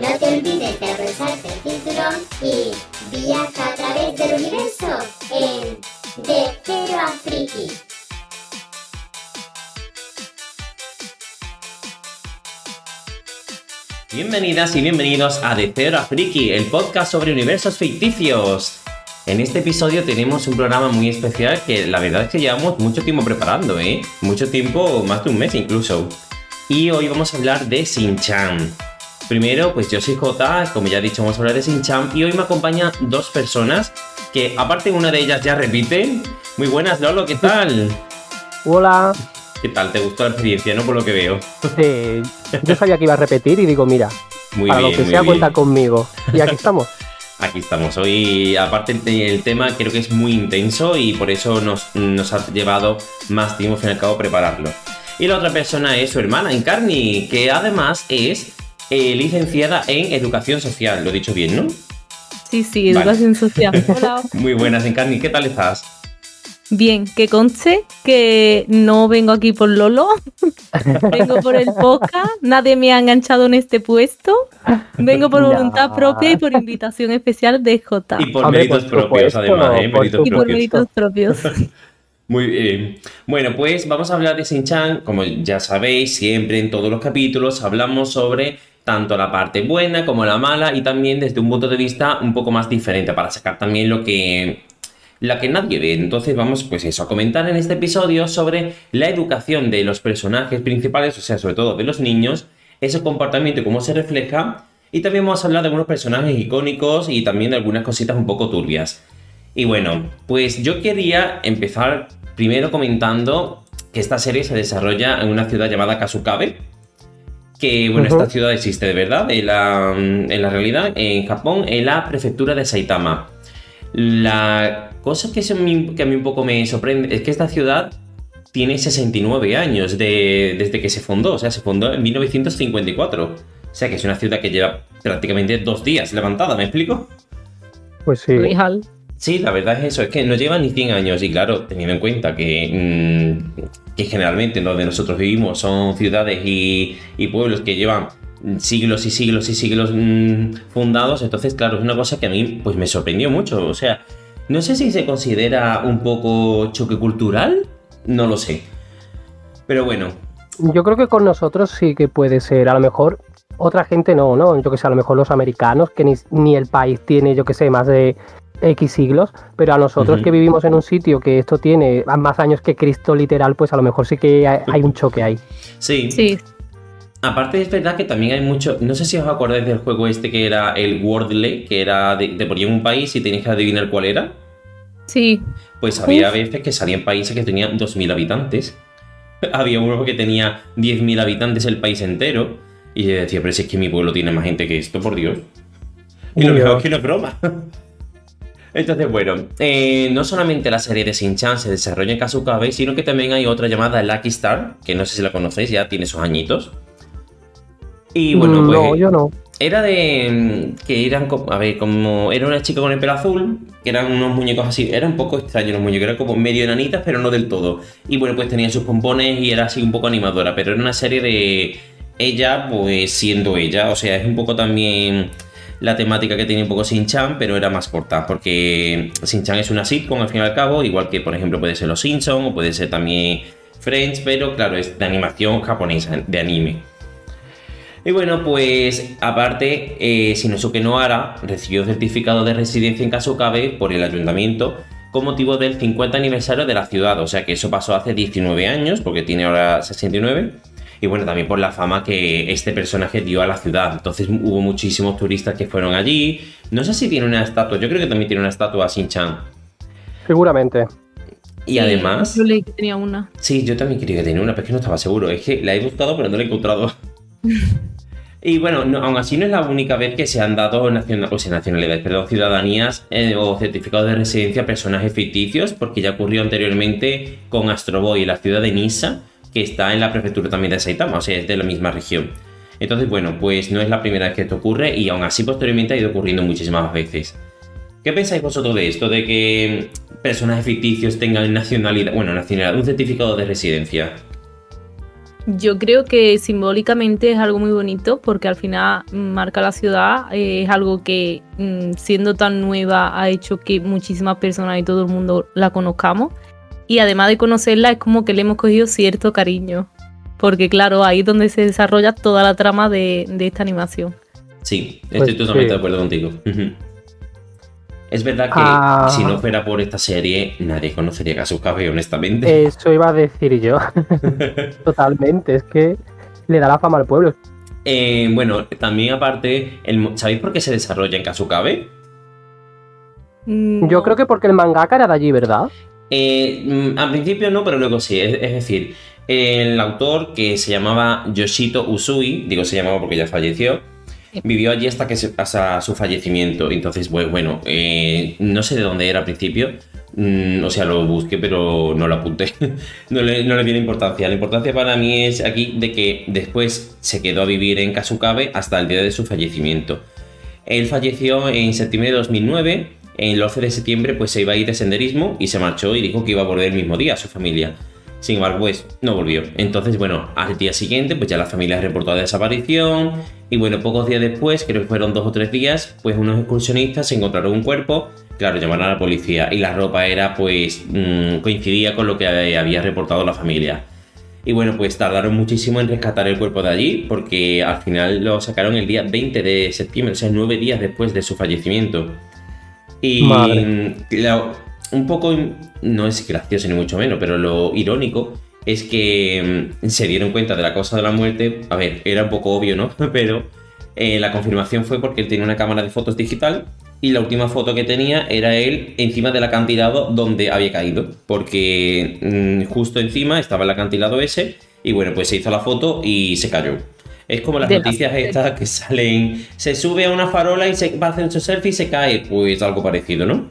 No te olvides de abrocharte el cinturón y viaja a través del universo en De Cero a Friki. Bienvenidas y bienvenidos a De Cero a Friki, el podcast sobre universos ficticios. En este episodio tenemos un programa muy especial que la verdad es que llevamos mucho tiempo preparando, ¿eh? Mucho tiempo, más de un mes incluso. Y hoy vamos a hablar de Shin-Chan. Primero, pues yo soy Jota, como ya he dicho, vamos a hablar de Shin-Chan y hoy me acompañan dos personas que aparte una de ellas ya repite. Muy buenas, Lolo, ¿qué tal? Hola. ¿Qué tal? ¿Te gustó la experiencia, no? Por lo que veo. Eh, yo sabía que iba a repetir y digo, mira, Muy para bien, lo que sea bien. cuenta conmigo. Y aquí estamos. Aquí estamos. Hoy, aparte el- el tema creo que es muy intenso y por eso nos, nos ha llevado más tiempo, al fin y al cabo, prepararlo. Y la otra persona es su hermana, Encarni, que además es eh, licenciada en Educación Social. Lo he dicho bien, ¿no? Sí, sí, Vale. educación social. Hola. Muy buenas, Encarni. ¿Qué tal estás? Bien, que conste que no vengo aquí por Lolo, vengo por el podcast, nadie me ha enganchado en este puesto, vengo por voluntad propia y por invitación especial de J. Y por Hombre, méritos por propios, supuesto, además, ¿eh? por Méritos Y por méritos propios. Muy bien. Bueno, pues vamos a hablar de Shin-Chan. Como ya sabéis, siempre en todos los capítulos hablamos sobre tanto la parte buena como la mala y también desde un punto de vista un poco más diferente para sacar también lo que la que nadie ve. Entonces vamos pues eso a comentar en este episodio sobre la educación de los personajes principales, o sea, sobre todo de los niños, ese comportamiento cómo se refleja y también vamos a hablar de algunos personajes icónicos y también de algunas cositas un poco turbias. Y bueno, pues yo quería empezar primero comentando que esta serie se desarrolla en una ciudad llamada Kasukabe. Que bueno, esta ciudad existe de verdad, en la, en la realidad, en Japón, en la prefectura de Saitama. La cosa que, se me- que a mí un poco me sorprende es que esta ciudad tiene 69 años de- desde que se fundó, o sea, se fundó en 1954. O sea, que es una ciudad que lleva prácticamente dos días levantada, ¿me explico? Pues sí. Sí, la verdad es eso, es que no lleva ni 100 años y claro, teniendo en cuenta que, mm, que generalmente donde nosotros vivimos son ciudades y, y pueblos que llevan siglos y siglos y siglos mm, fundados, entonces claro, es una cosa que a mí pues me sorprendió mucho, o sea, no sé si se considera un poco choque cultural, no lo sé, pero bueno, Yo creo que con nosotros sí que puede ser. A lo mejor otra gente no, ¿no? Yo que sé, a lo mejor los americanos, que ni, ni el país tiene, yo que sé, más de X siglos, pero a nosotros que vivimos en un sitio que esto tiene más años que Cristo literal, pues a lo mejor sí que hay, un choque ahí. sí, Sí, Aparte es verdad que también hay mucho, no sé si os acordáis del juego este que era el Wordle, que era de, te ponían un país y tenías que adivinar cuál era. sí. Pues había veces que salían países que tenían 2.000 habitantes. había uno que tenía 10.000 habitantes el país entero. Y yo decía, pero si es que mi pueblo tiene más gente que esto, por Dios. Y lo mejor es que no es broma. Entonces, bueno, eh, no solamente la serie de Shin-Chan se desarrolla en Kasukabe, sino que también hay otra llamada Lucky Star, que no sé si la conocéis, ya tiene sus añitos. Y bueno, Mm, pues no, yo no. era de. mm, que eran. A ver, como. Era una chica con el pelo azul, que eran unos muñecos así. Era un poco extraño los muñecos, eran como medio enanitas, pero no del todo. Y bueno, pues tenían sus pompones y era así un poco animadora, pero era una serie de. Ella, pues siendo ella. O sea, es un poco también. La temática que tiene un poco Shin-Chan, pero era más corta, porque Shin-Chan es una sitcom al fin y al cabo, igual que por ejemplo puede ser Los Simpsons o puede ser también Friends, pero claro, es de animación japonesa, de anime. Y bueno, pues aparte, eh, Shinosuke Nohara recibió certificado de residencia en Kasukabe por el ayuntamiento con motivo del 50 aniversario de la ciudad, o sea que eso pasó hace 19 años, porque tiene ahora 69. Y bueno, también por la fama que este personaje dio a la ciudad. Entonces hubo muchísimos turistas que fueron allí. No sé si tiene una estatua, yo creo que también tiene una estatua a Shin-Chan. Seguramente. Y además, Yo leí que tenía una. Sí, yo también quería que tenía una, pero es que no estaba seguro. Es que la he buscado, pero no la he encontrado. y bueno, no- aún así no es la única vez que se han dado naciona- o sea, nacionalidades, perdón, ciudadanías eh, o certificados de residencia a personajes ficticios, porque ya ocurrió anteriormente con Astro Boy, la ciudad de Nisa, que está en la prefectura también de Saitama, o sea, es de la misma región. Entonces, bueno, pues no es la primera vez que esto ocurre y aún así posteriormente ha ido ocurriendo muchísimas veces. ¿Qué pensáis vosotros de esto? De que personajes ficticios tengan nacionalidad, bueno, nacionalidad, un certificado de residencia. Yo creo que simbólicamente es algo muy bonito porque al final marca la ciudad, es algo que mm, siendo tan nueva ha hecho que muchísimas personas y todo el mundo la conozcamos y además de conocerla es como que le hemos cogido cierto cariño porque claro, ahí es donde se desarrolla toda la trama de, de esta animación. Sí, Pues estoy totalmente sí. de acuerdo contigo. Es verdad que Ah. si no fuera por esta serie, nadie conocería Kasukabe, honestamente. Eso iba a decir yo. Totalmente, es que le da la fama al pueblo. Eh, bueno, también aparte, el ¿sabéis por qué se desarrolla en Kasukabe? Mm, Yo creo que porque el mangaka era de allí, ¿verdad? Eh, mm, al principio no, pero luego sí. Es, es decir, el autor que se llamaba Yoshito Usui, digo se llamaba porque ya falleció, vivió allí hasta, que se, hasta su fallecimiento. Entonces, pues bueno, eh, no sé de dónde era al principio. mm, o sea, lo busqué, pero no lo apunté. no, le, no le di la importancia. La importancia para mí es aquí de que después se quedó a vivir en Kasukabe hasta el día de su fallecimiento. Él falleció en septiembre de 2009. El 11 de septiembre pues se iba a ir de senderismo y se marchó y dijo que iba a volver el mismo día a su familia. Sin embargo, pues no volvió. Entonces, bueno, al día siguiente pues ya la familia reportó la desaparición y bueno, pocos días después, creo que fueron dos o tres días, pues unos excursionistas encontraron un cuerpo, claro, llamaron a la policía y la ropa era pues mm, coincidía con lo que había reportado la familia. Y bueno, pues tardaron muchísimo en rescatar el cuerpo de allí porque al final lo sacaron el día 20 de septiembre, o sea, nueve días después de su fallecimiento. Y Madre. la- un poco, no es gracioso ni mucho menos, pero lo irónico es que mm, se dieron cuenta de la causa de la muerte. A ver, era un poco obvio, ¿no? Pero eh, la confirmación fue porque él tenía una cámara de fotos digital y la última foto que tenía era él encima del acantilado donde había caído. Porque mm, justo encima estaba el acantilado ese y bueno, pues se hizo la foto y se cayó. Es como las De noticias estas que salen, se sube a una farola y se va a hacer su selfie y se cae. Pues algo parecido, ¿no?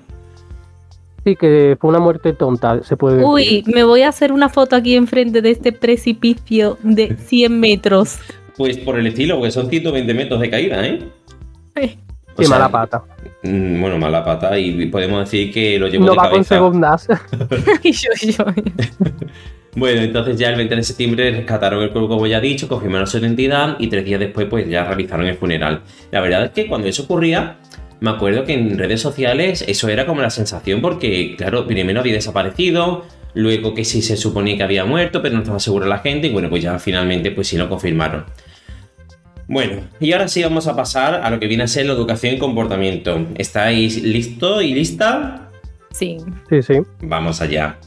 Sí, que fue una muerte tonta, se puede decir. Uy, me voy a hacer una foto aquí enfrente de este precipicio de 100 metros. Pues por el estilo, porque son 120 metros de caída, ¿eh? O sea, mala pata. mm, Bueno, mala pata y podemos decir que lo llevó No de va con segundas. Y yo- yo- Bueno, entonces ya el 20 de septiembre rescataron el cuerpo, como ya he dicho, confirmaron su identidad y tres días después pues ya realizaron el funeral. La verdad es que cuando eso ocurría, me acuerdo que en redes sociales eso era como la sensación porque, claro, primero había desaparecido, luego que sí se suponía que había muerto, pero no estaba segura la gente y bueno, pues ya finalmente pues sí lo confirmaron. Bueno, y ahora sí vamos a pasar a lo que viene a ser la educación y comportamiento. ¿Estáis listo y lista? Sí. Sí, sí. Vamos allá.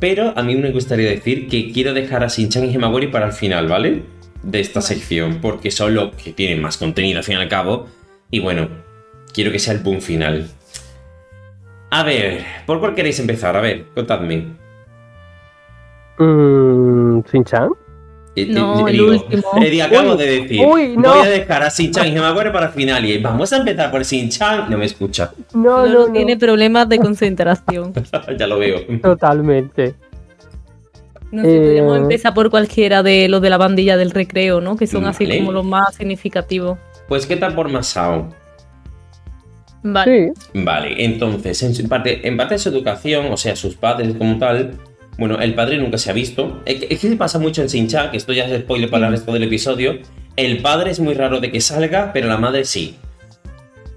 Pero a mí me gustaría decir que quiero dejar a Shinchan y Himawari para el final, ¿vale? De esta sección, porque son los que tienen más contenido al fin y al cabo. Y bueno, quiero que sea el boom final. A ver, ¿por cuál queréis empezar? A ver, contadme. Mm, ¿Shin-chan? Eh, No, eh, el último. eh, acabo Uy, de decir. uy, no. Voy a dejar a Shinchan y Himawari para final. Y vamos a empezar por Shinchan. No me escucha. No, no, no. tiene problemas de concentración. ya lo veo. Totalmente. No sé, Eh, podríamos empezar por cualquiera de los de la bandilla del recreo, ¿no? Que son así como los más significativos. Pues, ¿qué tal por Masao? Vale. Sí. Vale, entonces, en, su parte, en parte de su educación, o sea, sus padres como tal, bueno, el padre nunca se ha visto. Es que, pasa mucho en Shin-Chan, que esto ya es spoiler para el resto del episodio. El padre es muy raro de que salga, pero la madre sí.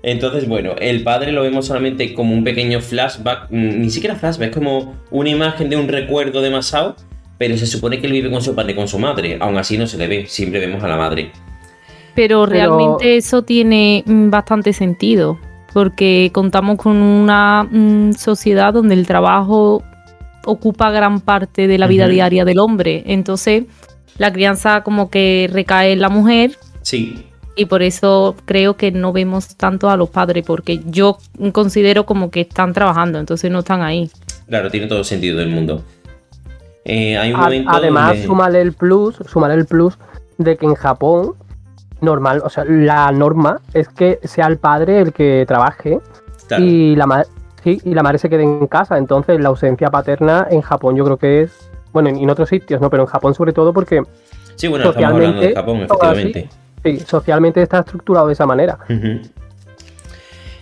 Entonces, bueno, el padre lo vemos solamente como un pequeño flashback, mm, ni siquiera flashback, es como una imagen de un recuerdo de Masao, pero se supone que él vive con su padre y con su madre. Aún así no se le ve, siempre vemos a la madre. Pero Pero- realmente eso tiene mm, bastante sentido, porque contamos con una mm, sociedad donde el trabajo ocupa gran parte de la vida diaria del hombre. Entonces, la crianza como que recae en la mujer Sí, y por eso creo que no vemos tanto a los padres, porque yo considero como que están trabajando, entonces no están ahí. claro, tiene todo el sentido del mundo. Eh, hay un A- momento Además, donde- súmale el plus, súmale el plus de que en Japón, normal, o sea, la norma es que sea el padre el que trabaje Claro. y la madre sí, y la madre se quede en casa. Entonces, la ausencia paterna en Japón yo creo que es, bueno, en, en otros sitios, ¿no? Pero en Japón sobre todo porque Sí, bueno, estamos hablando de socialmente, Japón, así. efectivamente. sí, socialmente está estructurado de esa manera.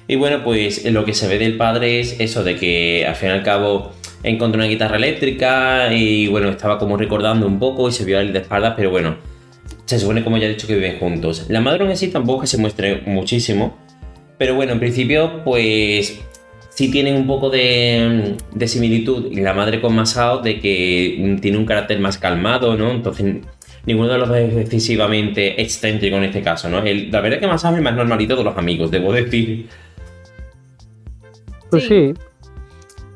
Y bueno, pues lo que se ve del padre es eso de que al fin y al cabo encontró una guitarra eléctrica y bueno, estaba como recordando un poco y se vio a él de espaldas, pero bueno, se supone como ya he dicho que viven juntos. La madre en sí tampoco que se muestre muchísimo, pero bueno, en principio pues sí tienen un poco de, de similitud la madre con Masao de que tiene un carácter más calmado, ¿no? Entonces ninguno de los dos es excesivamente excéntrico en este caso, ¿no? El, la verdad es que Masao es el más normalito de los amigos, debo decir. Pues sí.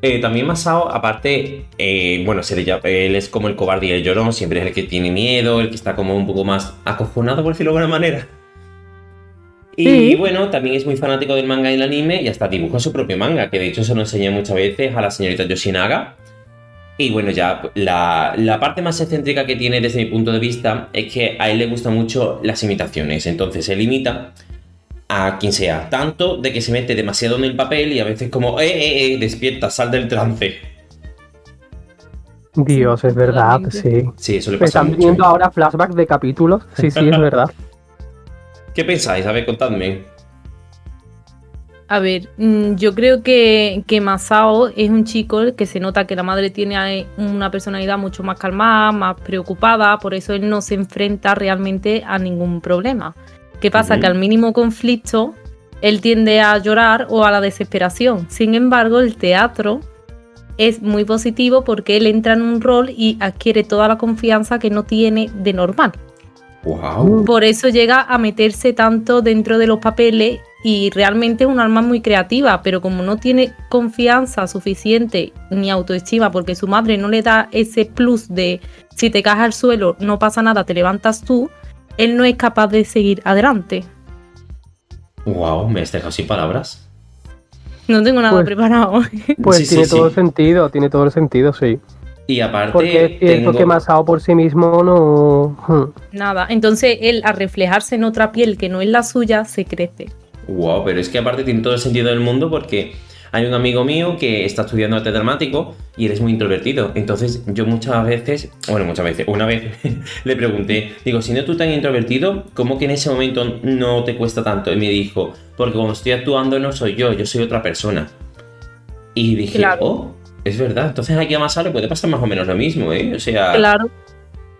Eh, también Masao, aparte, eh, bueno, se le llama- él es como el cobarde y el llorón, siempre es el que tiene miedo, el que está como un poco más acojonado, por decirlo de alguna manera. Y Sí. bueno, también es muy fanático del manga y el anime y hasta dibuja su propio manga, que de hecho se lo enseña muchas veces a la señorita Yoshinaga. Y bueno, ya la, la parte más excéntrica que tiene desde mi punto de vista es que a él le gustan mucho las imitaciones, entonces él imita a quien sea, tanto de que se mete demasiado en el papel y a veces como, eh, eh, eh, despierta, sal del trance. Dios, es verdad, sí. Sí, eso le pasa están mucho. viendo ahora flashbacks de capítulos. Sí, sí, es verdad. ¿Qué pensáis? A ver, contadme. A ver, mm, yo creo que, que Masao es un chico que se nota que la madre tiene una personalidad mucho más calmada, más preocupada, por eso él no se enfrenta realmente a ningún problema. ¿Qué pasa? Que al mínimo conflicto él tiende a llorar o a la desesperación. Sin embargo, el teatro es muy positivo porque él entra en un rol y adquiere toda la confianza que no tiene de normal. ¡Wow! Por eso llega a meterse tanto dentro de los papeles y realmente es un alma muy creativa, pero como no tiene confianza suficiente ni autoestima porque su madre no le da ese plus de si te caes al suelo no pasa nada, te levantas tú, él no es capaz de seguir adelante. ¡Wow! Me has dejado sin palabras. No tengo nada Pues- preparado. Pues Sí, tiene sí. todo el sentido, tiene todo el sentido, sí. Y aparte, Porque es cierto tengo- que Masao por sí mismo no. hmm. nada. Entonces él al reflejarse en otra piel que no es la suya, se crece. Wow, pero es que aparte tiene todo el sentido del mundo porque hay un amigo mío que está estudiando arte dramático y él es muy introvertido. Entonces yo muchas veces, bueno, muchas veces, una vez le pregunté, digo, si no tú tan introvertido, ¿cómo que en ese momento no te cuesta tanto? Y me dijo, porque cuando estoy actuando no soy yo, yo soy otra persona. Y dije, Claro. oh, es verdad. Entonces aquí a Masa le puede pasar más o menos lo mismo, ¿eh? O sea, Claro.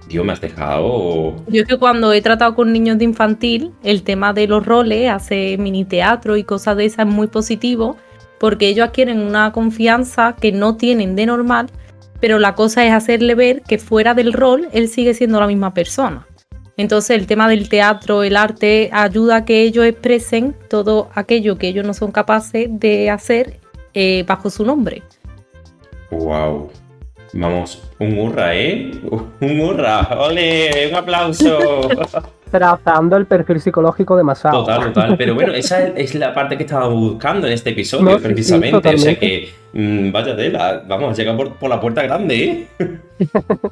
Dios, me has dejado... Yo es que cuando he tratado con niños de infantil, el tema de los roles, hacer mini teatro y cosas de esas es muy positivo, porque ellos adquieren una confianza que no tienen de normal, pero la cosa es hacerle ver que fuera del rol él sigue siendo la misma persona. Entonces el tema del teatro, el arte, ayuda a que ellos expresen todo aquello que ellos no son capaces de hacer eh, bajo su nombre. Wow. Vamos, un hurra, ¿eh? Un hurra. ¡Ole! ¡Un aplauso! Trazando el perfil psicológico de Masao. Total, total. Pero bueno, esa es la parte que estábamos buscando en este episodio, No, sí, sí, precisamente. o sea que, mm, vaya tela, vamos, llega por, por la puerta grande, ¿eh?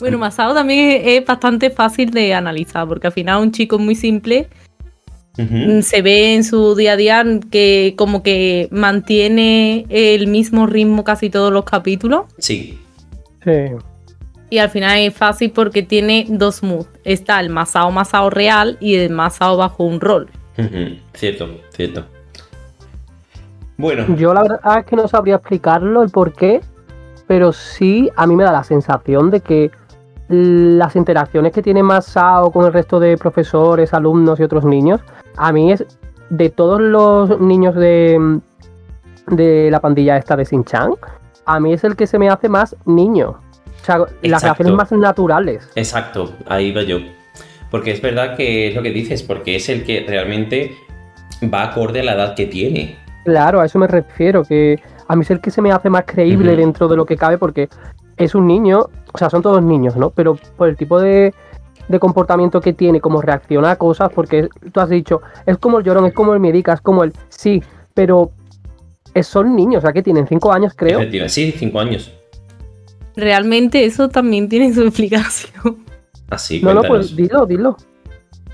Bueno, Masao también es, es bastante fácil de analizar, porque al final un chico muy simple Se ve en su día a día que como que mantiene el mismo ritmo casi todos los capítulos Sí, Sí. y al final es fácil porque tiene dos moods. Está el Masao Masao real y el Masao bajo un rol. Cierto, cierto. Bueno, Yo la verdad es que no sabría explicarlo el por qué, pero sí a mí me da la sensación de que las interacciones que tiene Masao con el resto de profesores, alumnos y otros niños, a mí es de todos los niños de, de la pandilla esta de Shin-Chan, a mí es el que se me hace más niño. O sea, las Exacto. reacciones más naturales. exacto, ahí va yo. Porque es verdad que es lo que dices, porque es el que realmente va acorde a la edad que tiene. Claro, a eso me refiero, que a mí es el que se me hace más creíble dentro de lo que cabe porque es un niño, o sea, son todos niños, ¿no? Pero por el tipo de, de comportamiento que tiene, como reacciona a cosas, porque tú has dicho, es como el llorón, es como el medica, es como el... Sí, pero son niños, o sea, que tienen cinco años, creo. Sí, cinco años. Realmente eso también tiene su explicación. Así, No, no, cuéntanos. pues dilo, dilo.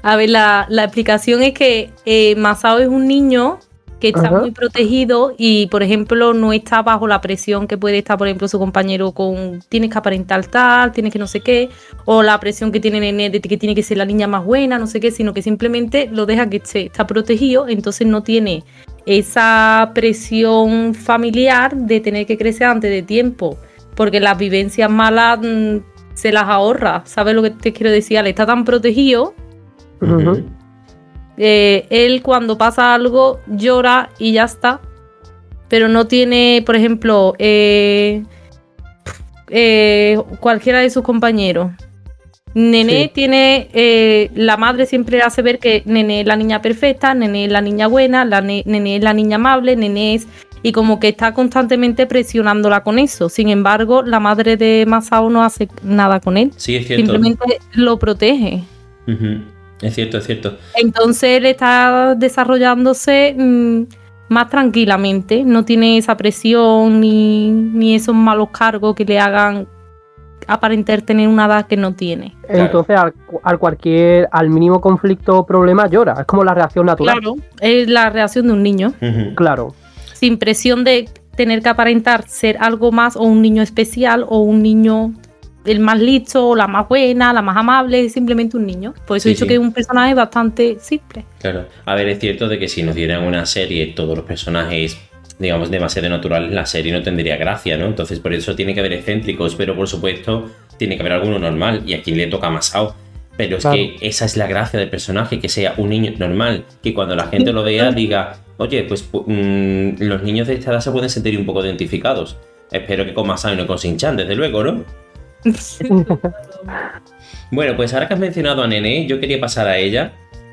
A ver, la, la explicación es que eh, Masao es un niño que está Ajá. muy protegido y, por ejemplo, no está bajo la presión que puede estar, por ejemplo, su compañero con tienes que aparentar tal, tienes que no sé qué, o la presión que tiene Nene de que tiene que ser la niña más buena, no sé qué, sino que simplemente lo deja que esté, está protegido, entonces no tiene esa presión familiar de tener que crecer antes de tiempo, porque las vivencias malas mm, se las ahorra, ¿sabes lo que te quiero decir? Al está tan protegido. Eh, él cuando pasa algo llora y ya está, pero no tiene, por ejemplo, eh, eh, cualquiera de sus compañeros. Nené Sí. tiene, la madre siempre hace ver que Nené es la niña perfecta, Nené es la niña buena, la ne- Nené es la niña amable, Nené es... Y como que está constantemente presionándola con eso. Sin embargo, la madre de Masao no hace nada con él. Sí, es cierto. Simplemente lo protege. Es cierto, es cierto. Entonces él está desarrollándose mm, más tranquilamente, no tiene esa presión ni, ni esos malos cargos que le hagan aparentar tener una edad que no tiene. Entonces, al, al cualquier, al mínimo conflicto o problema llora. Es como la reacción natural. Claro, es la reacción de un niño. Claro. sin presión de tener que aparentar ser algo más o un niño especial o un niño el más listo, o la más buena, la más amable, es simplemente un niño. Por eso Sí, he dicho sí. que es un personaje bastante simple. Claro. A ver, es cierto de que si nos dieran una serie todos los personajes, digamos, demasiado naturales, la serie no tendría gracia, ¿no? Entonces por eso tiene que haber excéntricos, pero por supuesto tiene que haber alguno normal y a quien le toca Masao. Pero es Claro. que esa es la gracia del personaje, que sea un niño normal, que cuando la gente lo vea diga, oye, pues pu- mm, los niños de esta edad se pueden sentir un poco identificados. Espero que con Masao y no con Shin-Chan, desde luego, ¿no? Bueno, pues ahora que has mencionado a Nene, yo quería pasar a ella,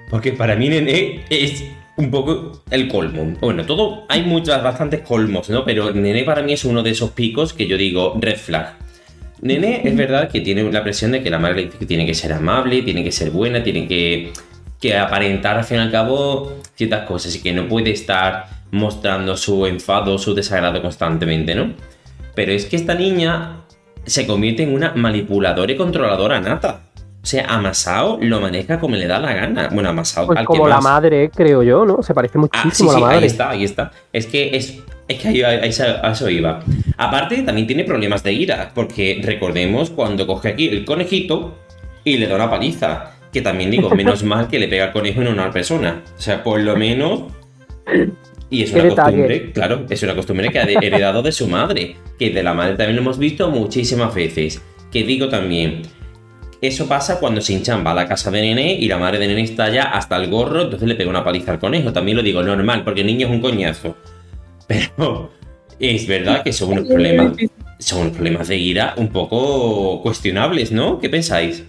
porque para mí Nene es un poco el colmo. Bueno, todo, hay muchas, bastantes colmos, ¿no? Pero Nene para mí es uno de esos picos que yo digo red flag. Nene es verdad que tiene la presión de que la madre le que tiene que ser amable, tiene que ser buena, tiene que, que aparentar al fin y al cabo ciertas cosas y que no puede estar mostrando su enfado, su desagrado constantemente, ¿no? Pero es que esta niña se convierte en una manipuladora y controladora nata. O sea, a Masao lo maneja como le da la gana. Bueno, a Masao Pues al que como la más- madre, creo yo, ¿no? Se parece Ah, sí, muchísimo a sí, la madre. ahí está, ahí está. Es que es, es que ahí- a, eso, a eso iba. Aparte, también tiene problemas de ira, porque recordemos cuando coge aquí el conejito y le da una paliza. Que también digo, menos mal que le pega al conejo a una persona. O sea, por lo menos. Y es una detalle. costumbre, claro, es una costumbre que ha heredado de su madre. Que de la madre también lo hemos visto muchísimas veces. Que digo también, eso pasa cuando Shin-Chan va a la casa de Nene y la madre de Nene está ya hasta el gorro, entonces le pega una paliza al conejo. También lo digo normal, porque el niño es un coñazo. Pero es verdad que son unos problemas, son unos problemas de ira un poco cuestionables, ¿no? ¿Qué pensáis?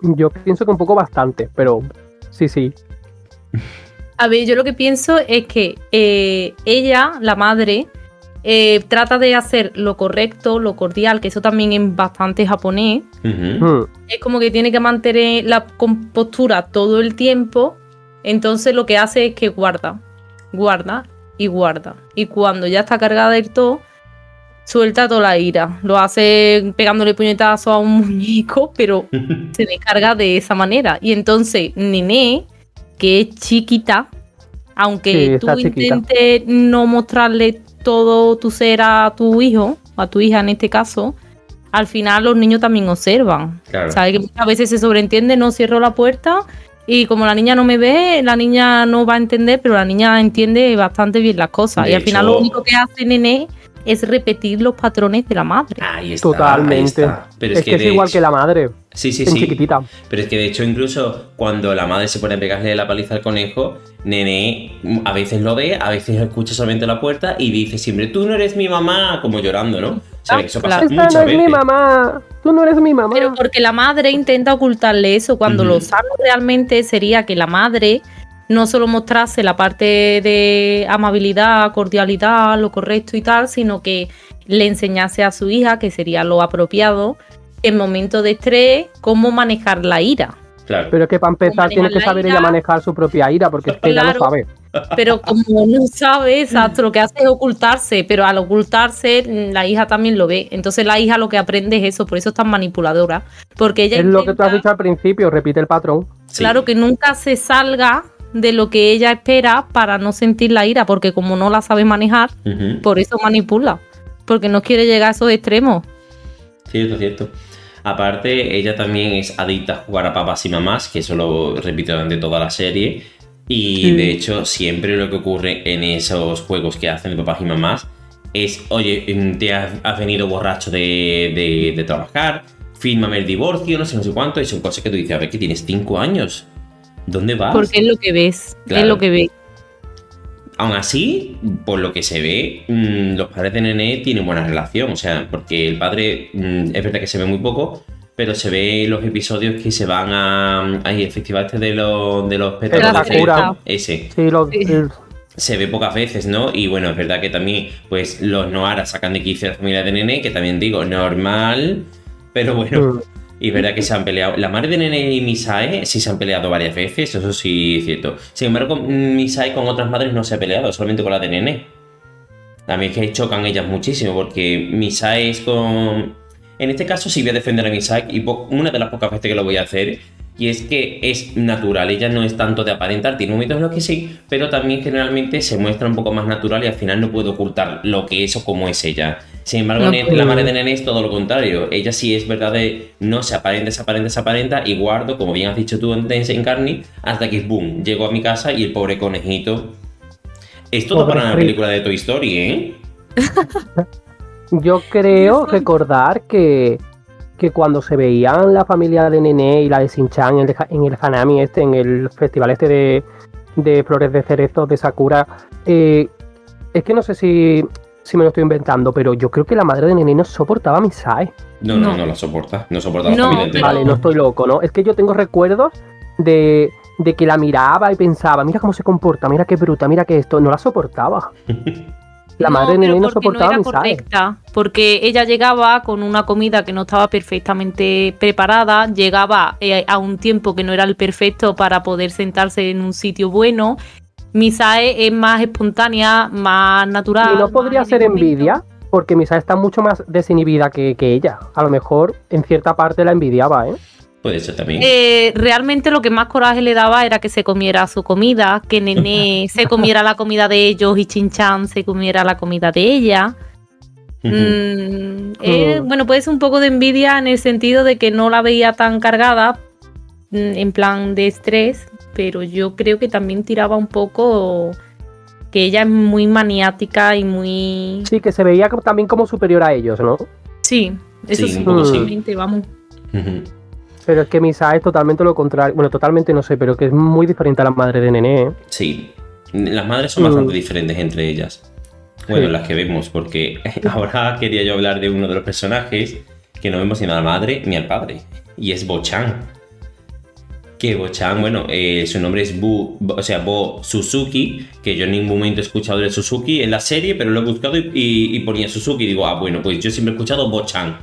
Yo pienso que un poco bastante, pero sí, sí. A ver, yo lo que pienso es que eh, ella, la madre, eh, trata de hacer lo correcto, lo cordial, que eso también es bastante japonés. Hmm. Es como que tiene que mantener la compostura todo el tiempo. Entonces lo que hace es que guarda, guarda y guarda. Y cuando ya está cargada del todo, suelta toda la ira. Lo hace pegándole puñetazo a un muñeco, pero se descarga de esa manera. Y entonces, Nené, que es chiquita, Sí, aunque tú chiquita. intentes no mostrarle todo tu ser a tu hijo, a tu hija en este caso, al final los niños también observan. Claro. ¿Sabes? Que muchas veces se sobreentiende, no cierro la puerta y como la niña no me ve, la niña no va a entender, pero la niña entiende bastante bien las cosas. De y al final hecho- lo único que hace Nené es repetir los patrones de la madre. Ahí está. Totalmente. ahí está. Pero es, es que, es igual hecho- que la madre, Sí, sí, en sí. chiquitita. Pero es que de hecho, incluso cuando la madre se pone a pegarle la paliza al conejo, Nene a veces lo ve, a veces escucha solamente la puerta y dice siempre, tú no eres mi mamá, como llorando, ¿no? ¿Sabes? Eso pasa claro. Esta muchas no es veces. mi mamá. Tú no eres mi mamá. Pero porque la madre intenta ocultarle eso, cuando lo sano realmente sería que la madre no solo mostrase la parte de amabilidad, cordialidad, lo correcto y tal, sino que le enseñase a su hija, que sería lo apropiado, en momentos de estrés, cómo manejar la ira. Claro. Pero es que para empezar tienes que saber ira. ella manejar su propia ira, porque es que ella no sabe. Pero como no sabe exacto, lo que hace es ocultarse, pero al ocultarse mm, la hija también lo ve. Entonces la hija lo que aprende es eso, por eso es tan manipuladora. Porque ella Es lo que tú has dicho al principio, repite el patrón. Sí. Claro que nunca se salga de lo que ella espera para no sentir la ira, porque como no la sabe manejar, por eso manipula, porque no quiere llegar a esos extremos. Cierto, cierto. Aparte, ella también es adicta a jugar a papás y mamás, que eso lo repite durante toda la serie. Y Sí. de hecho, siempre lo que ocurre en esos juegos que hacen de papás y mamás es, oye, mm, te has, has venido borracho de, de- de trabajar, fírmame el divorcio, no sé, no sé cuánto, y son cosas que tú dices, a ver, que tienes cinco años. ¿Dónde vas? Porque es lo que ves, Claro. es lo que ves. Aún así, por lo que se ve, mm, los padres de Nene tienen buena relación. O sea, porque el padre mm, es verdad que se ve muy poco, pero se ve los episodios que se van a. Ahí, el festival este de los, de los pétalos la de Sakura. Ese. Sí, lo- Sí. el- Se ve pocas veces, ¿no? Y bueno, es verdad que también, pues, los Noara sacan de quicio a la familia de Nene, que también digo, normal, pero bueno. Mm. Y es verdad que se han peleado. La madre de Nene y Misae sí se han peleado varias veces, eso sí es cierto. Sin embargo, Misae con otras madres no se ha peleado, solamente con la de Nene. También es que chocan ellas muchísimo, porque Misae es con. En este caso sí voy a defender a Misae, y una de las pocas veces que lo voy a hacer. Y es que es natural, ella no es tanto de aparentar, tiene momentos en los que sí, pero también generalmente se muestra un poco más natural y al final no puede ocultar lo que es o cómo es ella. Sin embargo, No puede. la madre de Nene es todo lo contrario. Ella sí es verdad de no se aparenta, se aparenta, se aparenta y guardo, como bien has dicho tú antes en Carney, hasta que boom, llego a mi casa y el pobre conejito. Es todo Pobre para una película de Toy Story, ¿eh? Yo creo recordar que, que cuando se veían la familia de Nene y la de Shin-Chan en el, en el Hanami este, en el festival este de, de flores de cerezo de Sakura, eh, es que no sé si, si me lo estoy inventando, pero yo creo que la madre de Nene no soportaba a Misae. No, no, No. no la soporta. No soporta a la No, familia entera. Vale, no estoy loco, ¿no? Es que yo tengo recuerdos de, de que la miraba y pensaba, mira cómo se comporta, mira qué bruta, mira que esto, no la soportaba. La madre de pero Nene no soportaba era correcta, porque ella llegaba con una comida que no estaba perfectamente preparada, llegaba eh, a un tiempo que no era el perfecto para poder sentarse en un sitio bueno. Misae es más espontánea, más natural. Y no podría ser envidia, porque Misae está mucho más desinhibida que, que ella. A lo mejor en cierta parte la envidiaba, ¿eh? Puede ser también. Eh, realmente lo que más coraje le daba era que se comiera su comida, que Nene se comiera la comida de ellos y Chinchan se comiera la comida de ella. Mm, eh, Mm. bueno, puede ser un poco de envidia en el sentido de que no la veía tan cargada, mm, en plan de estrés, pero yo creo que también tiraba un poco que ella es muy maniática y muy... Sí, que se veía como- también como superior a ellos, ¿no? Sí, eso Sí, sí, un poco sí. Pero es que Misae es totalmente lo contrario. Bueno, totalmente no sé, pero que es muy diferente a la madre de Nene, ¿eh? Sí. Las madres son Mm. bastante diferentes entre ellas. Bueno, Sí. las que vemos, porque ahora quería yo hablar de uno de los personajes que no vemos ni a la madre ni al padre. Y es Bo-chan. Que Bo-chan, bueno, eh, su nombre es Bu, Bo- o sea, Bo Suzuki, que yo en ningún momento he escuchado de Suzuki en la serie, pero lo he buscado y, y- y ponía Suzuki. Y digo, ah, bueno, pues yo siempre he escuchado Bo-chan.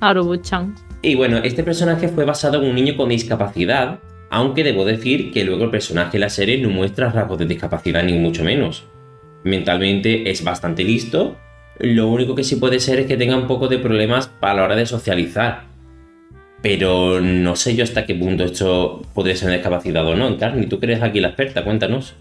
Arobo-chan. Y bueno, este personaje fue basado en un niño con discapacidad, aunque debo decir que luego el personaje en la serie no muestra rasgos de discapacidad ni mucho menos. Mentalmente es bastante listo, lo único que sí puede ser es que tenga un poco de problemas a la hora de socializar. Pero no sé yo hasta qué punto esto podría ser una discapacidad o no. Encarni, tú crees aquí la experta, cuéntanos.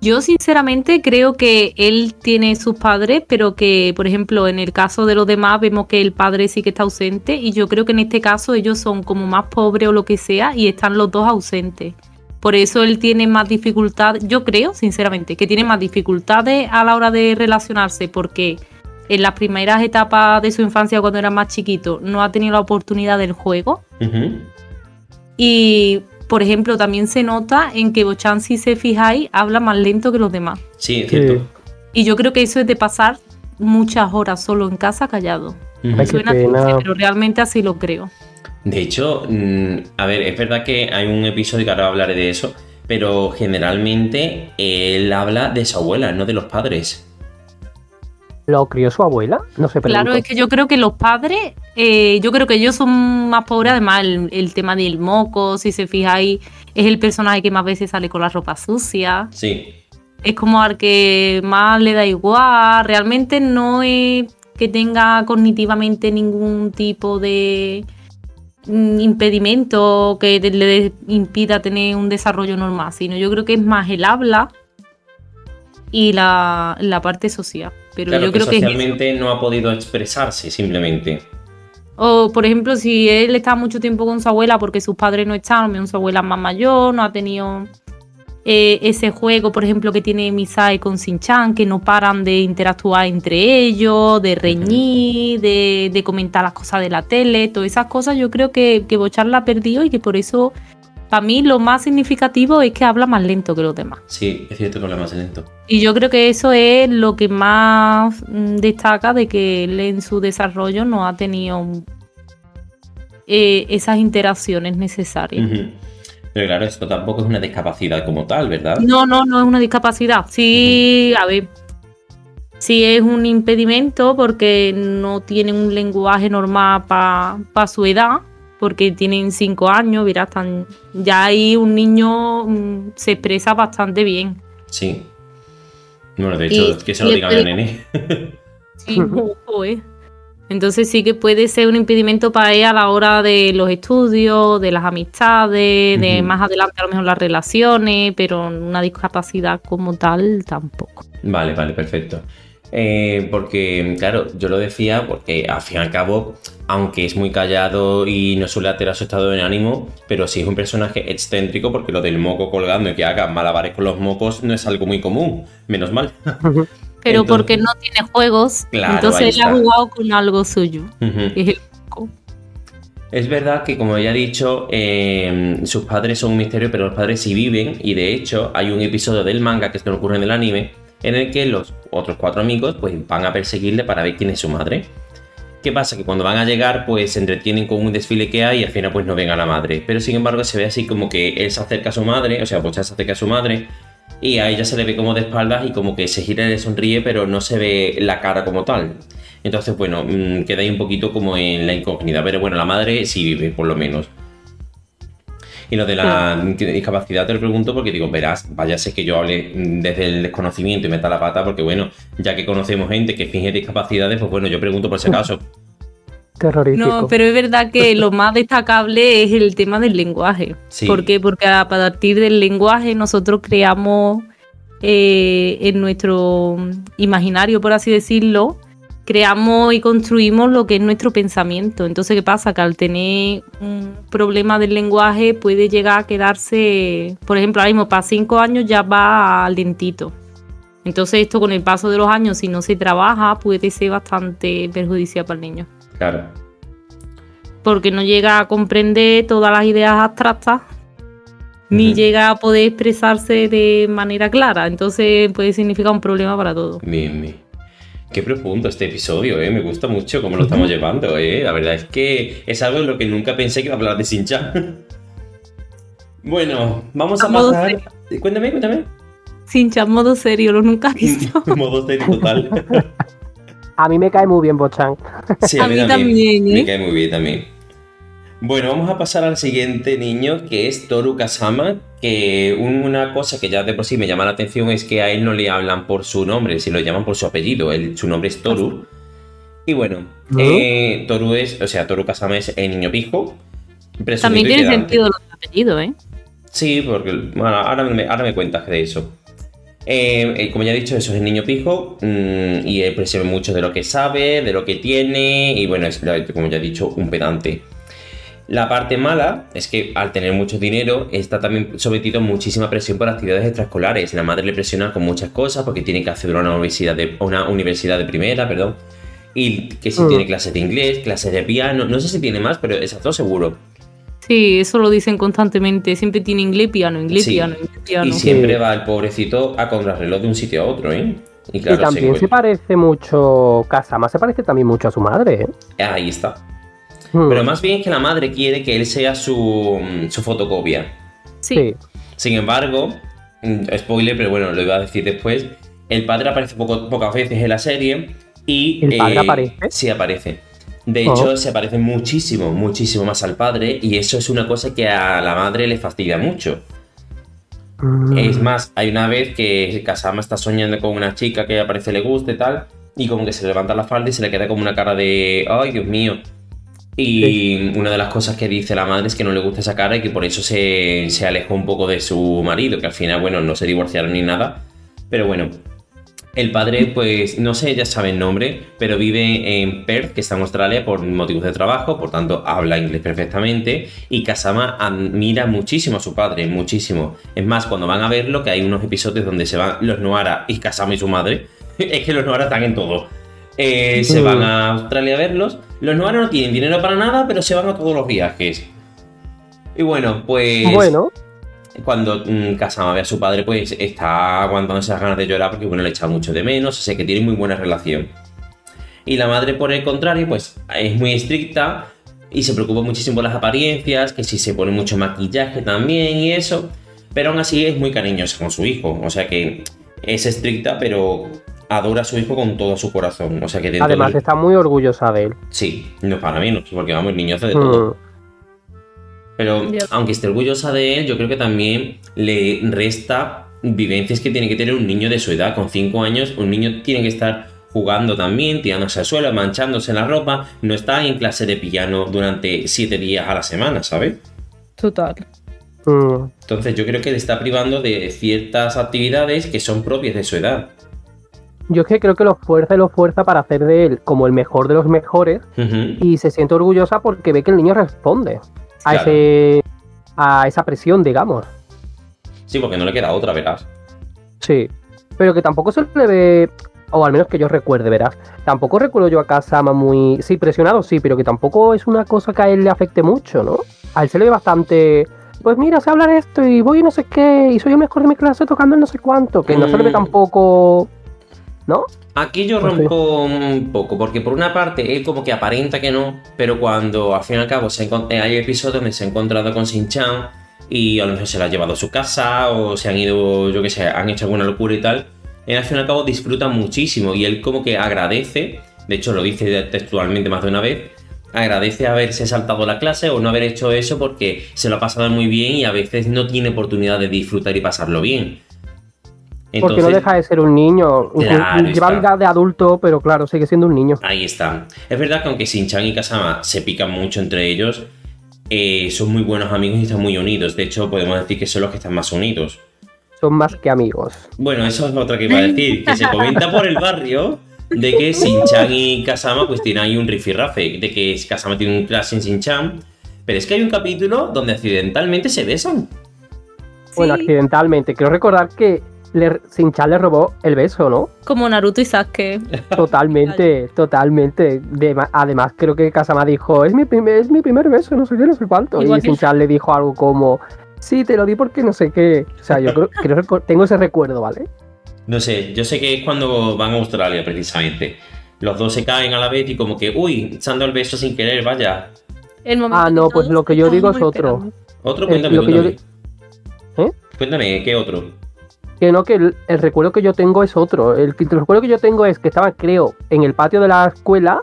Yo sinceramente creo que él tiene sus padres, pero que, por ejemplo, en el caso de los demás vemos que el padre sí que está ausente y yo creo que en este caso ellos son como más pobres o lo que sea y están los dos ausentes. Por eso él tiene más dificultad, yo creo sinceramente que tiene más dificultades a la hora de relacionarse porque en las primeras etapas de su infancia cuando era más chiquito no ha tenido la oportunidad del juego y por ejemplo, también se nota en que Bochan, si se fijáis, habla más lento que los demás. Sí, es cierto. Y yo creo que eso es de pasar muchas horas solo en casa callado. Suena pena. triste, pero realmente así lo creo. De hecho, mm, a ver, es verdad que hay un episodio que ahora hablaré de eso, pero generalmente él habla de su abuela, no de los padres. ¿Lo crió su abuela? No sé, Claro, es que yo creo que los padres, eh, yo creo que ellos son más pobres, además el, el tema del moco, si se fijáis, es el personaje que más veces sale con la ropa sucia. Sí. es como al que más le da igual. Realmente no es que tenga cognitivamente ningún tipo de mm, impedimento que le impida tener un desarrollo normal, sino yo creo que es más el habla y la, la parte social. Pero claro yo que creo socialmente no ha podido expresarse, simplemente. O, por ejemplo, si él está mucho tiempo con su abuela porque sus padres no están, su abuela es más mayor, no ha tenido eh, ese juego, por ejemplo, que tiene Misai con Shin-Chan, que no paran de interactuar entre ellos, de reñir, de, de comentar las cosas de la tele, todas esas cosas, yo creo que, que Bochar la ha perdido y que por eso, para mí, lo más significativo es que habla más lento que los demás. Sí, es cierto que habla más lento. Y yo creo que eso es lo que más mm, destaca de que él en su desarrollo no ha tenido eh, esas interacciones necesarias. Pero claro, esto tampoco es una discapacidad como tal, ¿verdad? No, no, no es una discapacidad. Sí, a ver. Sí es un impedimento porque no tienen un lenguaje normal para su edad, porque tienen cinco años, verás, tan, ya ahí un niño mm, se expresa bastante bien. Sí. Bueno, de hecho, Y- que se lo y digan el- nene. Sí, ojo, eh. Entonces sí que puede ser un impedimento para él a la hora de los estudios, de las amistades, de más adelante a lo mejor las relaciones, pero una discapacidad como tal tampoco. Vale, vale, perfecto. Eh, porque, claro, yo lo decía porque al fin y al cabo, aunque es muy callado y no suele alterar su estado de ánimo, pero sí es un personaje excéntrico porque lo del moco colgando y que haga malabares con los mocos no es algo muy común, menos mal. Pero Entonces- porque no tiene juegos, Claro, entonces él ha jugado con algo suyo, que es el moco. Es verdad que, como ya he dicho, eh, sus padres son un misterio, pero los padres sí viven. Y de hecho, hay un episodio del manga que no ocurre en el anime, en el que los otros cuatro amigos pues, van a perseguirle para ver quién es su madre. ¿Qué pasa? Que cuando van a llegar, pues se entretienen con un desfile que hay y al final pues no ven a la madre. Pero sin embargo se ve así como que él se acerca a su madre, o sea, Bocha se acerca a su madre y a ella se le ve como de espaldas y como que se gira y le sonríe, pero no se ve la cara como tal. Entonces, bueno, mm, queda ahí un poquito como en la incógnita. Pero bueno, la madre sí vive, por lo menos. Y lo de la discapacidad te lo pregunto porque digo, verás, vaya sé que yo hable mm, desde el desconocimiento y meta la pata, porque bueno, ya que conocemos gente que finge discapacidades, pues bueno, yo pregunto por si acaso. Terrorífico. No, pero es verdad que lo más destacable es el tema del lenguaje. Sí. ¿Por qué? Porque a partir del lenguaje nosotros creamos eh, en nuestro imaginario, por así decirlo, creamos y construimos lo que es nuestro pensamiento. Entonces, ¿qué pasa? Que al tener un problema del lenguaje puede llegar a quedarse, por ejemplo, ahora mismo para cinco años ya va lentito. Entonces esto con el paso de los años, si no se trabaja, puede ser bastante perjudicial para el niño Claro. porque no llega a comprender todas las ideas abstractas ni llega a poder expresarse de manera clara. Entonces puede significar un problema para todo. Bien, bien. Qué profundo este episodio, ¿eh? Me gusta mucho cómo lo estamos llevando, ¿eh? La verdad es que es algo en lo que nunca pensé que iba a hablar de Sinchan. bueno, vamos a, modo pasar... Cuéntame, cuéntame. Sin modo serio, lo nunca he visto. Modo serio total. A mí me cae muy bien Bochan. Sí, A mí también, ¿eh? Me cae muy bien también. Bueno, vamos a pasar al siguiente niño, que es Toru Kasama, que una cosa que ya de por sí me llama la atención es que a él no le hablan por su nombre, sino lo llaman por su apellido. Él- su nombre es Toru. Y bueno, ¿No? eh, Toru es, o sea, Toru Kasama es el niño pijo. También tiene sentido los apellidos, ¿eh? Sí, porque bueno, ahora, me, ahora me cuentas de eso. Eh, eh, como ya he dicho, eso es el niño pijo mm, y él presume mucho de lo que sabe, de lo que tiene y bueno, es como ya he dicho, un pedante. La parte mala es que al tener mucho dinero está también sometido a muchísima presión por actividades extraescolares. La madre le presiona con muchas cosas porque tiene que acceder a una universidad de, una universidad de primera, perdón. Y que si Mm. tiene clases de inglés, clases de piano, no sé si tiene más, pero esas dos seguro. Sí, eso lo dicen constantemente. Siempre tiene inglés, piano, inglés, Sí. piano, inglés, piano. Y siempre va el pobrecito a contrarreloj de un sitio a otro, ¿eh? Y claro, y también se se parece mucho. Kasama se parece también mucho a su madre, ¿eh? Ahí está. Hmm. Pero más bien es que la madre quiere que él sea su, su fotocopia. Sí. Sin embargo, mm, spoiler, pero bueno, lo iba a decir después. El padre aparece poco- pocas veces en la serie y. ¿El padre aparece? Sí, aparece. De Oh. hecho, se parece muchísimo, muchísimo más al padre, y eso es una cosa que a la madre le fastidia mucho. Mm. Es más, hay una vez que Kasama está soñando con una chica que parece le gusta y tal, y como que se le levanta la falda y se le queda como una cara de, ay, Dios mío. Y una de las cosas que dice la madre es que no le gusta esa cara y que por eso se, se alejó un poco de su marido, que al final, bueno, no se divorciaron ni nada. Pero bueno, El padre, pues, no sé, ya sabe el nombre, pero vive en Perth, que está en Australia, por motivos de trabajo, por tanto, habla inglés perfectamente. Y Kasama admira muchísimo a su padre, muchísimo. Es más, cuando van a verlo, que hay unos episodios donde se van los Noara y Kasama y su madre, es que los Noara están en todo. Eh, se van a Australia a verlos. Los Noara no tienen dinero para nada, pero se van a todos los viajes. Y bueno, pues Bueno, cuando mm, Kasama ve a su padre, pues está aguantando esas ganas de llorar porque, bueno, le echa mucho de menos, o sea que tiene muy buena relación. Y la madre, por el contrario, pues es muy estricta y se preocupa muchísimo por las apariencias, que si se pone mucho maquillaje también y eso, pero aún así es muy cariñosa con su hijo, o sea que es estricta, pero adora a su hijo con todo su corazón, o sea que además del- está muy orgullosa de él. Sí, no para mí, no, porque vamos, el niño hace de todo. Mm. Pero Ya. aunque esté orgullosa de él, yo creo que también le resta vivencias que tiene que tener un niño de su edad. Con 5 años, un niño tiene que estar jugando también, tirándose al suelo, manchándose la ropa. No está en clase de piano durante 7 días a la semana, ¿sabes? Total. Mm. Entonces yo creo que le está privando de ciertas actividades que son propias de su edad. Yo es que creo que lo fuerza y lo fuerza para hacer de él como el mejor de los mejores y se siente orgullosa porque ve que el niño responde a, Claro. ese, a esa presión, digamos. Sí, porque no le queda otra, verás. Sí. Pero que tampoco se le ve, o al menos que yo recuerde, verás. Tampoco recuerdo yo a Kasama muy. Sí, presionado, sí, pero que tampoco es una cosa que a él le afecte mucho, ¿no? A él se le ve bastante. Pues mira, sé hablar esto y voy no sé qué, y soy el mejor de mi clase tocando el no sé cuánto. Que no se le ve Mm. tampoco. ¿No? Aquí yo rompo un poco, porque por una parte él como que aparenta que no, pero cuando al fin y al cabo se eh, hay episodios donde se ha encontrado con Shin-Chan y a lo mejor se la ha llevado a su casa o se han ido, yo que sé, han hecho alguna locura y tal, él al fin y al cabo disfruta muchísimo y él como que agradece, de hecho lo dice textualmente más de una vez, agradece haberse saltado la clase o no haber hecho eso porque se lo ha pasado muy bien y a veces no tiene oportunidad de disfrutar y pasarlo bien. Porque no deja de ser un niño. Claro Lleva está. vida de adulto, pero claro, sigue siendo un niño. Ahí está. Es verdad que aunque Shin-Chan y Kasama se pican mucho entre ellos, eh, son muy buenos amigos y están muy unidos. De hecho, podemos decir que son los que están más unidos. Son más que amigos. Bueno, eso es otra que iba a decir, que se comenta por el barrio de que Shin-Chan y Kasama pues tienen ahí un rifirrafe, de que Kasama tiene un crush en Shin-Chan, pero es que hay un capítulo donde accidentalmente se besan. Bueno, accidentalmente. Quiero recordar que le, Shin-Chan le robó el beso, ¿no? como Naruto y Sasuke. Totalmente, totalmente. De- además, creo que Kasama dijo, es mi, primer, es mi primer beso, no sé qué, no sé cuánto. Igual y que- Shin-Chan le dijo algo como, sí, te lo di porque no sé qué. O sea, yo creo, creo tengo ese recuerdo, ¿vale? No sé, yo sé que es cuando van a Australia precisamente. Los dos se caen a la vez y como que, uy, se han dado el beso sin querer, vaya. El Ah, no, que pues lo que yo digo es otro. esperando. Otro, Eh, cuéntame, lo que yo cuéntame. ¿Eh? Cuéntame, ¿qué otro? Que no, que el, el recuerdo que yo tengo es otro. El, el recuerdo que yo tengo es que estaban, creo, en el patio de la escuela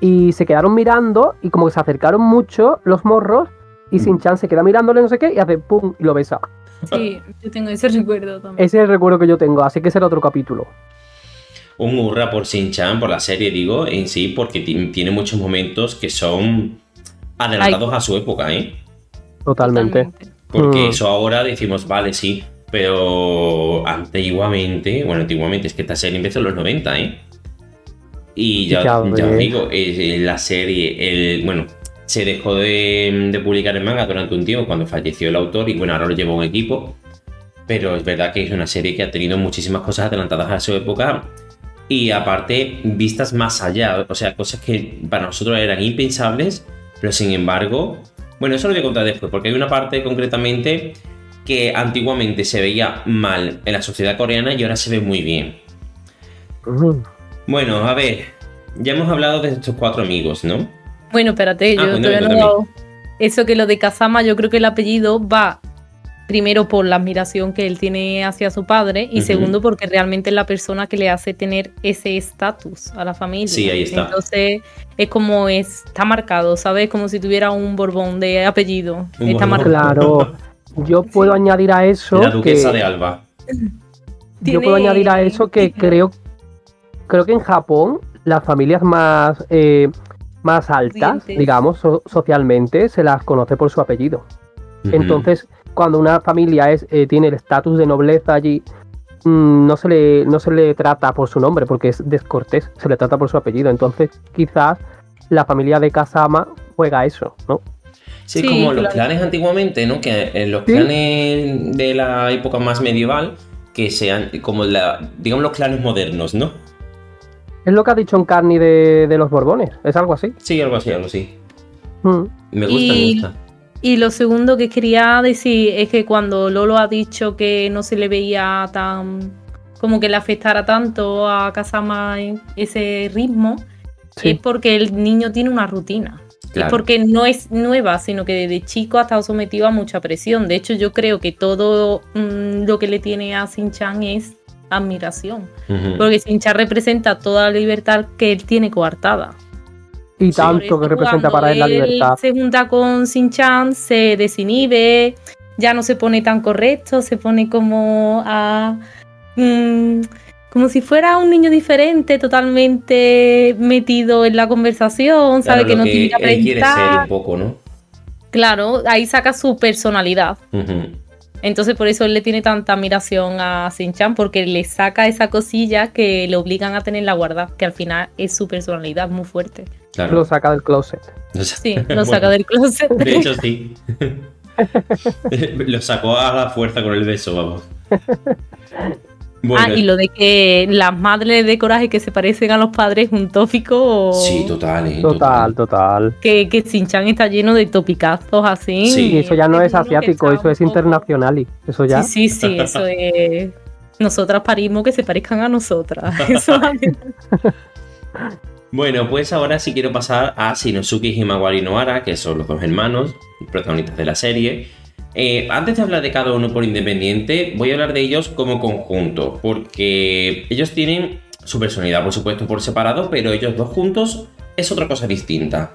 y se quedaron mirando y como que se acercaron mucho los morros y Mm. Shin-Chan se queda mirándole no sé qué y hace pum y lo besa. Sí, yo tengo ese recuerdo también. Ese es el recuerdo que yo tengo, así que será otro capítulo. Un hurra por Shin-Chan, por la serie, digo, en sí, porque ti- tiene muchos momentos que son adelantados a su época, ¿eh? Totalmente. Porque Mm. eso ahora decimos, vale, sí, pero antiguamente, bueno, antiguamente es que esta serie empezó en los 90, ¿eh? Y ya, Ya os digo, eh, la serie, el, bueno, se dejó de, de publicar en manga durante un tiempo cuando falleció el autor y bueno, ahora lo lleva un equipo. Pero es verdad que es una serie que ha tenido muchísimas cosas adelantadas a su época y aparte vistas más allá, o sea, cosas que para nosotros eran impensables, pero sin embargo, bueno, eso lo voy a contar después, porque hay una parte concretamente que antiguamente se veía mal en la sociedad coreana y ahora se ve muy bien. Bueno, a ver, ya hemos hablado de estos cuatro amigos, ¿no? Bueno, espérate, Ah, yo todavía no he cuéntame. dado- Eso que lo de Kazama, yo creo que el apellido va primero por la admiración que él tiene hacia su padre y segundo porque realmente es la persona que le hace tener ese estatus a la familia. Sí, ahí está. Entonces es como es- está marcado, ¿sabes? Como si tuviera un borbón de apellido. Un está Borbón. marcado. Claro, yo puedo añadir a eso la que duquesa de Alba. yo puedo añadir a eso que creo creo que en Japón las familias más eh, más altas, digamos, so- socialmente, se las conoce por su apellido. Entonces, cuando una familia es, eh, tiene el estatus de nobleza allí, mm, no se, le, no se le trata por su nombre porque es descortés, se le trata por su apellido. Entonces, quizás la familia de Kasama juega eso, ¿no? Sí, Sí, como los clanes antiguamente, ¿no? Que en los Sí. clanes de la época más medieval, que sean como la, digamos los clanes modernos, ¿no? Es lo que ha dicho Encarni de, de los Borbones, es algo así. Sí, algo así, algo así. Mm. Me gusta, Y- me gusta. Y lo segundo que quería decir es que cuando Lolo ha dicho que no se le veía tan. como que le afectara tanto a Kasama en ese ritmo, Sí. es porque el niño tiene una rutina. Claro. Porque no es nueva, sino que desde chico ha estado sometido a mucha presión. De hecho, yo creo que todo mm, lo que le tiene a Shin-Chan es admiración. Porque Shin-Chan representa toda la libertad que él tiene coartada. Y tanto eso que representa para él la libertad. Se junta con Shin-Chan, se desinhibe, ya no se pone tan correcto, se pone como a. mm, como si fuera un niño diferente, totalmente metido en la conversación, sabe Claro, que no tiene que él quiere ser un poco, ¿no? Claro, ahí saca su personalidad. Entonces por eso él le tiene tanta admiración a Shin-Chan, porque le saca esa cosilla que le obligan a tenerla guardada, que al final es su personalidad muy fuerte. Claro. Lo saca del closet. Sí, lo bueno, saca del closet. De hecho, sí. lo sacó a la fuerza con el beso, vamos. Bueno, ah, y lo de que las madres de coraje que se parecen a los padres es un tópico. sí, total, eh, Total, total. Que, que Shin-Chan está lleno de topicazos así. Sí. Y eso ya no es asiático, eso es internacional. y Eso ya. Sí, sí, sí, eso es. Nosotras parimos que se parezcan a nosotras. Eso Bueno, pues ahora sí quiero pasar a Shinosuke y Himawari Nohara, que son los dos hermanos, protagonistas de la serie. Eh, antes de hablar de cada uno por independiente, voy a hablar de ellos como conjunto, porque ellos tienen su personalidad, por supuesto, por separado, pero ellos dos juntos es otra cosa distinta.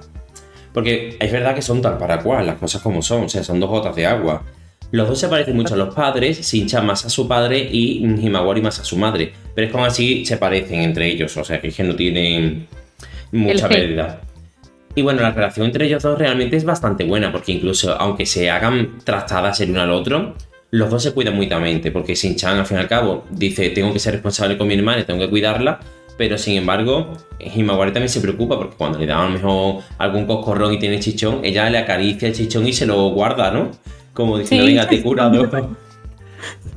Porque es verdad que son tal para cual, las cosas como son, o sea, son dos gotas de agua. Los dos se parecen mucho a los padres, Shin-chan más a su padre y Himawari más a su madre. Pero es como así se parecen entre ellos, o sea, que es que no tienen mucha pérdida. Y bueno, la relación entre ellos dos realmente es bastante buena, porque incluso aunque se hagan trastadas el uno al otro, los dos se cuidan mutuamente, porque Shin-chan al fin y al cabo dice, tengo que ser responsable con mi hermana, y tengo que cuidarla, pero sin embargo, Himawari también se preocupa, porque cuando le da a lo mejor algún coscorrón y tiene chichón, ella le acaricia el chichón y se lo guarda, ¿no? Como diciendo, Sí. venga, te he curado.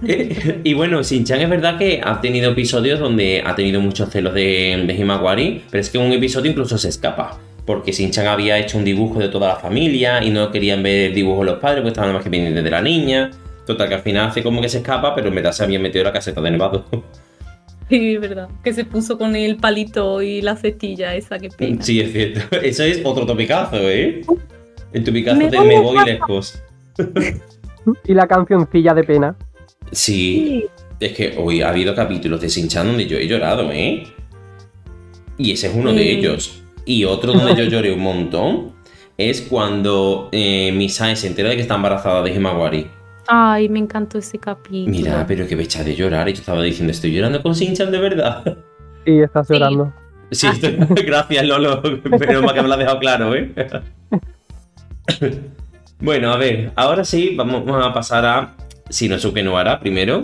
Y bueno, Shin-chan es verdad que ha tenido episodios donde ha tenido muchos celos de, de Himawari, pero es que en un episodio incluso se escapa. Porque Shin-chan había hecho un dibujo de toda la familia y no querían ver el dibujo de los padres, pues estaban nada más que pendientes de la niña. Total, que al final hace como que se escapa, pero en verdad se había metido en la caseta de Nevado. Sí, es verdad. Que se puso con el palito y la cestilla esa que pena. Sí, es cierto. Eso es otro topicazo, ¿eh? El topicazo Me de me a voy lejos. Y la cancioncilla de pena. Sí, es que hoy ha habido capítulos de Shin-chan donde yo he llorado, ¿eh? Y ese es uno de ellos. Y otro donde yo lloré un montón es cuando eh, Misae se entera de que está embarazada de Himawari. Ay, me encantó ese capítulo. Mira, pero que me echa de llorar. Y yo estaba diciendo, estoy llorando con Shin-chan de verdad. Y estás Sí. llorando. Sí, estoy- gracias Lolo, pero más que me lo has dejado claro, ¿eh? bueno, a ver, ahora sí, vamos a pasar a Shinosuke Nohara primero.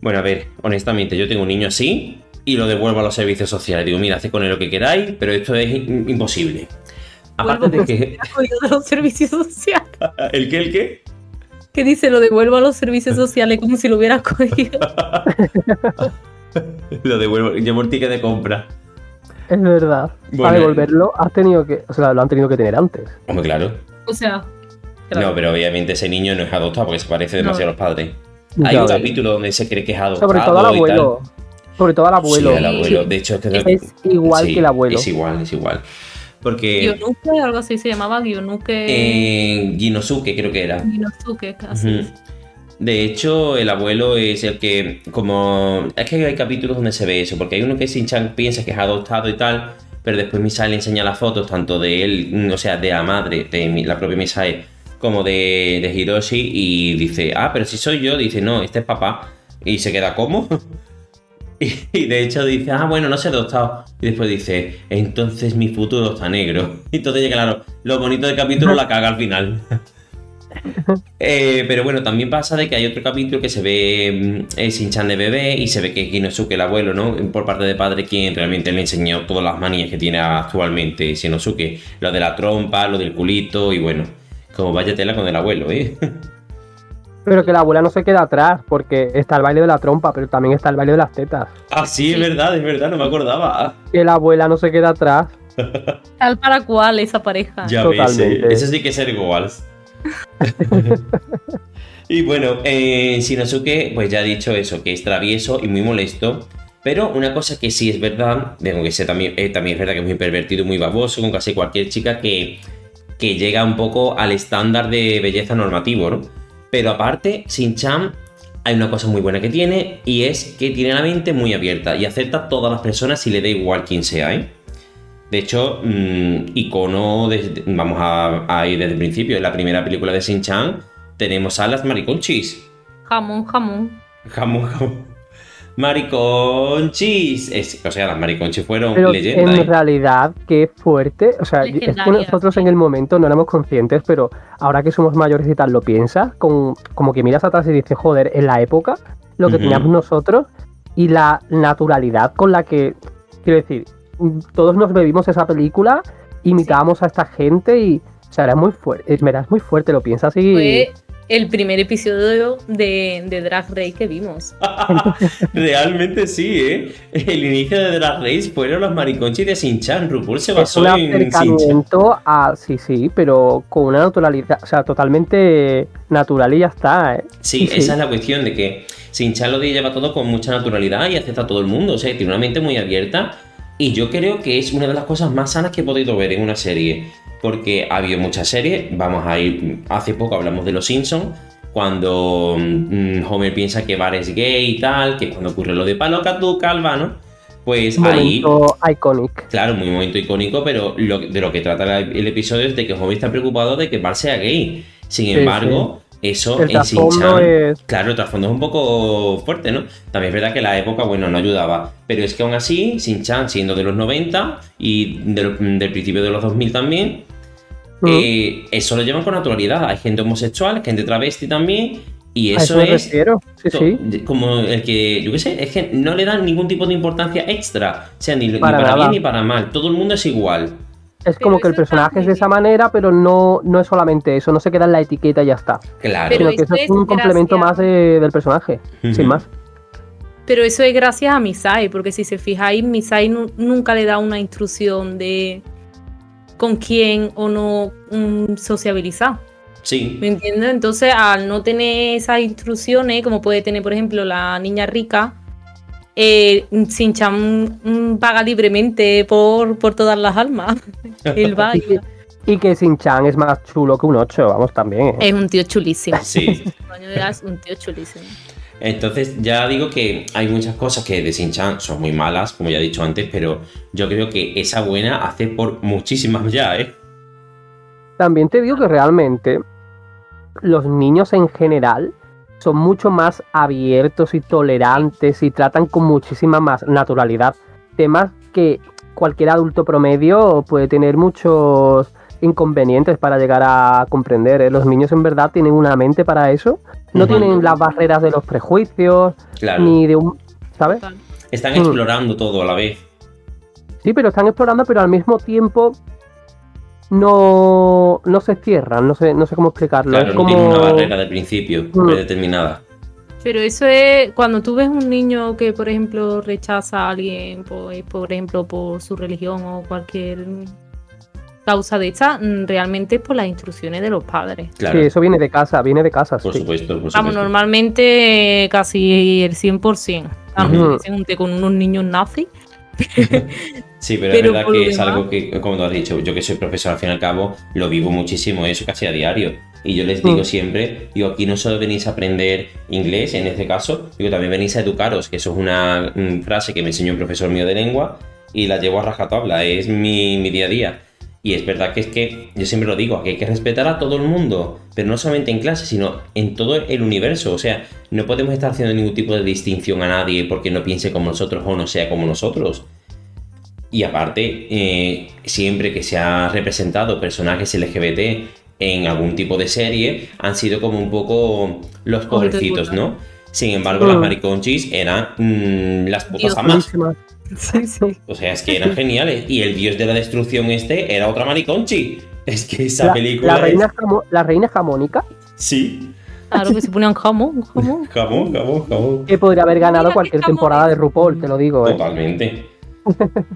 Bueno, a ver, honestamente, yo tengo un niño así y lo devuelvo a los servicios sociales. Digo, mira, haced con él lo que queráis, pero esto es imposible. Aparte de que... de los servicios sociales. ¿El qué, el qué? Que dice, lo devuelvo a los servicios sociales como si lo hubieras cogido. Lo devuelvo, llevo el ticket de compra. Es verdad. Bueno. Para devolverlo, has tenido que. O sea, lo han tenido que tener antes. Hombre, claro. O sea. No, pero obviamente ese niño no es adoptado porque se parece demasiado a los padres. Hay un capítulo donde se cree que es adoptado. Sobre todo al y tal. Sobre todo al abuelo. Sí, el abuelo. De hecho, es que Es igual sí, que el abuelo. Es igual, es igual. Porque Gyonuke, algo así se llamaba Gyonuke. eh, Ginosuke creo que era. Ginosuke, casi. De hecho, el abuelo es el que, como... Es que hay capítulos donde se ve eso, porque hay uno que Shin-chan piensa que es adoptado y tal, pero después Misae le enseña las fotos tanto de él, mm, o sea, de la madre, de la propia Misae, como de, de Hiroshi, y dice, ah, pero si soy yo, dice, no, este es papá, y se queda como. Y, y de hecho dice, ah, bueno, no sé adoptado. Y después dice, entonces mi futuro está negro. Y entonces, ya claro, lo bonito del capítulo la caga al final. Eh, pero bueno, también pasa de que hay otro capítulo que se ve mm, Shin-chan de bebé y se ve que Kinosuke, el abuelo, ¿no? Por parte de padre, quien realmente le enseñó todas las manías que tiene actualmente Shinosuke. Lo de la trompa, lo del culito y bueno, como vaya tela con el abuelo, ¿eh? Pero que la abuela no se queda atrás, porque está el baile de la trompa, pero también está el baile de las tetas. Ah, sí, es verdad, es verdad, no me acordaba. Que la abuela no se queda atrás. Tal para cual esa pareja. Ya ves, eh, eso sí que es ser iguals. y bueno, eh, Shinosuke, pues ya ha dicho eso, que es travieso y muy molesto. Pero una cosa que sí es verdad, tengo que ser también, eh, también es verdad que es muy pervertido, muy baboso, con casi cualquier chica que, que llega un poco al estándar de belleza normativo, ¿no? Pero aparte, Shin-chan hay una cosa muy buena que tiene y es que tiene la mente muy abierta y acepta a todas las personas y le da igual quién sea, ¿eh? De hecho, mm, icono, desde- vamos a, a ir desde el principio, en la primera película de Shin-chan tenemos a las mariconchis. Jamón, jamón. Jamón, jamón. Mariconchis. Es- o sea, las mariconchis fueron Pero leyenda. en ¿eh? realidad, qué fuerte. O sea, es que nosotros sí. en el momento no éramos conscientes, pero ahora que somos mayores y tal, lo piensas, con, como que miras atrás y dices, joder, en la época, lo que teníamos nosotros y la naturalidad con la que, quiero decir, todos nos bebimos esa película, imitábamos a esta gente y, o sea, era muy fuerte, es, muy fuerte, lo piensas y... Fue el primer episodio de, de Drag Race que vimos. Realmente sí, ¿eh? El inicio de Drag Race fueron los mariconchis de Shin-chan. RuPaul se Es basó un en acercamiento a, sí, sí, pero con una naturalidad, o sea, totalmente natural y ya está, ¿eh? Sí, Sí, esa sí. es la cuestión de que Shin-chan lo lleva todo con mucha naturalidad y acepta a todo el mundo. O sea, tiene una mente muy abierta. Y yo creo que es una de las cosas más sanas que he podido ver en una serie. Porque ha habido muchas series. Vamos a ir. Hace poco hablamos de Los Simpsons. Cuando mm, Homer piensa que Bar es gay y tal. Que es cuando ocurre lo de Paloca tú, calva, ¿no? Pues Un ahí. momento iconic. Claro, muy momento icónico, pero lo- de lo que trata el episodio es de que Homer está preocupado de que Bar sea gay. Sin Sí, embargo, eso El en Shin-chan. es... Claro, el trasfondo es un poco fuerte, ¿no? También es verdad que la época, bueno, no ayudaba. Pero es que aún así, Shin-Chan siendo de los 90 y del, del principio de los 2000 también, Mm. eh, eso lo llevan con naturalidad. Hay gente homosexual, gente travesti también, y a eso, es refiero. Sí, to- sí. de- como el que, yo qué sé, es que no le dan ningún tipo de importancia extra, o sea, ni, ni Para bien ni para mal. Todo el mundo es igual. Es Pero como que el personaje es de esa manera, pero no, no es solamente eso, no se queda en la etiqueta y ya está. Claro. Pero Sino que eso es es un complemento más de- del personaje, sin más. Pero eso es gracias a Misai, porque si se fijáis, Misai nu- nunca le da una instrucción de con quién o no mm, sociabilizar. Sí, ¿Me entiendes? Entonces, al no tener esas instrucciones, como puede tener, por ejemplo, la niña rica, eh, Shin-chan mm, paga libremente por, por todas las almas. Él va y- que Sin-Chan es más chulo que un 8, vamos, también. ¿eh? Es un tío chulísimo. sí. Un tío chulísimo. Entonces ya digo que hay muchas cosas que de Shin-Chan son muy malas, como ya he dicho antes, pero yo creo que esa buena hace por muchísimas ya, ¿eh? También te digo que realmente los niños en general son mucho más abiertos y tolerantes y tratan con muchísima más naturalidad. Temas que cualquier adulto promedio puede tener muchos inconvenientes para llegar a comprender. ¿eh? Los niños en verdad tienen una mente para eso. No tienen las barreras de los prejuicios, Claro. ni de un... ¿Sabes? Están Mm. explorando todo a la vez. Sí, pero están explorando, pero al mismo tiempo no, no se cierran, no sé, no sé cómo explicarlo. Claro, es no como... tienen una barrera del principio Mm. predeterminada. Pero eso es cuando tú ves un niño que, por ejemplo, rechaza a alguien, por, por ejemplo, por su religión o cualquier causa de esta, mm, realmente es por las instrucciones de los padres. Claro, Sí, eso viene de casa, viene de casa, por sí. supuesto, por Vamos, supuesto. normalmente casi el 100%. A no ser Ujú. que se junte con unos niños nazis. Sí, pero, Pero es verdad que es algo que, como tú has dicho, yo que soy profesor al fin y al cabo, lo vivo muchísimo, eso casi a diario. Y yo les digo Mm. siempre, digo, aquí no solo venís a aprender inglés, en este caso, digo, también venís a educaros, que eso es una mm, frase que me enseñó un profesor mío de lengua y la llevo a rajatabla, es mi, mi día a día. Y es verdad que es que, yo siempre lo digo, que hay que respetar a todo el mundo, pero no solamente en clase, sino en todo el universo. O sea, no podemos estar haciendo ningún tipo de distinción a nadie porque no piense como nosotros o no sea como nosotros. Y aparte, eh, siempre que se ha representado personajes LGBT en algún tipo de serie han sido como un poco los pobrecitos, ¿no? Sin embargo, Mm. las mariconchis eran mm, las putas amas. Sí, sí. O sea, es que eran geniales. Y el dios de la destrucción este era otra mariconchi. Es que esa La, película la reina es... jamo- la reina jamónica, Sí. Claro que se ponían jamón, jamón. Jamón, jamón, jamón. que podría haber ganado Mira, cualquier temporada de RuPaul, te lo digo. ¿eh? Totalmente.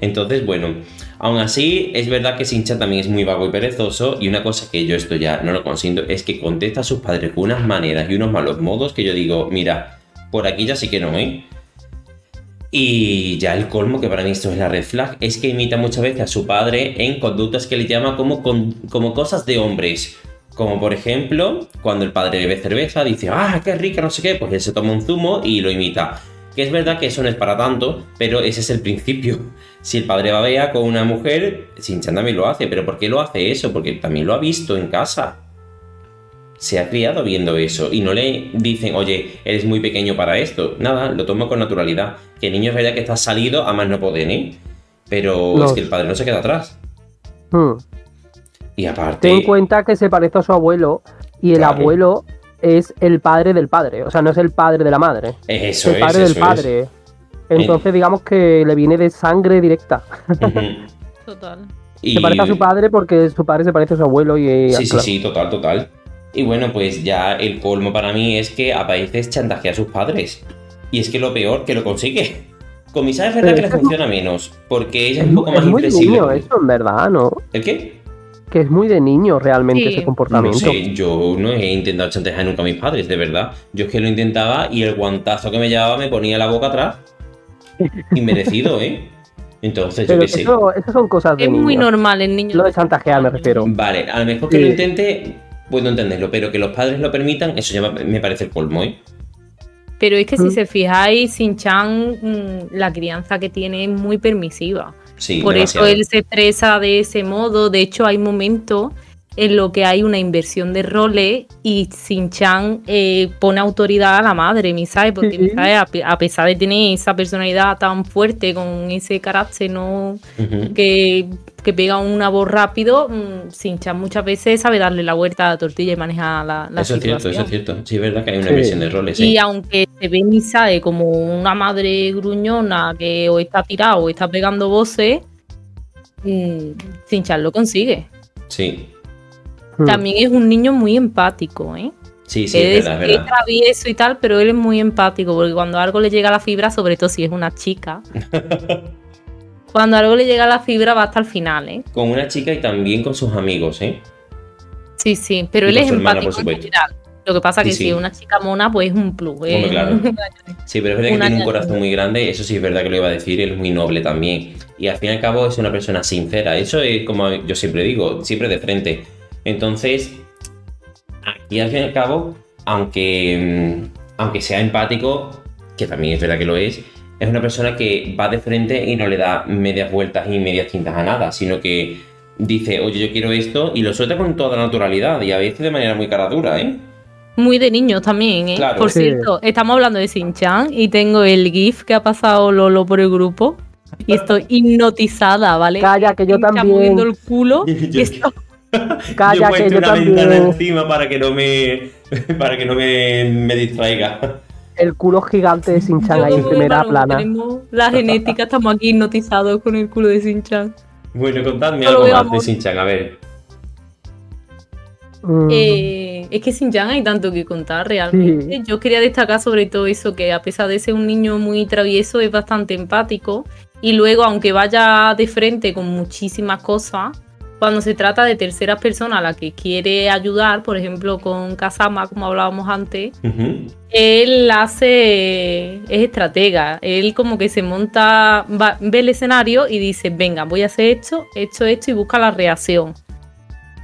Entonces, bueno, aún así, es verdad que Sinchan también es muy vago y perezoso. Y una cosa que yo esto ya no lo consiento es que contesta a sus padres con unas maneras y unos malos modos que yo digo, mira, por aquí ya sí que no, ¿eh? Y ya el colmo, que para mí esto es la red flag, es que imita muchas veces a su padre en conductas que le llama como, como cosas de hombres. Como por ejemplo, cuando el padre bebe cerveza, dice, ah, qué rica, no sé qué, pues él se toma un zumo y lo imita. Que es verdad que eso no es para tanto, pero ese es el principio. Si el padre babea con una mujer, Sinchan también lo hace, pero ¿por qué lo hace eso? Porque también lo ha visto en casa. Se ha criado viendo eso y no le dicen, oye, eres muy pequeño para esto. Nada, lo toma con naturalidad. Que el niño es verdad que está salido a más no poder, ¿eh? Pero No. es que el padre no se queda atrás. Hmm. Y aparte. Ten en cuenta que se parece a su abuelo y el Claro. abuelo es el padre del padre, o sea, no es el padre de la madre, es Eso el es, padre del padre. Entonces, digamos que le viene de sangre directa. Total. Y- Se parece a su padre porque su padre se parece a su abuelo y Sí, sí, claro. sí, total, total. Y bueno, pues ya el colmo para mí es que a veces chantajea a sus padres. Y es que lo peor, que lo consigue. Con Misa es verdad Pero que le es funciona menos, porque ella es Es, un poco es más muy inflexible. niño eso, en verdad, ¿no? ¿El qué? Que es muy de niño realmente Sí. ese No comportamiento. sé, yo no he intentado chantajear nunca a mis padres, de verdad. Yo es que lo intentaba y el guantazo que me llevaba me ponía la boca atrás. Inmerecido, ¿eh? Entonces, yo qué sé. esas son cosas de Es muy normal en niños. Lo de chantajear me refiero. Vale, a lo mejor que Sí. lo intente, puedo entenderlo, pero que los padres lo permitan, eso ya me parece el colmo, ¿eh? Pero es que si Mm. se fijáis, Sin-Chan, mm, la crianza que tiene es muy permisiva. Sí, Por demasiado. eso él se expresa de ese modo. De hecho, hay momentos en los que hay una inversión de roles y Sin-Chan eh, pone autoridad a la madre, Misae, porque. Misae, a, pe- a pesar de tener esa personalidad tan fuerte, con ese carácter no que, que pega una voz rápido, mm, Sin-Chan muchas veces sabe darle la vuelta a la tortilla y manejar la, la Eso es cierto, situación. eso es cierto. Sí, es verdad que hay una Sí. inversión de roles. Y aunque se ve Misae como una madre gruñona que o está tirada o está pegando voces, mm, Sinchan lo consigue. Sí, Hmm. También es un niño muy empático, ¿eh? sí, sí, es verdad, es travieso y tal, pero él es muy empático porque cuando algo le llega a la fibra, sobre todo si es una chica, cuando algo le llega a la fibra va hasta el final, ¿eh? Con una chica y también con sus amigos, ¿eh? Sí, sí, pero Y él es hermana, empático por en general. Lo que pasa Sí, que sí. si es una chica mona, pues es un plus. Hombre, ¿eh? claro. Sí, pero es verdad que Una tiene un corazón muy grande, eso sí es verdad que lo iba a decir, él es muy noble también. Y al fin y al cabo es una persona sincera, eso es como yo siempre digo, siempre de frente. Entonces, aquí al fin y al cabo, aunque, mm, aunque sea empático, que también es verdad que lo es, es una persona que va de frente y no le da medias vueltas y medias tintas a nada, sino que dice, oye, yo quiero esto y lo suelta con toda naturalidad y a veces de manera muy cara dura, ¿eh? Muy de niños también, ¿eh? Claro. Por Sí. cierto, estamos hablando de Sin-Chan y tengo el GIF que ha pasado Lolo por el grupo y estoy hipnotizada, ¿vale? Calla, que yo Sin-Chan también. moviendo el culo. Yo- y esto- Calla, yo he que yo una ventana también. encima para que no me para que no me, me distraiga. El culo gigante de Sinchan ahí en primera plana. La genética, estamos aquí hipnotizados con el culo de Sin-Chan. Bueno, contadme algo más de. Sinchan, a ver. Mm, Eh, es que sin Jan hay tanto que contar realmente. Sí. Yo quería destacar sobre todo eso, que a pesar de ser un niño muy travieso, es bastante empático. Y luego, aunque vaya de frente con muchísimas cosas, cuando se trata de terceras personas a las que quiere ayudar, por ejemplo con Kazama, como hablábamos antes, él hace, es estratega. Él como que se monta, va- ve el escenario y dice, venga, voy a hacer esto, esto, esto, y busca la reacción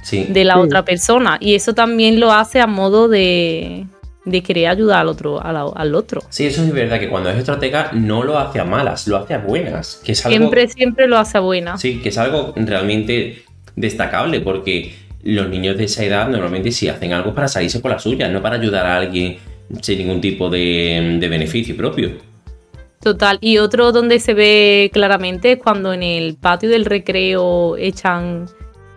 Sí. de la Sí. otra persona. Y eso también lo hace a modo de, de querer ayudar al otro, a la- al otro. Sí, eso es verdad que cuando es estratega no lo hace a malas, lo hace a buenas. Que es algo, Siempre, siempre lo hace a buena. Sí, que es algo realmente destacable porque los niños de esa edad normalmente si hacen algo es para salirse por la suya, no para ayudar a alguien sin ningún tipo de, de beneficio propio. Total. Y otro donde se ve claramente es cuando en el patio del recreo echan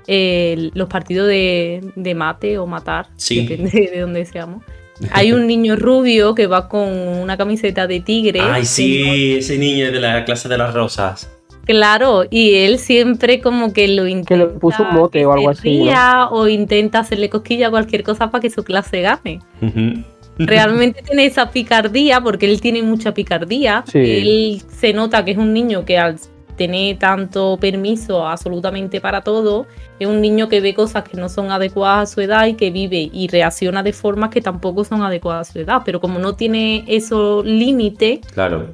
los partidos de, de mate o matar, Sí. depende de dónde seamos. Hay un niño rubio que va con una camiseta de tigre. Ay, sí, ese niño de la clase de las rosas. Claro, y él siempre como que lo intenta. Que le puso un que o algo así, O intenta hacerle cosquilla a cualquier cosa para que su clase gane. Realmente tiene esa picardía, porque él tiene mucha picardía. Sí. Él se nota que es un niño que al tener tanto permiso absolutamente para todo, es un niño que ve cosas que no son adecuadas a su edad y que vive y reacciona de formas que tampoco son adecuadas a su edad. Pero como no tiene esos límites, Claro,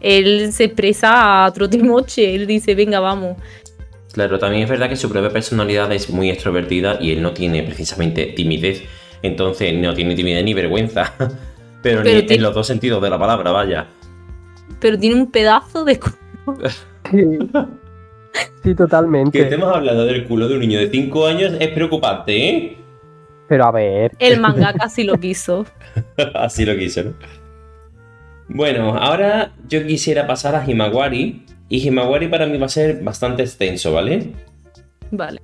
él se expresa a trotimoche. Él dice, venga, vamos. claro, también es verdad que su propia personalidad es muy extrovertida y él no tiene precisamente timidez. Entonces no tiene timidez ni vergüenza. Pero, Pero ni tiene- en los dos sentidos de la palabra, vaya. Pero tiene un pedazo de... cu- Sí, Sí, totalmente. Que estemos hablando del culo de un niño de 5 años es preocupante, ¿eh? Pero a ver, El manga casi lo quiso. Así lo quiso, ¿no? Bueno, ahora yo quisiera pasar a Himawari. Y Himawari para mí va a ser bastante extenso, ¿vale? Vale.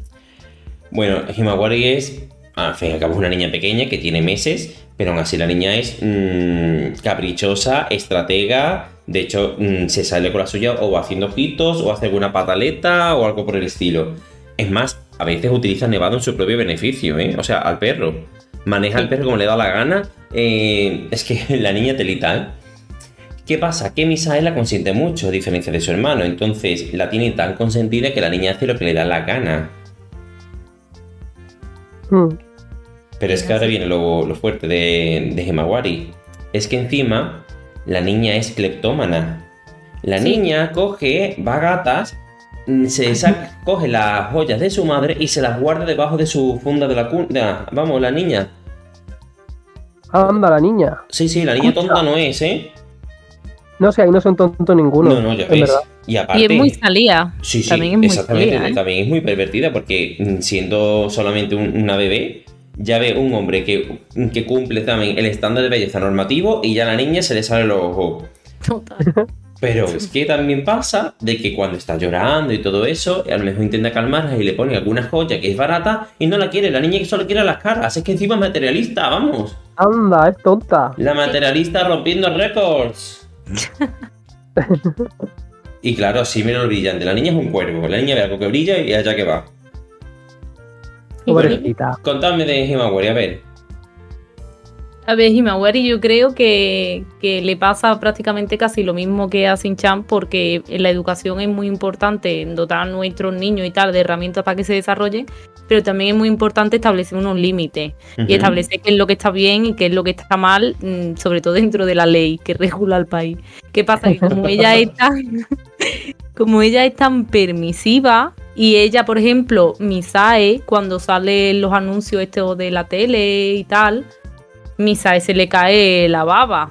Bueno, Himawari es, al fin y al cabo, es una niña pequeña que tiene meses, pero aún así la niña es mm, caprichosa, estratega. De hecho, mm, se sale con la suya o va haciendo ojitos o hace alguna pataleta o algo por el estilo. Es más, a veces utiliza Nevado en su propio beneficio, ¿eh? O sea, al perro. Maneja al perro como le da la gana. Eh, es que la niña telita, ¿eh? ¿Qué pasa? Que Misae la consiente mucho, a diferencia de su hermano. Entonces la tiene tan consentida que la niña hace lo que le da la gana. mm, Pero es que ahora viene lo, lo fuerte de, de Himawari. Es que encima la niña es cleptómana. La Sí. niña coge, va a gatas, mm, se saca, coge las joyas de su madre y se las guarda debajo de su funda de la cuna. Vamos, la niña. anda la niña. Sí, sí, la niña Escucha. tonta no es, ¿eh? No sé, ahí no son tontos ninguno. No, no, ya ves. verdad. Y aparte. Y es muy salía. Sí, sí, También es muy exactamente. ¿eh? También es muy pervertida porque mm, siendo solamente un- una bebé, ya ve un hombre que, que cumple también el estándar de belleza normativo y ya a la niña se le sale los ojos. Total. Pero es que también pasa de que cuando está llorando y todo eso, a lo mejor intenta calmarla y le pone alguna joya que es barata y no la quiere. La niña que solo quiere las caras. Es que encima es materialista, vamos. Anda, es tonta. La materialista rompiendo récords. Y claro, sí, mira lo brillante. La niña es un cuervo. La niña ve algo que brilla y allá que va. Bueno. Contadme de Himawari, a ver. A ver, Himawari yo creo que, que le pasa prácticamente casi lo mismo que a Shin-Chan porque la educación es muy importante en dotar a nuestros niños y tal de herramientas para que se desarrollen, pero también es muy importante establecer unos límites y establecer qué es lo que está bien y qué es lo que está mal, mm, sobre todo dentro de la ley que regula el país. ¿Qué pasa? Que como ella es tan, como ella es tan permisiva y ella, por ejemplo, Misae, cuando salen los anuncios estos de la tele y tal, Misae se le cae la baba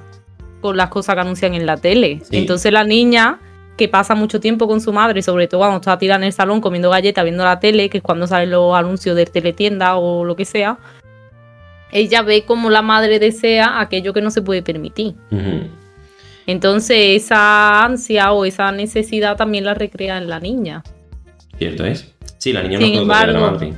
con las cosas que anuncian en la tele. Sí. Entonces la niña que pasa mucho tiempo con su madre, sobre todo cuando está tirada en el salón comiendo galletas, viendo la tele, que es cuando salen los anuncios de teletienda o lo que sea, ella ve como la madre desea aquello que no se puede permitir. Entonces esa ansia o esa necesidad también la recrea en la niña. Cierto es. Sí, la niña Sin no puede la madre.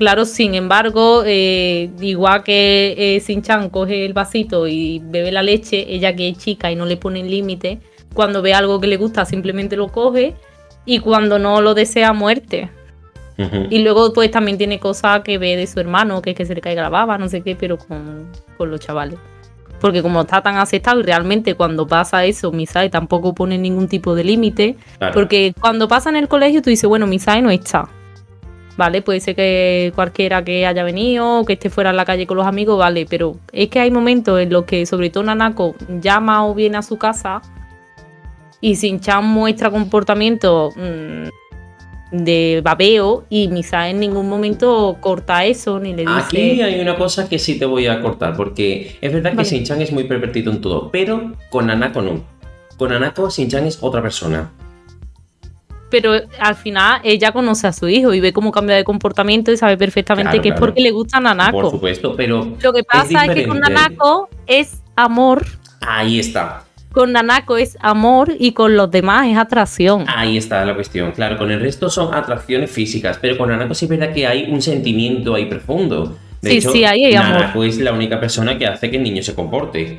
Claro, sin embargo, eh, igual que eh, Shin-Chan coge el vasito y bebe la leche, ella que es chica y no le pone límite, cuando ve algo que le gusta simplemente lo coge y cuando no lo desea muerte. Y luego pues también tiene cosas que ve de su hermano, que es que se le caiga la baba, no sé qué, pero con, con los chavales. Porque como está tan aceptado y realmente cuando pasa eso, Misae tampoco pone ningún tipo de límite, Claro. porque cuando pasa en el colegio tú dices, bueno, Misae no está. Vale, puede ser que cualquiera que haya venido, que esté fuera en la calle con los amigos, vale, pero es que hay momentos en los que sobre todo Nanako llama o viene a su casa y Shin-Chan muestra comportamiento mm, de babeo y Misae en ningún momento corta eso ni le dice... Aquí hay una cosa que sí te voy a cortar, porque es verdad que Vale. Shin-Chan es muy pervertido en todo, pero con Nanako no. Con Nanako, Shin-Chan es otra persona. Pero al final ella conoce a su hijo y ve cómo cambia de comportamiento y sabe perfectamente Claro, que es porque le gusta a Nanako. Por supuesto, pero Lo que pasa es, que con. Nanako es amor. ahí está. con Nanako es amor y con los demás es atracción. Ahí está la cuestión. Claro, con el resto son atracciones físicas, pero con Nanako sí es verdad que hay un sentimiento ahí profundo. De Sí, hecho, sí, ahí hay amor. Nanako es la única persona que hace que el niño se comporte.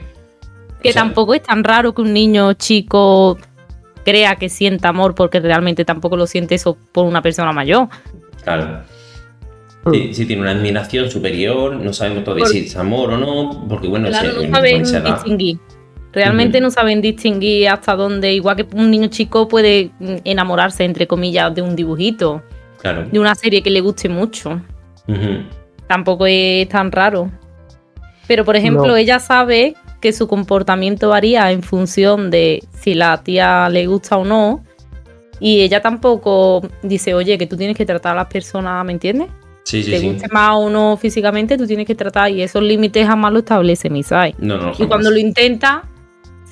Que O sea, tampoco es tan raro que un niño chico crea que sienta amor porque realmente tampoco lo siente eso por una persona mayor. Claro. Mm. Si, si tiene una admiración superior, no sabemos todavía Por- si es amor o no, porque bueno, Claro, se- no saben distinguir. Realmente no saben distinguir hasta dónde, igual que un niño chico puede mm, enamorarse, entre comillas, de un dibujito, Claro. de una serie que le guste mucho. Tampoco es tan raro. Pero, por ejemplo, No. ella sabe que su comportamiento varía en función de si la tía le gusta o no. Y ella tampoco dice, oye, que tú tienes que tratar a las personas, ¿me entiendes? Sí, sí, te sí. guste más o no físicamente, tú tienes que tratar. Y esos límites jamás lo establece Misai. No, no, Y jamás. cuando lo intenta,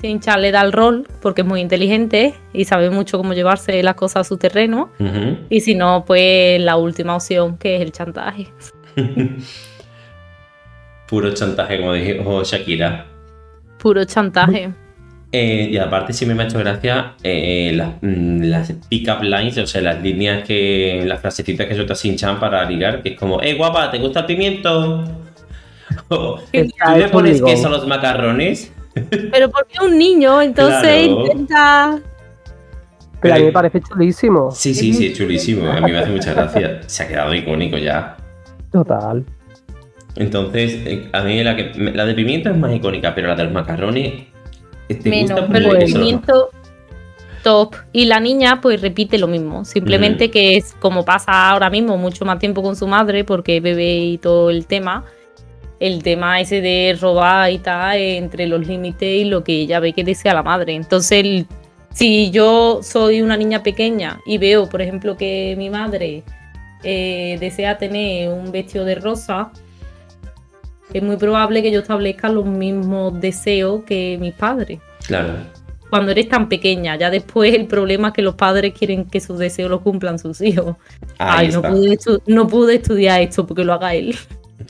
Sincha le da el rol porque es muy inteligente y sabe mucho cómo llevarse las cosas a su terreno. Y si no, pues la última opción, que es el chantaje. Puro chantaje, como dijo Shakira. Puro chantaje. Eh, y aparte sí me ha hecho gracia eh, las, mm, las pick-up lines, o sea, las líneas que. las frasecitas que suelta Shin-Chan para ligar, que es como, ¡eh, guapa, ¿te gusta el pimiento? O, Está ¿Tú le pones queso a los macarrones? Pero porque es un niño, entonces Claro. intenta. Pero a mí me parece chulísimo. Sí, sí, sí, es chulísimo. A mí me hace mucha gracia. Se ha quedado icónico ya. Total. Entonces, eh, a mí la, que, la de pimiento es más icónica, pero la de los macarrones. eh, ¿Te Menos, gusta pero el movimiento top. Y la niña, pues repite lo mismo. Simplemente que es como pasa ahora mismo, mucho más tiempo con su madre, porque bebé y todo el tema. El tema ese de robar y tal, entre los límites y lo que ella ve que desea la madre. Entonces, si yo soy una niña pequeña y veo, por ejemplo, que mi madre eh, desea tener un vestido de rosa, es muy probable que yo establezca los mismos deseos que mis padres Claro. cuando eres tan pequeña. Ya después el problema es que los padres quieren que sus deseos los cumplan sus hijos. Ahí Ay, pude, no pude estudiar esto porque lo haga él.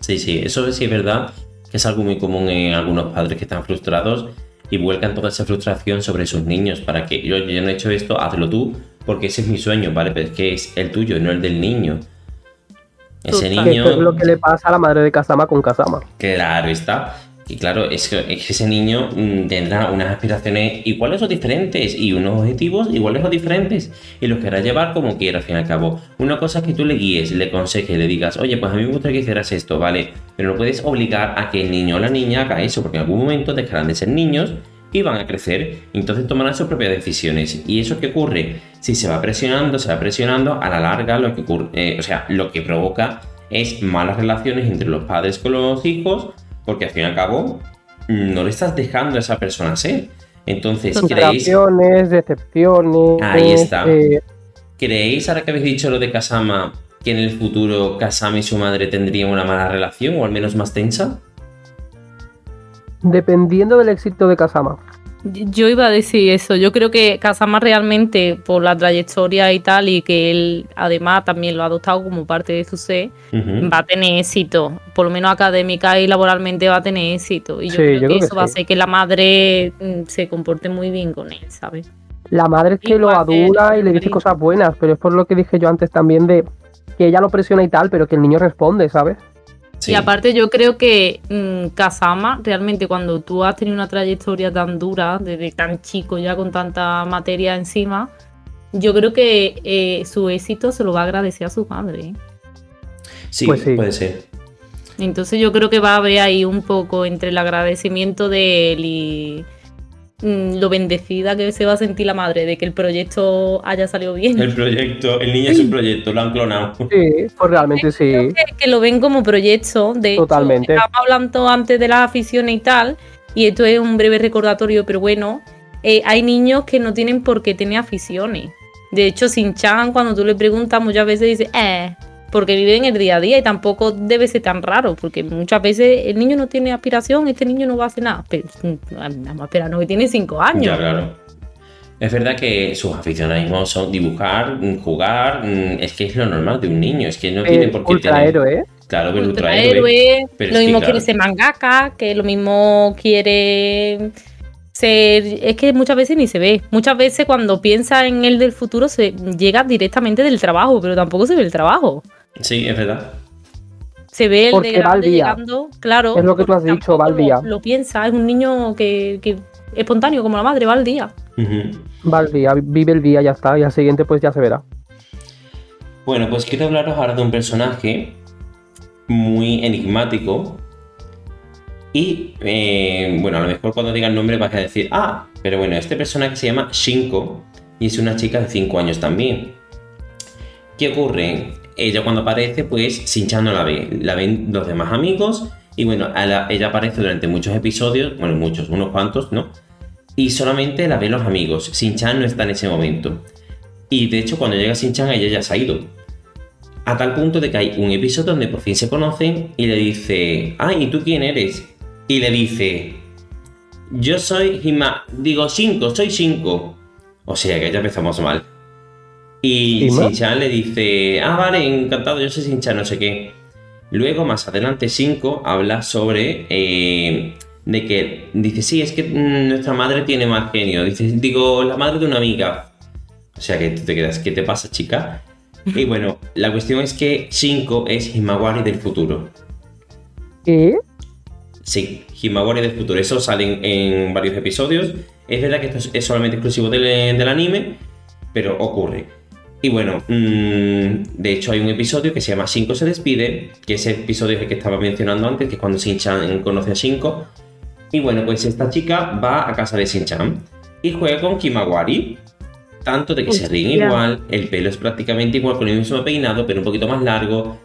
Sí, sí, eso sí es verdad que es algo muy común en algunos padres que están frustrados y vuelcan toda esa frustración sobre sus niños para que yo, yo no he hecho esto, hazlo tú, porque ese es mi sueño, ¿vale? Pero es que es el tuyo, no el del niño. Ese Total. Que esto es lo niño, que le pasa a la madre de Kasama con Kasama. claro está. Y claro, es que, es que ese niño mm, tendrá unas aspiraciones iguales o diferentes y unos objetivos iguales o diferentes y los querrá llevar como quiera al fin y al cabo. Una cosa es que tú le guíes, le aconsejes, le digas, oye, pues a mí me gustaría que hicieras esto, ¿vale? Pero no puedes obligar a que el niño o la niña haga eso porque en algún momento dejarán de ser niños y van a crecer, entonces tomarán sus propias decisiones. ¿Y eso qué ocurre? Si se va presionando, se va presionando, a la larga lo que ocurre, eh, o sea, lo que provoca es malas relaciones entre los padres con los hijos, porque al fin y al cabo no le estás dejando a esa persona ser. Entonces, ¿creéis, decepciones. Ahí está. eh, ¿creéis, ahora que habéis dicho lo de Kasama, que en el futuro Kasama y su madre tendrían una mala relación o al menos más tensa? Dependiendo del éxito de Kasama. Yo iba a decir eso. Yo creo que Kasama realmente, por la trayectoria y tal, y que él además también lo ha adoptado como parte de su ser, va a tener éxito. Por lo menos académica y laboralmente va a tener éxito. Y yo Sí, creo yo que creo que eso va a hacer que la madre mm, se comporte muy bien con él, ¿sabes? La madre es que lo adula y le dice cosas buenas, pero es por lo que dije yo antes también de que ella lo presiona y tal, pero que el niño responde, ¿sabes? Sí. Y aparte yo creo que mm, Kasama, realmente cuando tú has tenido una trayectoria tan dura, desde tan chico ya con tanta materia encima, yo creo que eh, su éxito se lo va a agradecer a su madre. Sí, Pues sí. puede ser. Entonces yo creo que va a haber ahí un poco entre el agradecimiento de él y lo bendecida que se va a sentir la madre de que el proyecto haya salido bien. El proyecto, el niño es un proyecto, lo han clonado. Sí, pues realmente sí. que, que lo ven como proyecto. De hecho, Totalmente. estábamos hablando antes de las aficiones y tal, y esto es un breve recordatorio, pero bueno, eh, hay niños que no tienen por qué tener aficiones. De hecho, Sin Chan, cuando tú le preguntas, muchas veces dice, eh, porque vive en el día a día y tampoco debe ser tan raro, porque muchas veces el niño no tiene aspiración, este niño no va a hacer nada. Pero mm, vamos a esperarnos que tiene cinco años. Ya, claro. Es verdad que sus aficiones mismo son dibujar, jugar, mm, es que es lo normal de un niño, es que no tiene por qué tener... ¿eh? Claro, pero ultrahéroe. Pero lo que, mismo claro. quiere ser mangaka, que lo mismo quiere se, es que muchas veces ni se ve. Muchas veces cuando piensa en el del futuro se llega directamente del trabajo, pero tampoco se ve el trabajo. Sí, es verdad. Se ve el Porque de grande día. llegando, claro. Es lo que tú has dicho, va al día. Lo, lo piensa, es un niño que, que espontáneo, como la madre, va al día. Ujú. Va al día, vive el día, ya está. Y al siguiente, pues ya se verá. Bueno, pues quiero hablaros ahora de un personaje muy enigmático. Y eh, bueno, a lo mejor cuando diga el nombre vas a decir, ah, pero bueno, este personaje se llama Shinko y es una chica de 5 años también. ¿Qué ocurre? Ella cuando aparece, pues Shin-chan no la ve, la ven los demás amigos y bueno, ella aparece durante muchos episodios, bueno, muchos, unos cuantos, ¿no? Y solamente la ven los amigos, Shin-chan no está en ese momento. Y de hecho, cuando llega Shin-chan, ella ya se ha ido. A tal punto de que hay un episodio donde por fin se conocen y le dice, ah, ¿y tú quién eres? Y le dice, yo soy Hima, digo 5, soy 5. O sea que ya empezamos mal. Y. Shin-chan le dice, ah, vale, encantado, yo soy Shin-chan, no sé qué. Luego, más adelante, 5 habla sobre eh, de que dice, sí, es que mm, nuestra madre tiene más genio. Dice, digo, la madre de una amiga. O sea que tú te quedas, ¿qué te pasa, chica? Y bueno, la cuestión es que 5 es Himawari del futuro. ¿Qué? Sí, Himawari del futuro. Eso sale en, en varios episodios. Es verdad que esto es, es solamente exclusivo del, del anime, pero ocurre. Y bueno, mm, de hecho hay un episodio que se llama 5 se despide, que ese episodio es el que estaba mencionando antes, que es cuando Shin-chan conoce a 5. Y bueno, pues esta chica va a casa de Shin-chan y juega con Himawari. Tanto de que se ríen igual, el pelo es prácticamente igual con el mismo peinado, pero un poquito más largo.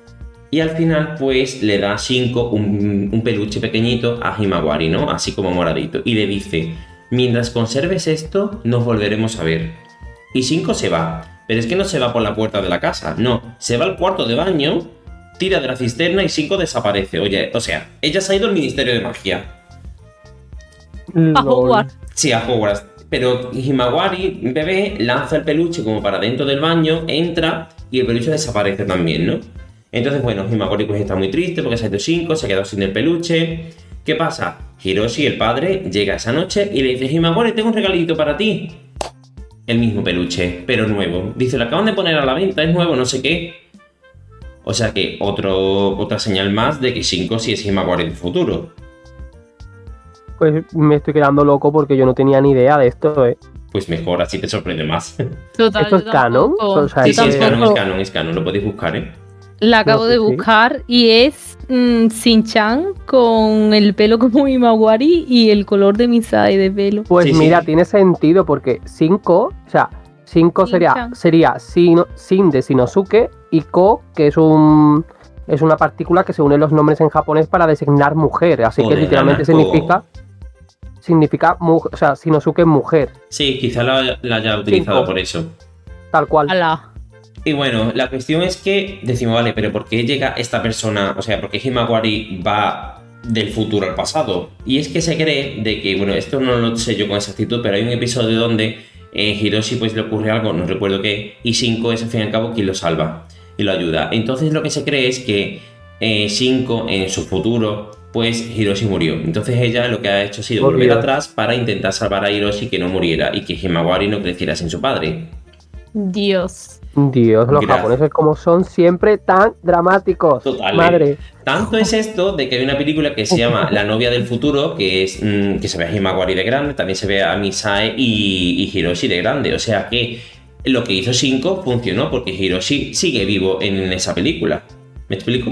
Y al final, pues le da a Shinko un, un peluche pequeñito a Himawari, ¿no? Así como moradito. Y le dice: Mientras conserves esto, nos volveremos a ver. Y Shinko se va. Pero es que no se va por la puerta de la casa, no. Se va al cuarto de baño, tira de la cisterna y Shinko desaparece. Oye, o sea, ella se ha ido al Ministerio de Magia. A. Hogwarts. Sí, a Hogwarts. Pero Himawari, bebé, lanza el peluche como para dentro del baño, entra y el peluche desaparece también, ¿no? Entonces, bueno, Himawari pues está muy triste porque se ha ido 5, se ha quedado sin el peluche. ¿Qué pasa? Hiroshi, el padre, llega esa noche y le dice, Himawari, tengo un regalito para ti. El mismo peluche, pero nuevo. Dice, lo acaban de poner a la venta, es nuevo, no sé qué. O sea que otro, otra señal más de que 5 sí es Himawari del futuro. Pues me estoy quedando loco porque yo no tenía ni idea de esto, ¿eh? Pues mejor, así te sorprende más. Total, ¿Esto es canon? O sea, Sí, sí, es canon, es canon, es canon, lo podéis buscar, ¿eh? La acabo No, de sí. buscar y es mm, Shin-chan con el pelo como Imawari y el color de Misai de pelo. Pues Sí, sí. mira, tiene sentido porque 5, o sea, 5 sería, sería Shin de Shinosuke y Ko, que es un es una partícula que se une los nombres en japonés para designar mujer, así que literalmente significa significa mu- o sea, Shinosuke mujer, Sí, quizá la, la haya utilizado Cinco. por eso. tal cual. Ala. Y bueno, la cuestión es que decimos, vale, pero ¿por qué llega esta persona? O sea, ¿por qué Himawari va del futuro al pasado? Y es que se cree de que, bueno, esto no lo sé yo con exactitud, pero hay un episodio donde eh, Hiroshi pues le ocurre algo, no recuerdo qué, y Shinko es al fin y al cabo quien lo salva y lo ayuda. Entonces lo que se cree es que eh, Shinko en su futuro, pues Hiroshi murió. Entonces ella lo que ha hecho ha sido volver atrás para intentar salvar a Hiroshi que no muriera y que Himawari no creciera sin su padre. Dios. Dios, los Gracias. japoneses como son siempre tan dramáticos. Total, Madre. Tanto es esto de que hay una película que se llama La novia del futuro, que es mm, que se ve a Himawari de grande, también se ve a Misae y, y Hiroshi de grande. O sea que lo que hizo Shinko funcionó porque Hiroshi sigue vivo en esa película. ¿Me explico?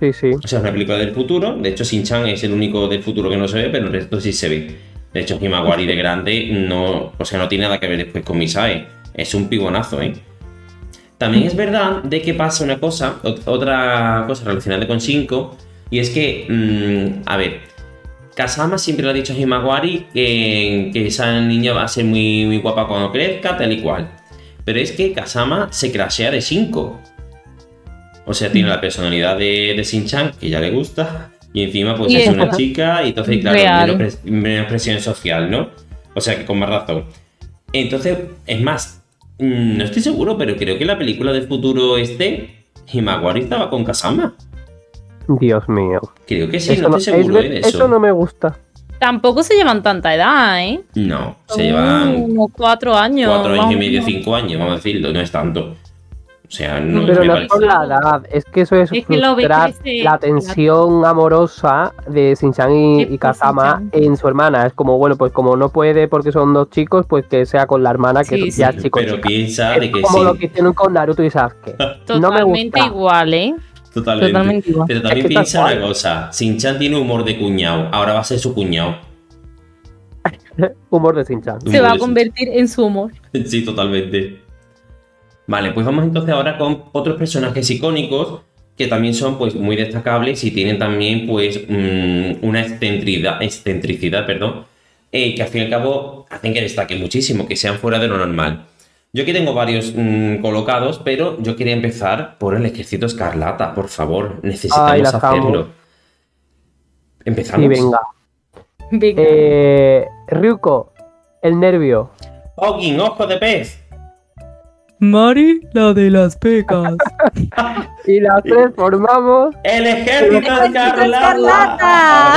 Sí, sí. O sea, es una película del futuro. De hecho, Shin-chan es el único del futuro que no se ve, pero el resto sí se ve. De hecho, Himawari de grande no, o sea, no tiene nada que ver después con Misae. Es un pibonazo, ¿eh? También es verdad de que pasa una cosa, ot- otra cosa relacionada con Shinko, y es que, mm, a ver, Kasama siempre le ha dicho a Himawari que, que esa niña va a ser muy, muy guapa cuando crezca, tal y cual. Pero es que Kasama se crashea de Shinko. O sea, tiene la personalidad de, de Shin-chan, que ya le gusta, y encima pues Y es es- una chica, y entonces, claro, menos, pres- menos presión social, ¿no? O sea, que con más razón. Entonces, es más, mm, no estoy seguro, pero creo que la película del futuro este, Himawari estaba con Kasama. Dios mío. Creo que sí, eso, no no, estoy seguro es ¿eh, ver- de eso. eso no me gusta. Tampoco se llevan tanta edad, ¿eh? No, se Son llevan unos cuatro años. cuatro años y medio, cinco años, vamos a decirlo, no es tanto. O sea, no Pero no es por la edad, es que eso es, Es frustrar la tensión amorosa de Shinchan y, y Kazama en su hermana. Es como, bueno, pues como no puede porque son dos chicos, pues que sea con la hermana que Sí, es ya sí. chico. Pero chica. piensa Es de que como sí, lo que hicieron con Naruto y Sasuke. no me Totalmente gusta. igual, ¿eh? totalmente. Totalmente igual. Pero también Es piensa una cosa, Shin-chan tiene humor de cuñado, ahora va a ser su cuñado. Humor de Shinchan. Se va a convertir en su humor. Sí, totalmente. Vale, pues vamos entonces ahora con otros personajes icónicos que también son pues muy destacables y tienen también pues mm, una excentricidad, excentricidad perdón, eh, que al fin y al cabo hacen que destaquen muchísimo, que sean fuera de lo normal. Yo aquí tengo varios mm, colocados, pero yo quería empezar por el ejército escarlata, por favor, necesitamos Ay, hacerlo. Empezamos. Sí, venga. Venga. Eh, Ryuko, el nervio. Ogin, ojo de pez. Mari, la de las pecas. Y las tres formamos. ¡El ejército ¡Ejército escarlata!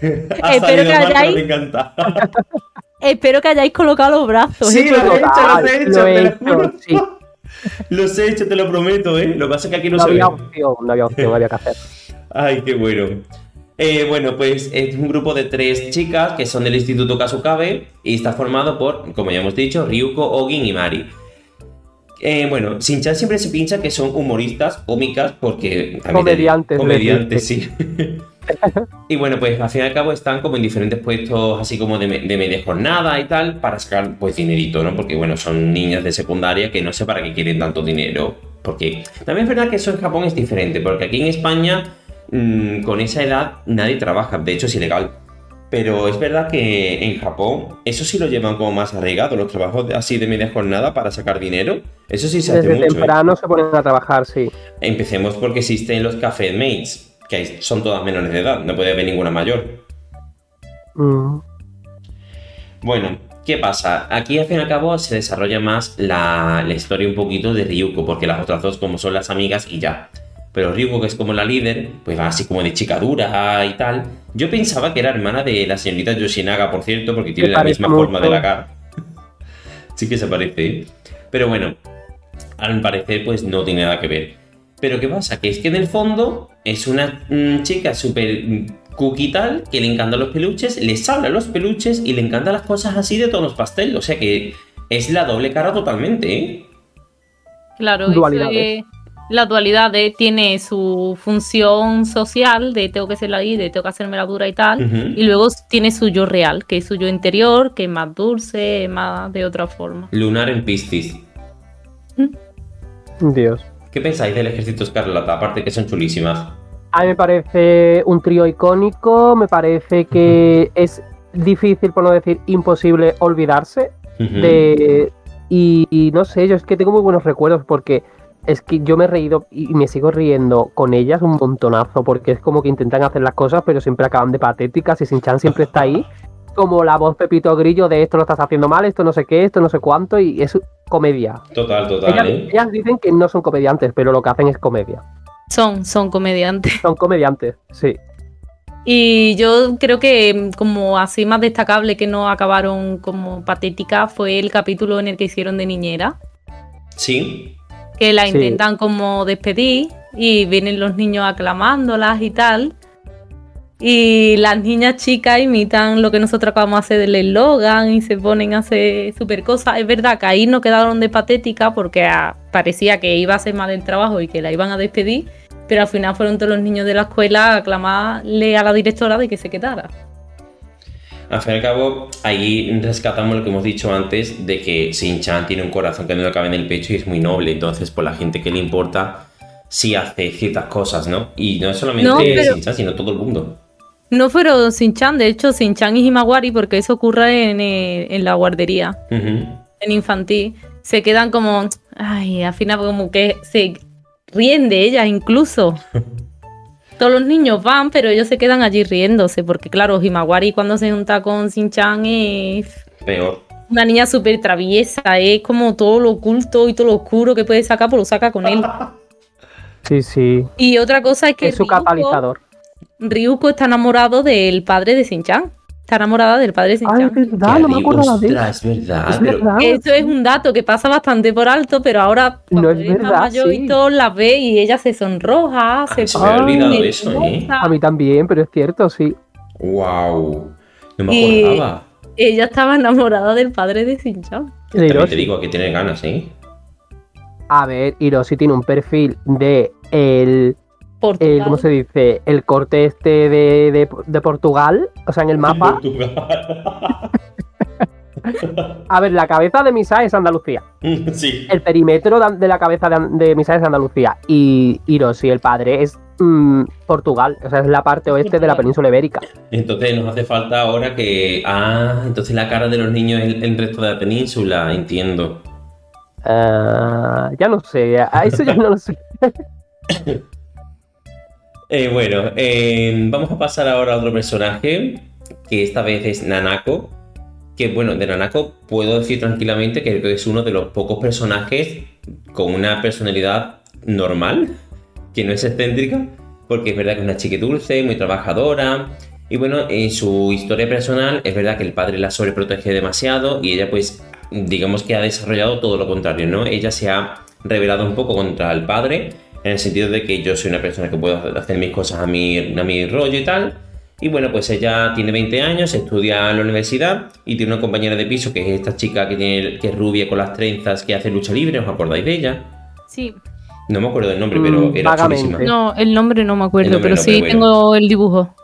Espero salido que hayáis- encanta. Espero que hayáis colocado los brazos. Sí, ¿eh? lo he hecho, Total, lo he hecho, lo he hecho, sí. Los he hecho, te lo prometo, ¿eh? Lo que pasa es que aquí no, No se ve. había opción, no había opción, había que hacer. Ay, qué bueno. Eh, bueno, pues es un grupo de tres chicas que son del Instituto Kasukabe y está formado por, como ya hemos dicho, Ryuko, Ogin y Mari. Eh, bueno, Shinchan siempre se pincha que son humoristas, cómicas, porque... Comediantes, Comediantes, sí. y bueno, pues al fin y al cabo están como en diferentes puestos así como de, me- de media jornada y tal, para sacar pues dinerito, ¿no? Porque bueno, son niñas de secundaria que no sé para qué quieren tanto dinero. Porque también es verdad que eso en Japón es diferente, porque aquí en España mm, con esa edad nadie trabaja, de hecho es ilegal. Pero es verdad que en Japón eso sí lo llevan como más arraigado, los trabajos así de media jornada para sacar dinero. Eso sí se hace Desde mucho. ¿eh? temprano se ponen a trabajar, sí. Empecemos porque existen los café mates, que son todas menores de edad, no puede haber ninguna mayor. Mm. Bueno, ¿qué pasa? Aquí al fin y al cabo se desarrolla más la, la historia un poquito de Ryuko, porque las otras dos como son las amigas y ya. Pero Ryuko, que es como la líder, pues va así como de chica dura y tal. Yo pensaba que era hermana de la señorita Yoshinaga, por cierto, porque tiene la misma forma de la cara. sí que se parece, ¿eh? Pero bueno, al parecer pues no tiene nada que ver. Pero ¿qué pasa? Que es que en el fondo es una mm, chica súper cookie tal, que le encantan los peluches, les habla los peluches y le encantan las cosas así de tonos pastel. O sea que es la doble cara totalmente, ¿eh? Claro, eso Dualidades. La dualidad de, tiene su función social de tengo que ser la líder, tengo que hacerme la dura y tal. Y luego tiene su yo real, que es su yo interior, que es más dulce, más de otra forma. Lunar en Piscis. Dios. ¿Qué pensáis del ejército escarlata? Aparte que son chulísimas. A mí me parece un trío icónico, me parece que es difícil, por no decir imposible, olvidarse de... Y, y no sé, yo es que tengo muy buenos recuerdos porque es que yo me he reído y me sigo riendo con ellas un montonazo porque es como que intentan hacer las cosas pero siempre acaban de patéticas y Sinchan siempre está ahí como la voz Pepito Grillo de esto lo estás haciendo mal, esto no sé qué, esto no sé cuánto y es comedia. Total, total, Ellas, ¿eh? ellas dicen que no son comediantes pero lo que hacen es comedia. Son, son comediantes. Son comediantes, sí. Y yo creo que mm, como así más destacable que no acabaron como patética fue el capítulo en el que hicieron de niñera, Sí. Que la Sí. intentan como despedir y vienen los niños aclamándolas y tal. Y las niñas chicas imitan lo que nosotros acabamos de hacer del eslogan y se ponen a hacer super cosas. Es verdad que ahí no quedaron de patética porque ah, parecía que iba a ser mal el trabajo y que la iban a despedir, pero al final fueron todos los niños de la escuela a aclamarle a la directora de que se quedara. Al fin y al cabo, ahí rescatamos lo que hemos dicho antes de que Shin-Chan tiene un corazón que no le cabe en el pecho y es muy noble. Entonces, por la gente que le importa, sí hace ciertas cosas, ¿no? Y no solamente No, pero- Shin-Chan, sino todo el mundo. No fueron Shin-Chan, de hecho Shin-Chan y Himawari, porque eso ocurre en, eh, en la guardería. En infantil, se quedan como, ay, al final como que se ríen de ellas incluso. Todos los niños van, pero ellos se quedan allí riéndose, porque claro, Himawari cuando se junta con Shin-chan es Peor. una niña súper traviesa, es como todo lo oculto y todo lo oscuro que puede sacar, pues lo saca con él. Sí, sí. Y otra cosa es que Es su Ryuko- catalizador. Ryuko está enamorado del padre de Shin-chan. Está enamorada del padre de Ay, es Shin-chan. verdad, no me de eso. Ostras, es verdad, Es pero verdad. Eso es un dato que pasa bastante por alto, pero ahora No cuando es es más verdad, mayor sí. y todo las ve y ella se sonroja, se Ah, se me había pone olvidado eso, ¿eh? A mí también, pero es cierto, sí. wow. No me Y- acordaba. Ella estaba enamorada del padre de Shin-chan. De También te digo que tiene ganas, ¿eh? A ver, Hiroshi tiene un perfil de el, Portugal. el- ¿cómo se dice? El corte este de, de- de Portugal, o sea, en el mapa. A ver, la cabeza de Misa es Andalucía. sí. El perímetro de, la cabeza de, de Misa es Andalucía. Y Hiroshi, el padre, es mm, Portugal. O sea, es la parte oeste de la península ibérica. Entonces nos hace falta ahora que. Ah, entonces la cara de los niños es el, el resto de la península, entiendo. Ah, ya no sé, a eso ya no lo sé. Eh, bueno, eh, vamos a pasar ahora a otro personaje, que esta vez es Nanako. Que bueno, de Nanako puedo decir tranquilamente que es uno de los pocos personajes con una personalidad normal, que no es excéntrica, porque es verdad que es una chica dulce, muy trabajadora. Y bueno, en su historia personal es verdad que el padre la sobreprotege demasiado y ella pues digamos que ha desarrollado todo lo contrario, ¿no? Ella se ha rebelado un poco contra el padre en el sentido de que yo soy una persona que puedo hacer mis cosas a mi, a mi rollo y tal. Y bueno, pues ella tiene 20 años, estudia en la universidad y tiene una compañera de piso que es esta chica que, tiene, que es rubia con las trenzas que hace lucha libre, ¿os acordáis de ella? Sí. No me acuerdo del nombre, Mm, pero era vagamente. chulísima. No, el nombre no me acuerdo, nombre pero no, sí bueno. tengo el dibujo.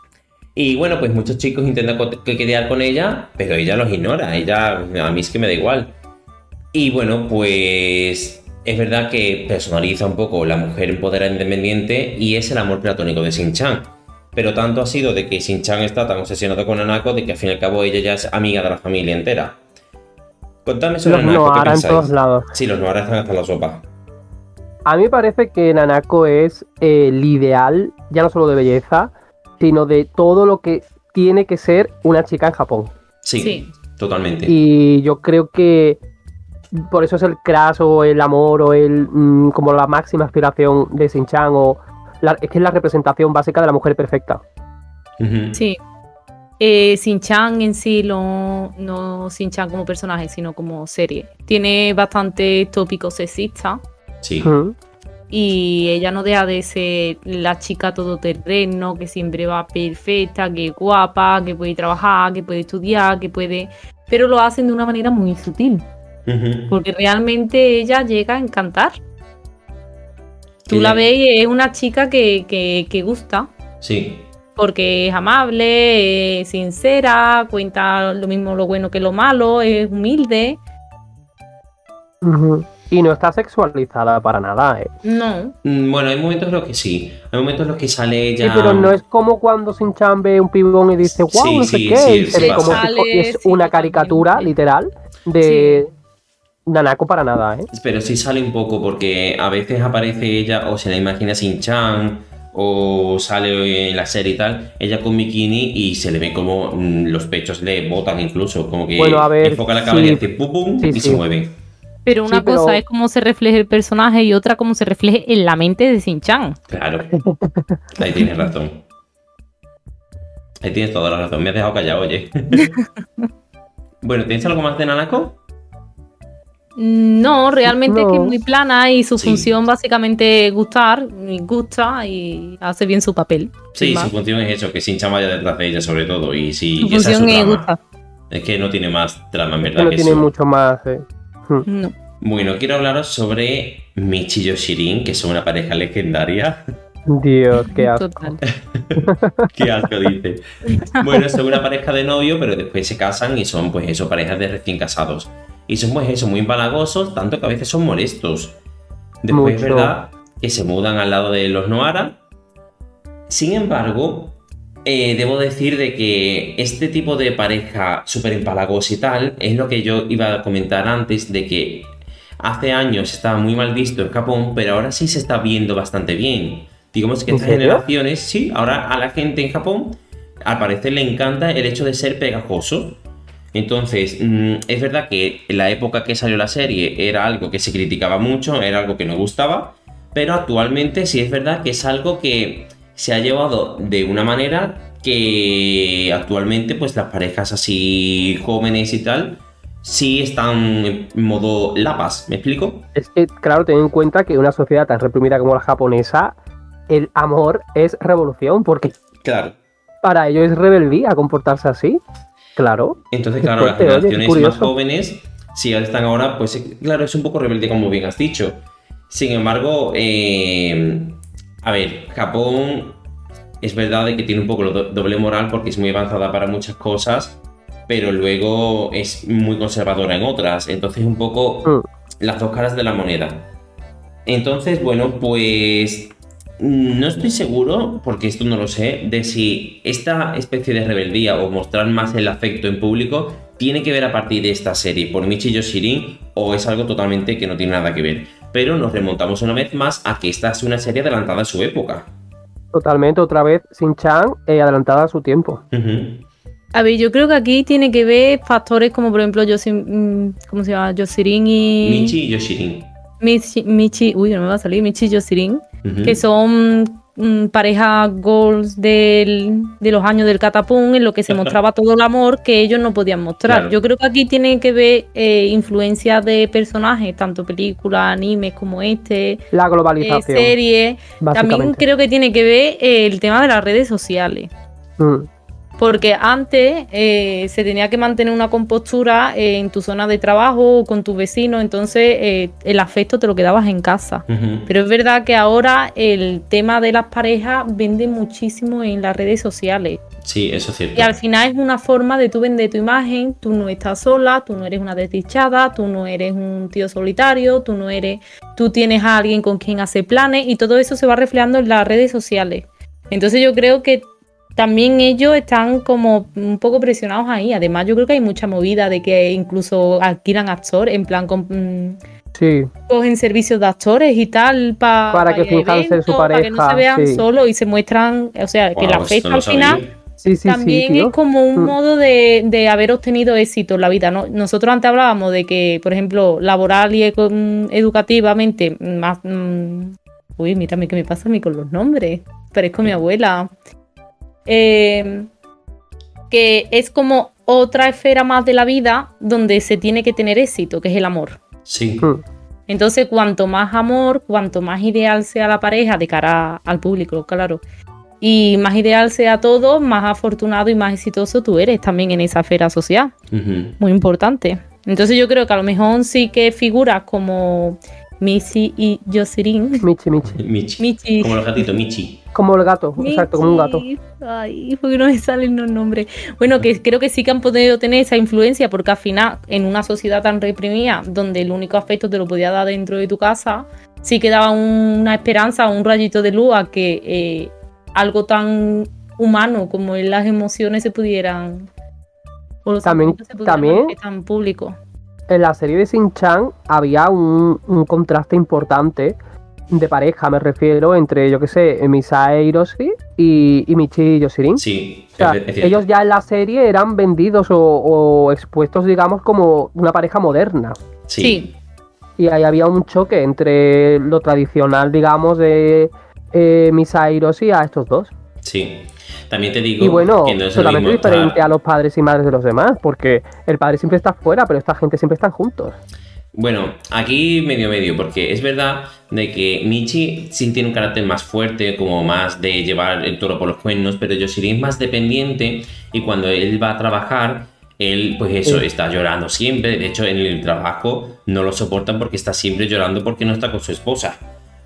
Y bueno, pues muchos chicos intentan quedar con ella, pero ella los ignora, ella a mí es que me da igual. Y bueno, pues es verdad que personaliza un poco la mujer empoderada e independiente y es el amor platónico de Shin-chan. Pero tanto ha sido de que Shin-chan está tan obsesionado con Anako de que al fin y al cabo ella ya es amiga de la familia entera. Contadme sobre Los Nanako, ¿qué Nohara en todos lados. Sí, los Nohara están hasta la sopa. A mí me parece que Nanako es eh, el ideal, ya no solo de belleza, sino de todo lo que tiene que ser una chica en Japón. Sí, Sí. totalmente. Y yo creo que por eso es el crash o el amor o el mm, como la máxima aspiración de Shin-chan o la- es que es la representación básica de la mujer perfecta. Sí. Eh, Shin-chan en sí, lo- no Shin-chan como personaje, sino como serie. Tiene bastante tópicos sexistas Sí. Y ella no deja de ser la chica todoterreno, que siempre va perfecta, que es guapa, que puede trabajar, que puede estudiar, que puede... Pero lo hacen de una manera muy sutil, Porque realmente ella llega a encantar. Tú la ves y es una chica que, que, que gusta. Sí. porque es amable, es sincera, cuenta lo mismo lo bueno que lo malo, es humilde. Y no está sexualizada para nada, ¿eh? No, Mm, Bueno, hay momentos en los que sí. Hay momentos en los que sale ella. Sí, pero no es como cuando Shin-chan ve un pibón y dice, wow, Sí, no sé sí, qué, sí, y se sí ve como y es Sí, una caricatura, literal, de Nanako para nada, ¿eh? Pero sí sale un poco porque a veces aparece ella o se la imagina sin Chan o sale en la serie y tal, ella con bikini y se le ve como mm, los pechos le botan incluso, como que Bueno, a ver, enfoca la cámara y hace pum pum Sí, y sí. se mueve. pero una Sí, pero- cosa es cómo se refleja el personaje y otra cómo se refleje en la mente de Shin-chan. Claro. Ahí tienes razón. Ahí tienes toda la razón. Me has dejado callado, oye. bueno, ¿tienes algo más de Nanako? No, realmente es que es muy plana y su Sí. función básicamente es gustar, gusta y hace bien su papel. Sí, su función es eso, que sin Chan vaya detrás de ella sobre todo. Y si Su esa es su función es trama. gustar. Es que no tiene más trama, en Que verdad. no que tiene eso. mucho más, ¿eh? No. Bueno, quiero hablaros sobre Michi y Yoshirin, que son una pareja legendaria. Dios, qué asco. Total. Qué asco dice. Bueno, son una pareja de novio, pero después se casan y son, pues eso, parejas de recién casados. Y son, pues eso, muy empalagosos, tanto que a veces son molestos. Después es verdad que se mudan al lado de los Noara. Sin embargo, eh, debo decir de que este tipo de pareja súper empalagosa y tal es lo que yo iba a comentar antes de que hace años estaba muy mal visto en Japón, pero ahora sí se está viendo bastante bien. Digamos que ¿En estas serio? generaciones, sí, ahora a la gente en Japón al parecer le encanta el hecho de ser pegajoso. Entonces, mm, es verdad que en la época que salió la serie era algo que se criticaba mucho, era algo que no gustaba, pero actualmente sí es verdad que es algo que se ha llevado de una manera que actualmente pues las parejas así jóvenes y tal sí están en modo lapas, ¿me explico? Es que, claro, ten en cuenta que una sociedad tan reprimida como la japonesa, el amor es revolución, porque Claro. para ellos es rebeldía comportarse así. Claro. Entonces, claro, las oye, generaciones más jóvenes, si ahora están ahora, pues eh, claro, es un poco rebelde como bien has dicho. Sin embargo, eh, a ver, Japón es verdad de que tiene un poco doble moral porque es muy avanzada para muchas cosas, pero luego es muy conservadora en otras. Entonces, un poco Mm. las dos caras de la moneda. Entonces, bueno, pues no estoy seguro, porque esto no lo sé, de si esta especie de rebeldía o mostrar más el afecto en público tiene que ver a partir de esta serie por Michi Yoshirin o es algo totalmente que no tiene nada que ver. Pero nos remontamos una vez más a que esta es una serie adelantada a su época. Totalmente, otra vez, Sin-Chan eh, adelantada a su tiempo. A ver, yo creo que aquí tiene que ver factores como por ejemplo Yosin, mm, ¿cómo se llama? Yosirin y Michi Yoshirin. Michi, Michi, uy, no me va a salir, Michi y Que son mm, pareja goals del- de los años del catapum en lo que se mostraba todo el amor que ellos no podían mostrar. Claro. Yo creo que aquí tiene que ver eh, influencia de personajes, tanto películas, animes como este, La eh, globalización, series. También creo que tiene que ver eh, el tema de las redes sociales. Mm, Porque antes eh, se tenía que mantener una compostura eh, en tu zona de trabajo o con tu vecino, entonces eh, el afecto te lo quedabas en casa. Pero es verdad que ahora el tema de las parejas vende muchísimo en las redes sociales. Sí, eso es cierto. Y al final es una forma de tú vender tu imagen, tú no estás sola, tú no eres una desdichada, tú no eres un tío solitario, tú no eres, tú tienes a alguien con quien hacer planes y todo eso se va reflejando en las redes sociales. Entonces yo creo que también ellos están como un poco presionados ahí. Además yo creo que hay mucha movida de que incluso adquieran actores, en plan con, mm, sí, cogen servicios de actores y tal pa- Para que a su para que no se pareja, vean sí. solos y se muestran, o sea, que la no al final sí, sí, también es como un Mm. modo de, de haber obtenido éxito en la vida. ¿no? Nosotros antes hablábamos de que, por ejemplo, laboral y mm, educativamente, más... mm, uy, mírame qué me pasa a mí con los nombres. Parezco mi abuela. Eh, que es como otra esfera más de la vida donde se tiene que tener éxito, que es el amor. Sí. Mm, Entonces, cuanto más amor, cuanto más ideal sea la pareja de cara al público, claro, y más ideal sea todo, más afortunado y más exitoso tú eres también en esa esfera social. Muy importante. Entonces, yo creo que a lo mejor sí que figuras como Missy y Josirin. Michi, Michi. Michi. Michi. Como los gatitos, Michi. Como el gato, exacto, como un gato. Michi. Ay, porque no me salen los nombres. Bueno, que creo que sí que han podido tener esa influencia, porque al final, en una sociedad tan reprimida, donde el único afecto te lo podía dar dentro de tu casa, sí que daba una esperanza, un rayito de luz a que eh, algo tan humano como es las emociones se pudieran. O los También- sentimientos se pudieran también- en público. En la serie de Sin-Chan había un, un contraste importante de pareja, me refiero, entre, yo que sé, Misae Hiroshi y, y Michi Yoshirin. Sí, O sea, es- ellos ya en la serie eran vendidos o, o expuestos, digamos, como una pareja moderna. Sí. Sí. Y ahí había un choque entre lo tradicional, digamos, de eh, Misae Hiroshi a estos dos. Sí. También te digo Y bueno, que no es totalmente mismo diferente a los padres y madres de los demás, porque el padre siempre está fuera, pero esta gente siempre están juntos. Bueno, aquí medio medio, porque es verdad de que Michi sí tiene un carácter más fuerte, como más de llevar el toro por los cuernos, pero Yoshirin es más dependiente y cuando él va a trabajar, él pues eso, Sí. está llorando siempre, de hecho en el trabajo no lo soportan porque está siempre llorando porque no está con su esposa.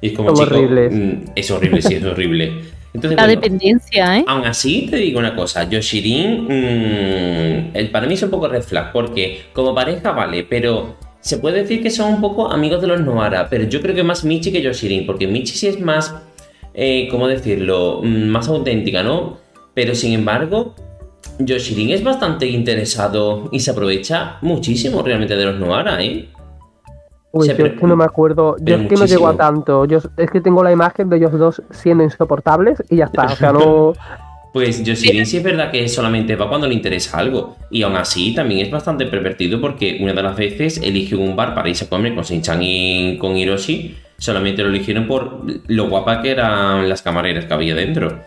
Y es como, chico, mm, es horrible, sí, es horrible. Entonces, La bueno, dependencia, ¿eh? Aún así, te digo una cosa, Yoshirin, mm, el, para mí es un poco red flag, porque como pareja vale, pero se puede decir que son un poco amigos de los Noara, pero yo creo que más Michi que Yoshirin, porque Michi sí es más, eh, ¿cómo decirlo?, Mm, más auténtica, ¿no? Pero sin embargo, Yoshirin es bastante interesado y se aprovecha muchísimo realmente de los Noara, ¿eh? Uy, yo es que no me acuerdo, yo es que no llego a tanto, yo es que tengo la imagen de ellos dos siendo insoportables y ya está, o sea, no... Pues Yoshirin sí es verdad que solamente va cuando le interesa algo. Y aún así también es bastante pervertido porque una de las veces elige un bar para irse a comer con Shin-Chan y con Hiroshi. solamente lo eligieron por lo guapa que eran las camareras que había dentro.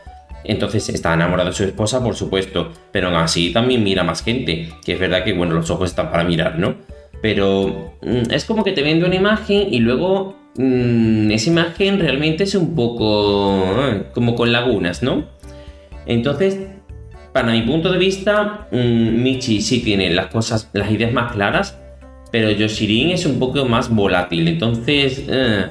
Entonces está enamorado de su esposa, por supuesto, pero aún así también mira más gente, que es verdad que, bueno, los ojos están para mirar, ¿no? Pero mm, es como que te vende una imagen y luego mm, esa imagen realmente es un poco eh, como con lagunas, ¿no? Entonces, para mi punto de vista, mm, Michi sí tiene las cosas, las ideas más claras, pero Yoshirin es un poco más volátil, entonces... eh,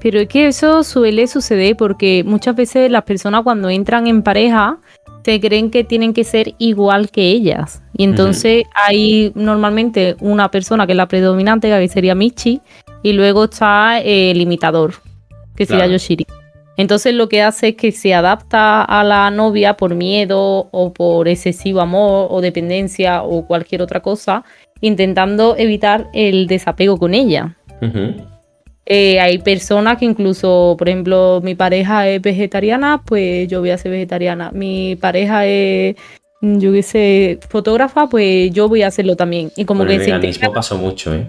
Pero es que eso suele suceder porque muchas veces las personas cuando entran en pareja se creen que tienen que ser igual que ellas. Y entonces hay normalmente una persona que es la predominante, que sería Michi, y luego está eh, el imitador, que sería. Yoshiri. Entonces lo que hace es que se adapta a la novia por miedo o por excesivo amor o dependencia o cualquier otra cosa, intentando evitar el desapego con ella. Eh, hay personas que incluso, por ejemplo, mi pareja es vegetariana, pues yo voy a ser vegetariana. Mi pareja es, mm, yo qué sé, fotógrafa, pues yo voy a hacerlo también. Y como Con que el veganismo intentan, pasó mucho, ¿eh?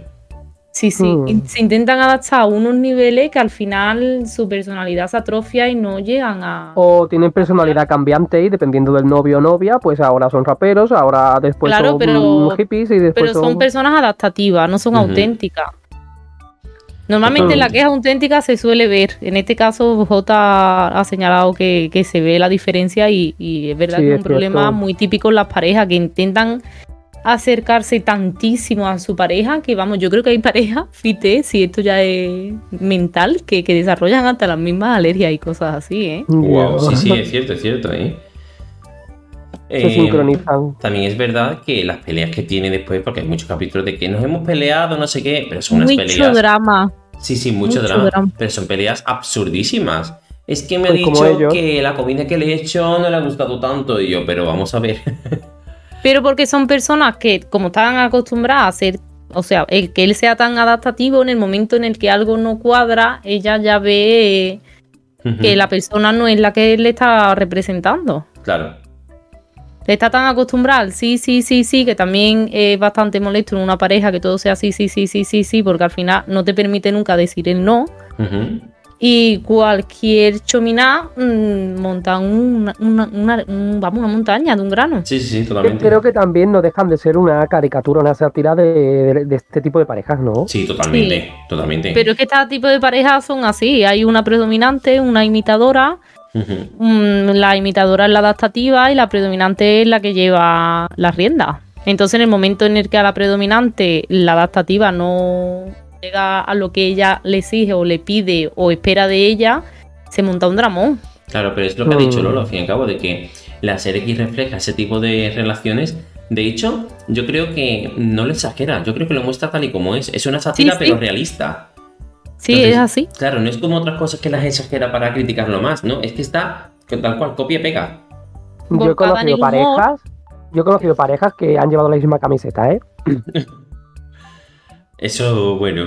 sí, sí, Mm. y se intentan adaptar a unos niveles que al final su personalidad se atrofia y no llegan a... O tienen personalidad cambiante y dependiendo del novio o novia, pues ahora son raperos, ahora después Claro, son pero- hippies y después Pero son personas adaptativas, no son auténticas. Normalmente la Totalmente. que es auténtica se suele ver. En este caso, J ha señalado que, que se ve la diferencia y, y es verdad Sí, que es un problema cierto. muy típico en las parejas que intentan acercarse tantísimo a su pareja que vamos, yo creo que hay parejas, fíjate, si esto ya es mental, que, que desarrollan hasta las mismas alergias y cosas así, ¿eh? Wow, sí, sí, es cierto, es cierto, ¿eh? Se Eh, sincronizan. También es verdad que las peleas que tiene después, porque hay muchos capítulos de que nos hemos peleado, no sé qué, pero son unas Mucho peleas. drama. Sí, sí, mucho, mucho drama, drama. Pero son peleas absurdísimas. Es que me ha Pues dicho que la comida que le he hecho no le ha gustado tanto. Y yo, pero vamos a ver. Pero porque son personas que, como están acostumbradas a ser, o sea, el que él sea tan adaptativo, en el momento en el que algo no cuadra, ella ya ve que la persona no es la que él le está representando. Claro. Está tan acostumbrada al sí, sí, sí, sí, que también es bastante molesto en una pareja que todo sea sí, sí, sí, sí, sí, sí, porque al final no te permite nunca decir el no. Y cualquier chominá mm, monta una, una- una- un- vamos, una montaña de un grano. Sí, sí, totalmente. creo que también no dejan de ser una caricatura, una sátira de, de- de este tipo de parejas, ¿no? Sí, totalmente, totalmente. Pero es que este tipo de parejas son así. Hay una predominante, una imitadora. Mm, la imitadora es la adaptativa y la predominante es la que lleva las riendas. Entonces, en el momento en el que a la predominante la adaptativa no llega a lo que ella le exige o le pide o espera de ella, se monta un dramón. Claro, pero es lo que ha dicho Mm. Lolo, al fin y al cabo, de que la serie X refleja ese tipo de relaciones. De hecho, yo creo que no lo exagera, yo creo que lo muestra tal y como es. Es una sátira, sí. pero realista. Sí, Entonces, es así. Claro, no es como otras cosas que las exagera para criticarlo más, ¿no? Es que está tal cual, copia y pega. Yo he en conocido parejas, yo he conocido parejas que han llevado la misma camiseta, ¿eh? Eso, bueno.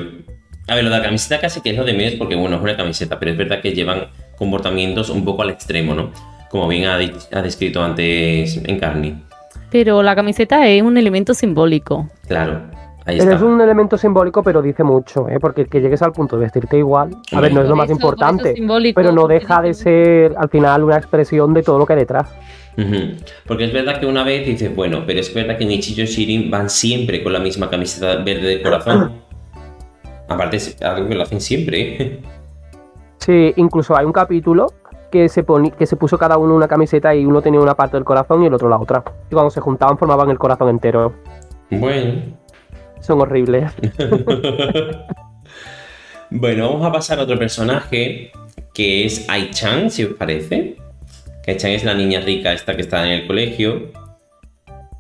A ver, lo de la camiseta casi que es lo de menos porque, bueno, es una camiseta, pero es verdad que llevan comportamientos un poco al extremo, ¿no? Como bien ha, descrito antes Encarni. Pero la camiseta es un elemento simbólico. Claro, ahí Pero está. es un elemento simbólico, pero dice mucho, ¿eh? Porque que llegues al punto de vestirte igual, a ver, no es lo más eso- por eso importante, pero no deja de ser al final una expresión de todo lo que hay detrás. Porque es verdad que una vez dices, bueno, pero es verdad que Nichijou y Shirin van siempre con la misma camiseta verde de corazón. Aparte es algo que lo hacen siempre. ¿eh? Sí, incluso hay un capítulo que se, poni- que se puso cada uno una camiseta y uno tenía una parte del corazón y el otro la otra. Y cuando se juntaban formaban el corazón entero. Bueno. Son horribles. bueno, vamos a pasar a otro personaje que es Ai-chan, si os parece. Que Ai-chan es la niña rica esta que está en el colegio.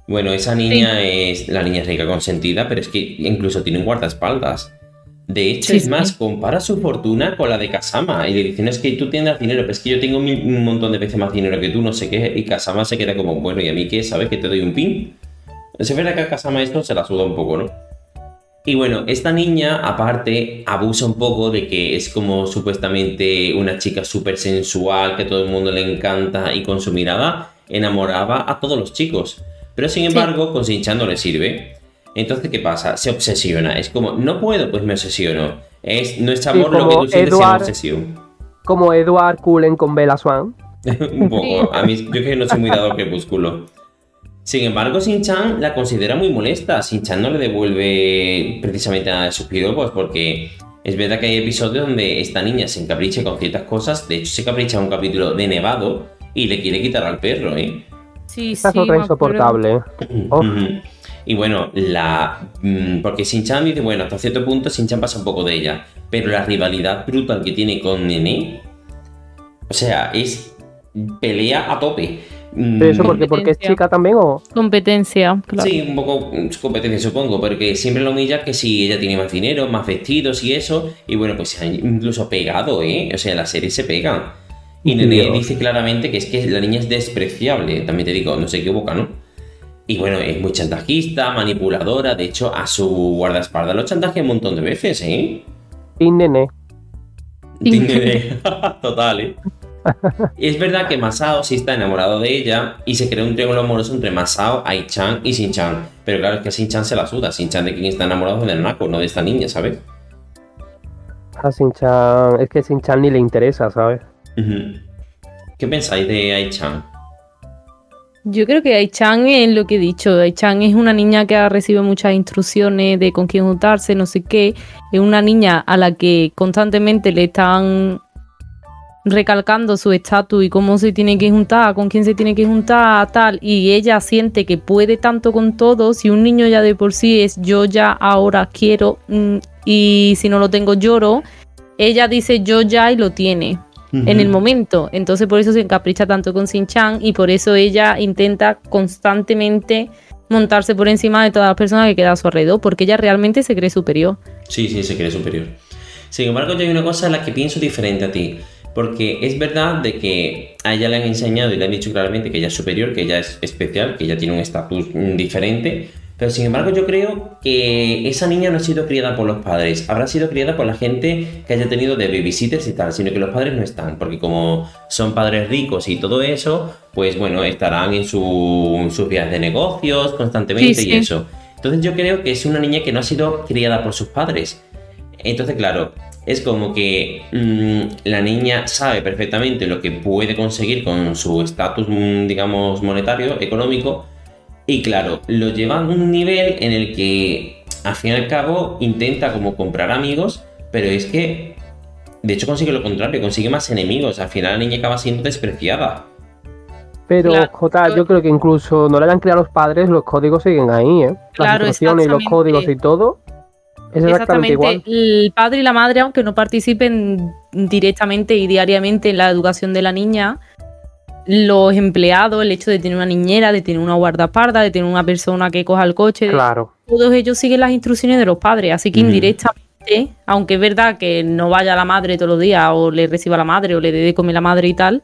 Bueno, esa niña es la niña rica consentida, pero es que incluso tiene un guardaespaldas. De hecho, Sí, es sí. más, compara su fortuna con la de Kasama. Y le dicen, es que tú tendrás dinero, pero es que yo tengo un montón de veces más dinero que tú, no sé qué. Y Kasama se queda como, bueno, ¿y a mí qué? ¿Sabes que te doy un pin? Es verdad que a Kasama esto se la suda un poco, ¿no? Y bueno, esta niña aparte abusa un poco de que es como supuestamente una chica súper sensual, que a todo el mundo le encanta y con su mirada enamoraba a todos los chicos. Pero sin embargo, con Shin-chan no le sirve. Entonces, ¿qué pasa? Se obsesiona. Es como, no puedo, pues me obsesiono. Es, no es amor lo que tú sientes, sino Edward- obsesión. Como Edward Cullen con Bella Swan. Un poco. A mí, yo que no soy muy dado al crepúsculo. Sin embargo, Shin-Chan la considera muy molesta. Shin-Chan no le devuelve precisamente nada de sus piropos porque es verdad que hay episodios donde esta niña se encapricha con ciertas cosas. De hecho, se capricha en un capítulo de Nevado y le quiere quitar al perro, ¿eh? Sí, Esta es otra insoportable. Uf. Ujú. Y bueno, la. mm, Porque Shin-Chan dice, bueno, hasta cierto punto Shin-Chan pasa un poco de ella. Pero la rivalidad brutal que tiene con Nene. O sea, es. pelea a tope. Mm, Pero eso porque, porque es chica también o. Competencia, claro. Sí, un poco mm, competencia, supongo, porque siempre lo humilla que si ella tiene más dinero, más vestidos y eso. Y bueno, pues se han incluso pegado, ¿eh? O sea, la serie se pegan. Y Nene Dios. dice claramente que es que la niña es despreciable. También te digo, no se equivoca, ¿no? Y bueno, es muy chantajista, manipuladora. De hecho, a su guardaespaldas lo chantajea un montón de veces, ¿eh? Y nene. Sí. Tiene- Total, ¿eh? Y es verdad que Masao sí está enamorado de ella y se crea un triángulo amoroso entre Masao, Ai-chan y Shin-chan. Pero claro, es que Shin-chan se la suda. Shin-chan de quien está enamorado es del Nako, no de esta niña, ¿sabes? A Shin-Chan. Es que Shin-Chan ni le interesa, ¿sabes? ¿Qué pensáis de Ai-chan? Yo creo que Ai-chan es lo que he dicho. Ai-chan es una niña que ha recibido muchas instrucciones de con quién juntarse, no sé qué. Es una niña a la que constantemente le están recalcando su estatus y cómo se tiene que juntar, con quién se tiene que juntar, tal. Y ella siente que puede tanto con todo. Si un niño ya de por sí es yo ya ahora quiero mm, y si no lo tengo lloro, ella dice yo ya y lo tiene en el momento. Entonces por eso se encapricha tanto con Shin-Chan y por eso ella intenta constantemente montarse por encima de todas las personas que quedan a su alrededor, porque ella realmente se cree superior. Sí, sí, se cree superior. Sin embargo, yo hay una cosa en la que pienso diferente a ti. Porque es verdad de que a ella le han enseñado y le han dicho claramente que ella es superior, que ella es especial, que ella tiene un estatus mm, diferente. Pero sin embargo, yo creo que esa niña no ha sido criada por los padres. Habrá sido criada por la gente que haya tenido de babysitters y tal, sino que los padres no están. Porque como son padres ricos y todo eso, pues bueno, estarán en, su, en sus vías de negocios constantemente Sí, y sí. eso. Entonces yo creo que es una niña que no ha sido criada por sus padres. Entonces, claro, es como que mm, la niña sabe perfectamente lo que puede conseguir con su estatus, mm, digamos, monetario, económico. Y claro, lo lleva a un nivel en el que, al fin y al cabo, intenta como comprar amigos, pero es que, de hecho, consigue lo contrario, consigue más enemigos. Al final la niña acaba siendo despreciada. Pero, Claro. Jota, yo creo que incluso no le hayan creado los padres, los códigos siguen ahí, ¿eh? Las Claro, instrucciones y los códigos y todo. Es exactamente, igual. El padre y la madre, aunque no participen directamente y diariamente en la educación de la niña, los empleados, el hecho de tener una niñera, de tener una guardaparda, de tener una persona que coja el coche, Claro. todos ellos siguen las instrucciones de los padres, así que indirectamente, aunque es verdad que no vaya la madre todos los días o le reciba la madre o le dé de comer la madre y tal,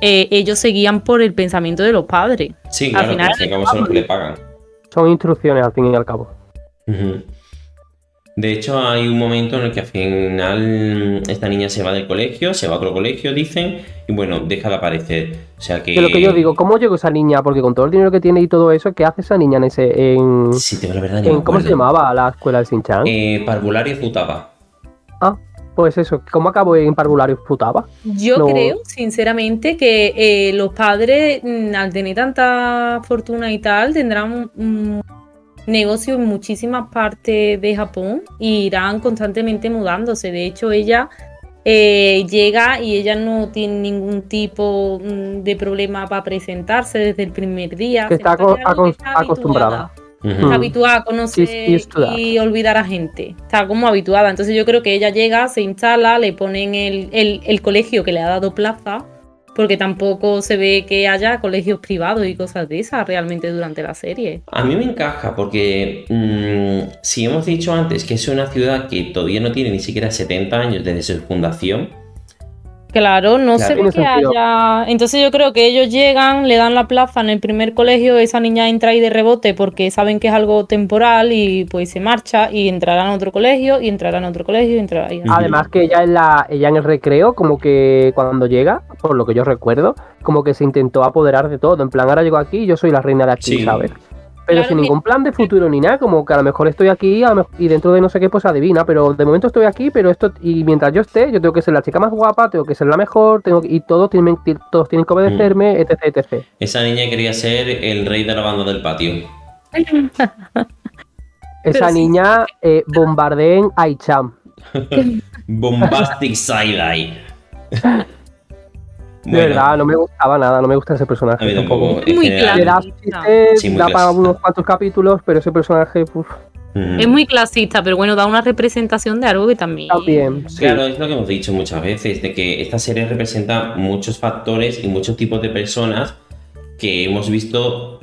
eh, ellos seguían por el pensamiento de los padres. Sí, Al claro, final al cabo son los que le pagan. Son instrucciones al fin y al cabo. De hecho, hay un momento en el que al final esta niña se va del colegio, se va a otro colegio, dicen, y bueno, deja de aparecer. O sea que. Que lo que yo digo, ¿cómo llegó esa niña? Porque con todo el dinero que tiene y todo eso, ¿qué hace esa niña en ese. en. Si te la verdad, en- ¿Cómo se llamaba la escuela del Sinchan? Eh, Parvulario Futaba. Ah, pues eso, ¿cómo acabó en Parvulario Futaba? Yo No. creo, sinceramente, que eh, los padres, mm, al tener tanta fortuna y tal, tendrán un negocio en muchísimas partes de Japón y irán constantemente mudándose. De hecho, ella eh, llega y ella no tiene ningún tipo mm, de problema para presentarse desde el primer día. Que Se está aco- acostumbrada. Está habituada a conocer y olvidar a gente. Está como habituada. Entonces yo creo que ella llega, se instala, le ponen el, el- el colegio que le ha dado plaza, porque tampoco se ve que haya colegios privados y cosas de esas realmente durante la serie. A mí me encaja porque mm, si hemos dicho antes que es una ciudad que todavía no tiene ni siquiera 70 años desde su fundación, Claro, no Claro. se ve Tiene que sentido. haya. Entonces yo creo que ellos llegan, le dan la plaza en el primer colegio, esa niña entra ahí de rebote porque saben que es algo temporal y pues se marcha y entrará en otro colegio y entrará en otro colegio y entrará ahí. Además que ella en la, ella en el recreo, como que cuando llega, por lo que yo recuerdo, como que se intentó apoderar de todo. En plan, ahora llego aquí y yo soy la reina de aquí, Sí. ¿sabes? Pero Claro sin que- ningún plan de futuro ni nada, como que a lo mejor estoy aquí a lo mejor- y dentro de no sé qué pues adivina, pero de momento estoy aquí, pero esto y mientras yo esté, yo tengo que ser la chica más guapa, tengo que ser la mejor, tengo que- y todos tienen todos tienen que obedecerme, etc, etc. Esa niña quería ser el rey de la banda del patio. Esa sí. niña eh, bombardeen a Icham. Bombastic Side-Eye. De verdad, no me gustaba nada, no me gusta ese personaje A mí tampoco. Muy. Le da Sí, muy da para unos cuantos capítulos, pero ese personaje, uf. Es muy clasista, pero bueno, da una representación de algo que también. también. sí. Claro, es lo que hemos dicho muchas veces, de que esta serie representa muchos factores y muchos tipos de personas que hemos visto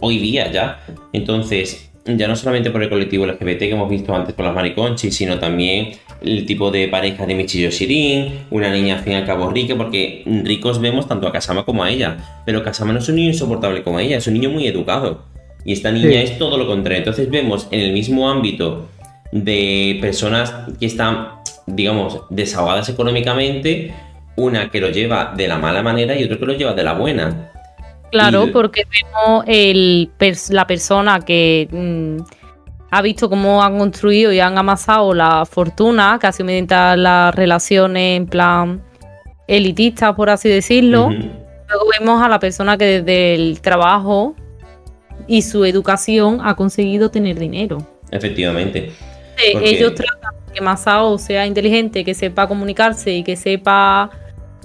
hoy día ya. Entonces, ya no solamente por el colectivo LGBT que hemos visto antes con las mariconchis, sino también el tipo de pareja de Michi y Yoshirin, una niña al fin y al cabo rica, porque ricos vemos tanto a Kasama como a ella, pero Kasama no es un niño insoportable como ella, es un niño muy educado. Y esta niña Sí. es todo lo contrario. Entonces vemos en el mismo ámbito de personas que están, digamos, desahogadas económicamente, una que lo lleva de la mala manera y otro que lo lleva de la buena. Claro, Y- porque vemos el, la persona que mm, ha visto cómo han construido y han amasado la fortuna, casi mediante las relaciones en plan elitistas, por así decirlo. Luego vemos a la persona que desde el trabajo y su educación ha conseguido tener dinero. Efectivamente. Eh, Porque- Ellos tratan de que Masao sea inteligente, que sepa comunicarse y que sepa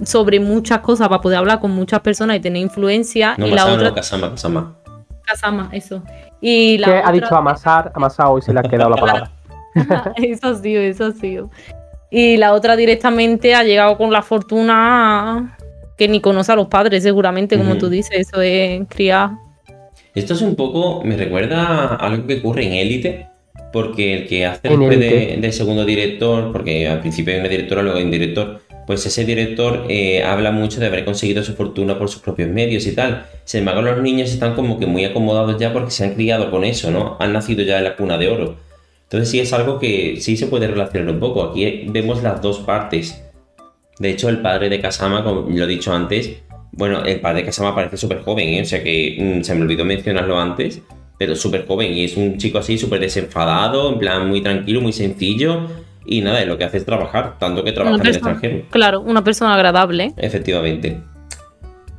sobre muchas cosas para poder hablar con muchas personas y tener influencia. No y la otra, no, Kasama, Kasama. Kasama, eso. Y la ha dicho amasar, amasado y se le ha quedado la palabra. eso ha sido, eso ha sido. Y la otra directamente ha llegado con la fortuna que ni conoce a los padres, seguramente, como tú dices, eso es criar. Esto es un poco, me recuerda a algo que ocurre en Élite, porque el que hace después de segundo director, porque al principio hay una directora, luego hay un director, pues ese director eh, habla mucho de haber conseguido su fortuna por sus propios medios y tal. Sin embargo, los niños están como que muy acomodados ya porque se han criado con eso, ¿no? Han nacido ya en la cuna de oro. Entonces sí es algo que sí se puede relacionar un poco. Aquí vemos las dos partes. De hecho, el padre de Kasama, como lo he dicho antes, bueno, el padre de Kasama parece súper joven, ¿eh? o sea que mm, se me olvidó mencionarlo antes, pero súper joven y es un chico así súper desenfadado, en plan muy tranquilo, muy sencillo y nada, lo que hace es trabajar, tanto que trabaja en el extranjero. Claro, una persona agradable. Efectivamente.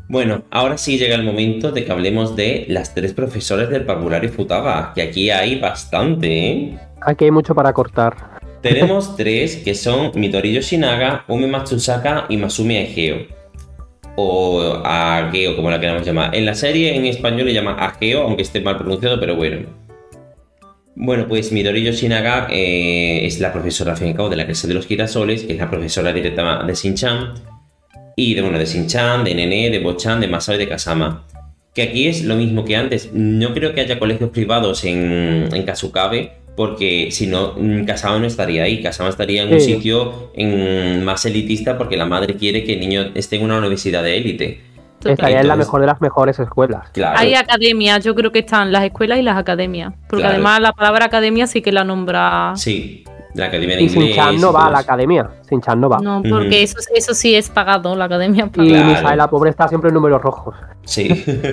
Bueno, ahora sí llega el momento de que hablemos de las tres profesores del parvulario Futaba, que aquí hay bastante, ¿eh? Aquí hay mucho para cortar. Tenemos tres que son Midori Yoshinaga, Ume Matsusaka y Masumi Ageo. O Ageo, como la queramos llamar. En la serie en español le llama Ageo, aunque esté mal pronunciado, pero bueno. Bueno, pues Midori Yoshinaga eh, es la profesora al fin y al cabo de la clase de los girasoles, que es la profesora directa de Shin-chan. Y de, bueno, de Shin-chan, de Nene, de Bochan, de Masao y de Kasama. Que aquí es lo mismo que antes. No creo que haya colegios privados en, en Kasukabe, porque si no, mm, Kasama no estaría ahí. Kasama estaría en un Sí. sitio en- más elitista porque la madre quiere que el niño esté en una universidad de élite. Estaría en la Entonces- mejor de las mejores escuelas. Claro. Hay academias, yo creo que están las escuelas y las academias. Porque Claro. además la palabra academia sí que la nombra. Sí, la academia de Y inglés. Sinchan no y va a la academia. Sinchan no va. No, porque eso, eso sí es pagado, la academia es Y. Claro. Misael, la pobre, está siempre en números rojos. Sí.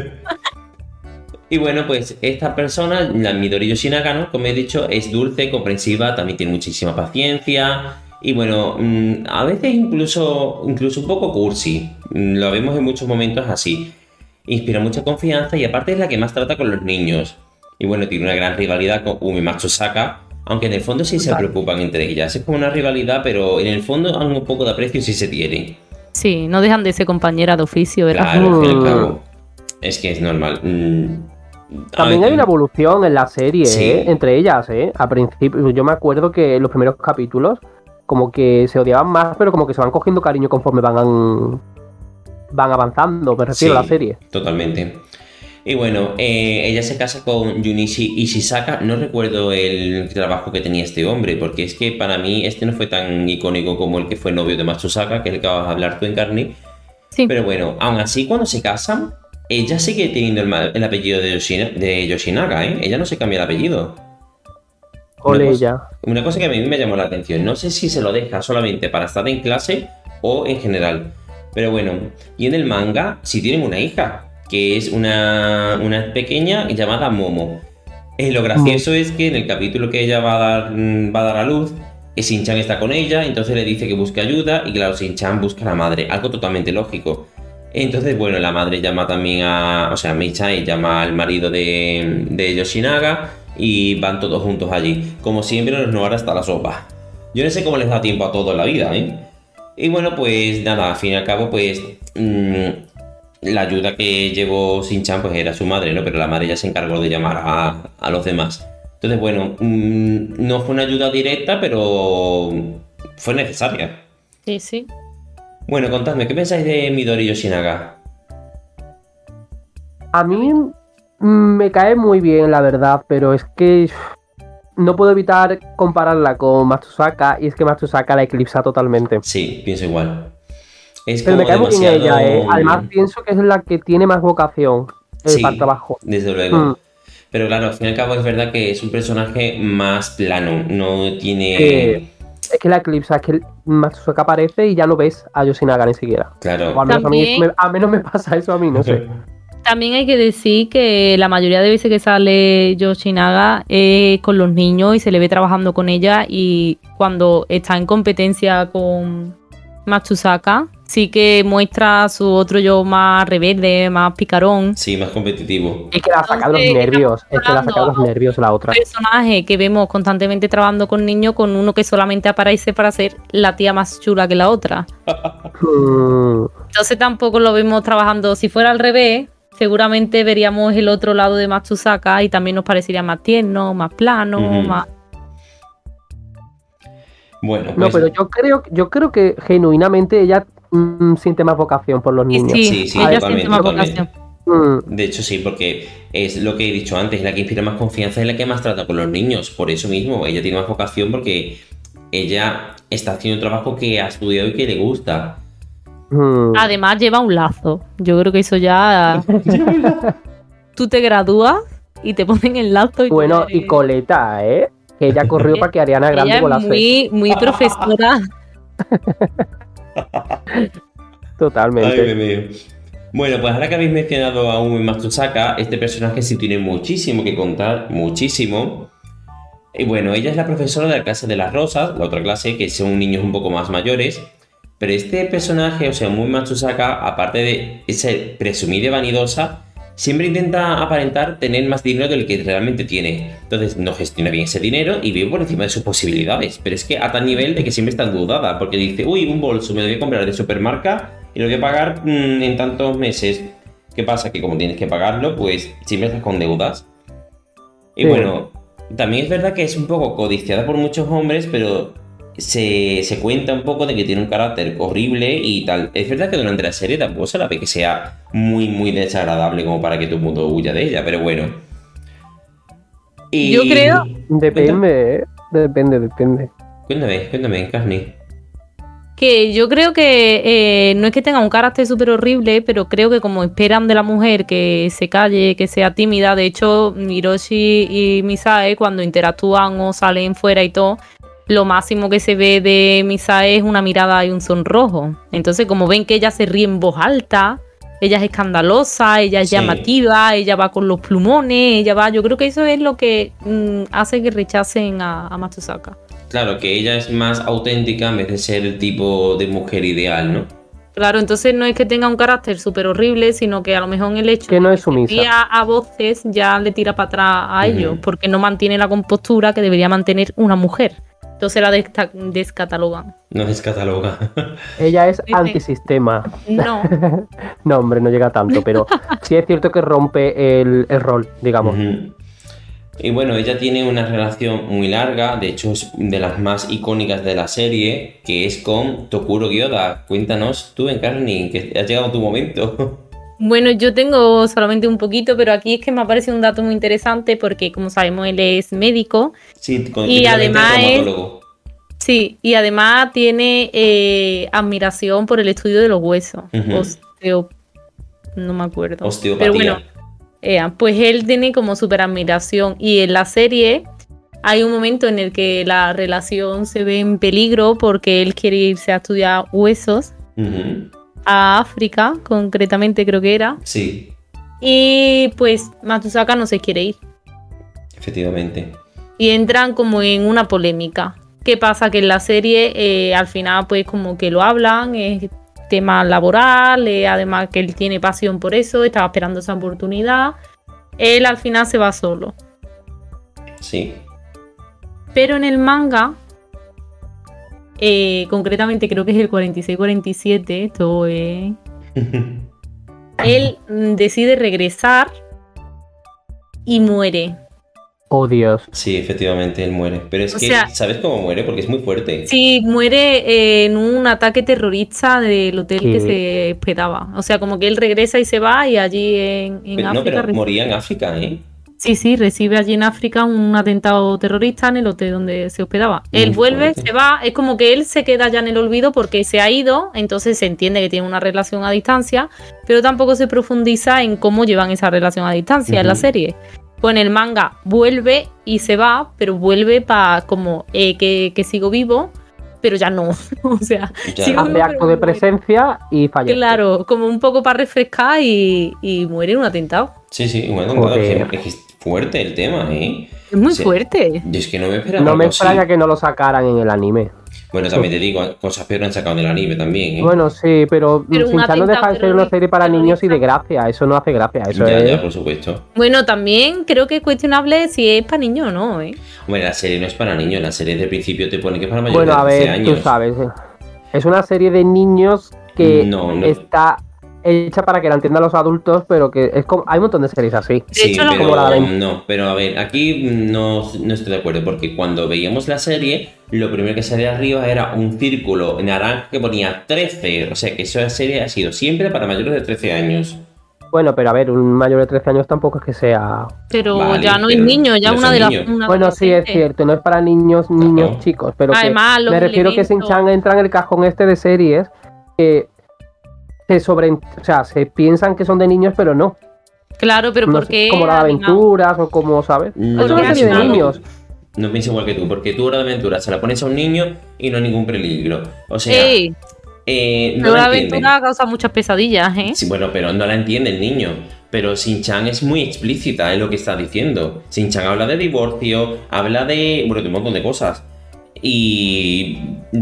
y bueno, pues esta persona, la Midori Yoshinaga, ¿no? Como he dicho, es dulce, comprensiva, también tiene muchísima paciencia. Y bueno, mm, a veces incluso, incluso un poco cursi. Mm, Lo vemos en muchos momentos así. Inspira mucha confianza y aparte es la que más trata con los niños. Y bueno, tiene una gran rivalidad con Umi Matsusaka, aunque en el fondo sí se Vale. preocupan entre ellas. Es como una rivalidad, pero en el fondo un poco de aprecio sí se tiene. Sí, no dejan de ser compañera de oficio, ¿verdad? Claro, al fin y al Mm. cabo. Es que es normal. Mm, a También hay una evolución en la serie, Sí. ¿eh? entre ellas, ¿eh? A principio, yo me acuerdo que en los primeros capítulos, como que se odiaban más, pero como que se van cogiendo cariño conforme van, van avanzando, me refiero a la serie. Totalmente. Y bueno, eh, ella se casa con Junichi Ishisaka. No recuerdo el trabajo que tenía este hombre, porque es que para mí este no fue tan icónico como el que fue novio de Matsusaka, que es el que vas a hablar tú en carne. Sí. Pero bueno, aún así, cuando se casan, ella sigue teniendo el, el apellido de, Yoshina- de Yoshinaga, ¿eh? Ella no se cambia el apellido. Ole Una cosa-. Una cosa que a mí me llamó la atención, no sé si se lo deja solamente para estar en clase o en general. Pero bueno, y en el manga sí tienen una hija, que es una, una pequeña llamada Momo. Eh, lo gracioso es que en el capítulo que ella va a dar, mm, va a, dar a luz, Shin-Chan está con ella, entonces le dice que busque ayuda y claro, Shin-Chan busca a la madre, algo totalmente lógico. Entonces, bueno, la madre llama también a, o sea, Mei-chan llama al marido de, de Yoshinaga y van todos juntos allí. Como siempre, nos no hasta la sopa. Yo no sé cómo les da tiempo a todo en la vida, ¿eh? Y bueno, pues nada, al fin y al cabo, pues mmm, la ayuda que llevó Shin-Chan pues era su madre, ¿no? Pero la madre ya se encargó de llamar a, los demás. Entonces, bueno, mm, no fue una ayuda directa, pero fue necesaria. Sí, sí. Bueno, contadme, ¿qué pensáis de Midori Yoshinaga? A mí me cae muy bien, la verdad, pero es que no puedo evitar compararla con Matsusaka y es que Matsusaka la eclipsa totalmente. Sí, pienso igual. Pero me cae muy bien ella, ¿eh? Además, pienso que es la que tiene más vocación el sí, trabajo. Desde luego. Mm. Pero claro, al fin y al cabo es verdad que es un personaje más plano, no tiene. es que la eclipsa, es que Matsuka aparece y ya no ves a Yoshinaga ni siquiera. Claro. al menos, a mí, me, a menos me pasa eso a mí, no sé. También hay que decir que la mayoría de veces que sale Yoshinaga es con los niños y se le ve trabajando con ella y cuando está en competencia con Matsusaka sí que muestra su otro yo más rebelde, más picarón. Sí, más competitivo. Es que la saca de los nervios. Es que la saca de los nervios la otra. Un personaje que vemos constantemente trabajando con niños con uno que solamente aparece para ser la tía más chula que la otra. Hmm. Entonces tampoco lo vemos trabajando. Si fuera al revés, seguramente veríamos el otro lado de Matsusaka y también nos parecería más tierno, más plano, más bueno, No, pues pero yo creo, yo creo que genuinamente ella mm, siente más vocación por los niños. Sí, sí, sí ella siente más vocación. Mm. De hecho, sí, porque es lo que he dicho antes, la que inspira más confianza es la que más trata con los niños. Por eso mismo, ella tiene más vocación porque ella está haciendo un trabajo que ha estudiado y que le gusta. Mm. Además, lleva un lazo. Yo creo que eso ya. Tú te gradúas y te ponen el lazo. Y bueno, y coleta, ¿eh? Que ella corrió para que Ariana Grande volase. Muy, muy profesora. Totalmente. Ay, bueno, pues ahora que habéis mencionado a Umi Matsusaka, este personaje sí tiene muchísimo que contar, muchísimo. Y bueno, ella es la profesora de la clase de las rosas, la otra clase que son niños un poco más mayores. Pero este personaje, o sea, Umi Matsusaka, aparte de ser presumida y vanidosa, siempre intenta aparentar tener más dinero del que realmente tiene. Entonces no gestiona bien ese dinero y vive por encima de sus posibilidades. Pero es que a tal nivel de que siempre está dudada, porque dice, uy, un bolso me lo voy a comprar de supermarca y lo voy a pagar mm, en tantos meses. ¿Qué pasa? Que como tienes que pagarlo, pues siempre estás con deudas. Y bueno, también es verdad que es un poco codiciada por muchos hombres, pero se, cuenta un poco de que tiene un carácter horrible y tal. Es verdad que durante la serie tampoco se la ve que sea muy, muy desagradable como para que todo el mundo huya de ella, pero bueno. Y... Yo creo. Depende, ¿eh? Depende, depende. Cuéntame, cuéntame, Carni. Que yo creo que eh, no es que tenga un carácter súper horrible, pero creo que como esperan de la mujer que se calle, que sea tímida, de hecho, Hiroshi y Misae cuando interactúan o salen fuera y todo, lo máximo que se ve de Misae es una mirada y un sonrojo. Entonces, como ven que ella se ríe en voz alta, ella es escandalosa, ella es llamativa, ella va con los plumones, ella va. Yo creo que eso es lo que mm, hace que rechacen a, a Matsusaka. Claro, que ella es más auténtica en vez de ser el tipo de mujer ideal, ¿no? Claro, entonces no es que tenga un carácter súper horrible, sino que a lo mejor en el hecho que no de es sumisa. a voces ya le tira para atrás a ellos, porque no mantiene la compostura que debería mantener una mujer. Entonces la descatalogan. No descataloga. Ella es antisistema. No. no, hombre, no llega tanto, pero sí es cierto que rompe el, rol, digamos. Y bueno, ella tiene una relación muy larga, de hecho es de las más icónicas de la serie, que es con Tokuro Gyoda. Cuéntanos tú, Encarni, que ha llegado tu momento. Bueno, yo tengo solamente un poquito, pero aquí es que me ha parecido un dato muy interesante porque, como sabemos, él es médico. Sí, y además Sí, y además tiene eh, admiración por el estudio de los huesos. Osteo, no me acuerdo. Osteopatía. Pero bueno, eh, pues él tiene como súper admiración. Y en la serie hay un momento en el que la relación se ve en peligro porque él quiere irse a estudiar huesos a África, concretamente creo que era. Sí. Y pues Matsusaka no se quiere ir. Efectivamente. Y entran como en una polémica. ¿Qué pasa? Que en la serie eh, al final pues como que lo hablan, es tema laboral, eh, además que él tiene pasión por eso, estaba esperando esa oportunidad. Él al final se va solo. Sí. Pero en el manga, eh, concretamente creo que es el 46-47, esto es... él mm, decide regresar y muere. Oh Dios. Sí, efectivamente, él muere. Pero es O que, sea- ¿sabes cómo muere? Porque es muy fuerte. Sí, muere eh, en un ataque terrorista del hotel que se hospedaba. O sea, como que él regresa y se va y allí en, en Pero- no, África... pero moría en África, ¿eh? Sí, sí, recibe allí en África un atentado terrorista en el hotel donde se hospedaba. Él Muy vuelve, fuerte. se va, es como que él se queda ya en el olvido porque se ha ido, entonces se entiende que tiene una relación a distancia, pero tampoco se profundiza en cómo llevan esa relación a distancia en la serie. Pues en el manga vuelve y se va, pero vuelve para como eh, que, que sigo vivo, pero ya no. o sea, Ya. sigo Hace vivo, acto de muere. presencia y fallece. Claro, como un poco para refrescar y, y muere en un atentado. Sí, sí, bueno, claro, fuerte el tema, ¿eh? Es muy fuerte. Yo es que no me esperaba No me algo así. extraña que no lo sacaran en el anime. Bueno, también te digo, cosas peores han sacado del anime también, ¿eh? Bueno, sí, pero, Pero Shin-chan no deja de ser una serie para niños y de gracia. Eso no hace gracia. Eso ya, es. ya, por supuesto. Bueno, también creo que es cuestionable si es para niños o no, ¿eh? Bueno, la serie no es para niños, la serie de principio te pone que es para mayores Bueno, a de 12 ver, años. tú sabes. eh. Es una serie de niños que No, no. está hecha para que la entiendan los adultos, pero que es como. Hay un montón de series así. Sí, hecho, pero Como la de- no, pero a ver, aquí no, no estoy de acuerdo, porque cuando veíamos la serie, lo primero que salía arriba era un círculo naranja que ponía 13, o sea que esa serie ha sido siempre para mayores de 13 años. Bueno, pero a ver, un mayor de 13 años tampoco es que sea. Pero Vale, ya no pero es niño, ya no una de las. Bueno, sí, es cierto, no es para niños, niños chicos, pero que Además, los me refiero que elementos- Shin-chan entra en el cajón este de series que se sobre, o sea, se piensan que son de niños, pero no. Claro, pero No sé, porque. como la de aventuras o como, ¿sabes? No, es una porque serie de niños. No pienso igual que tú, porque tú hora de aventura se la pones a un niño y no hay ningún peligro. O sea, Ey, eh, no pero la aventura causa muchas pesadillas, ¿eh? Sí, bueno, pero no la entiende el niño. Pero Shin-Chan es muy explícita en lo que está diciendo. Shin-Chan habla de divorcio, habla de. bueno, de un montón de cosas. Y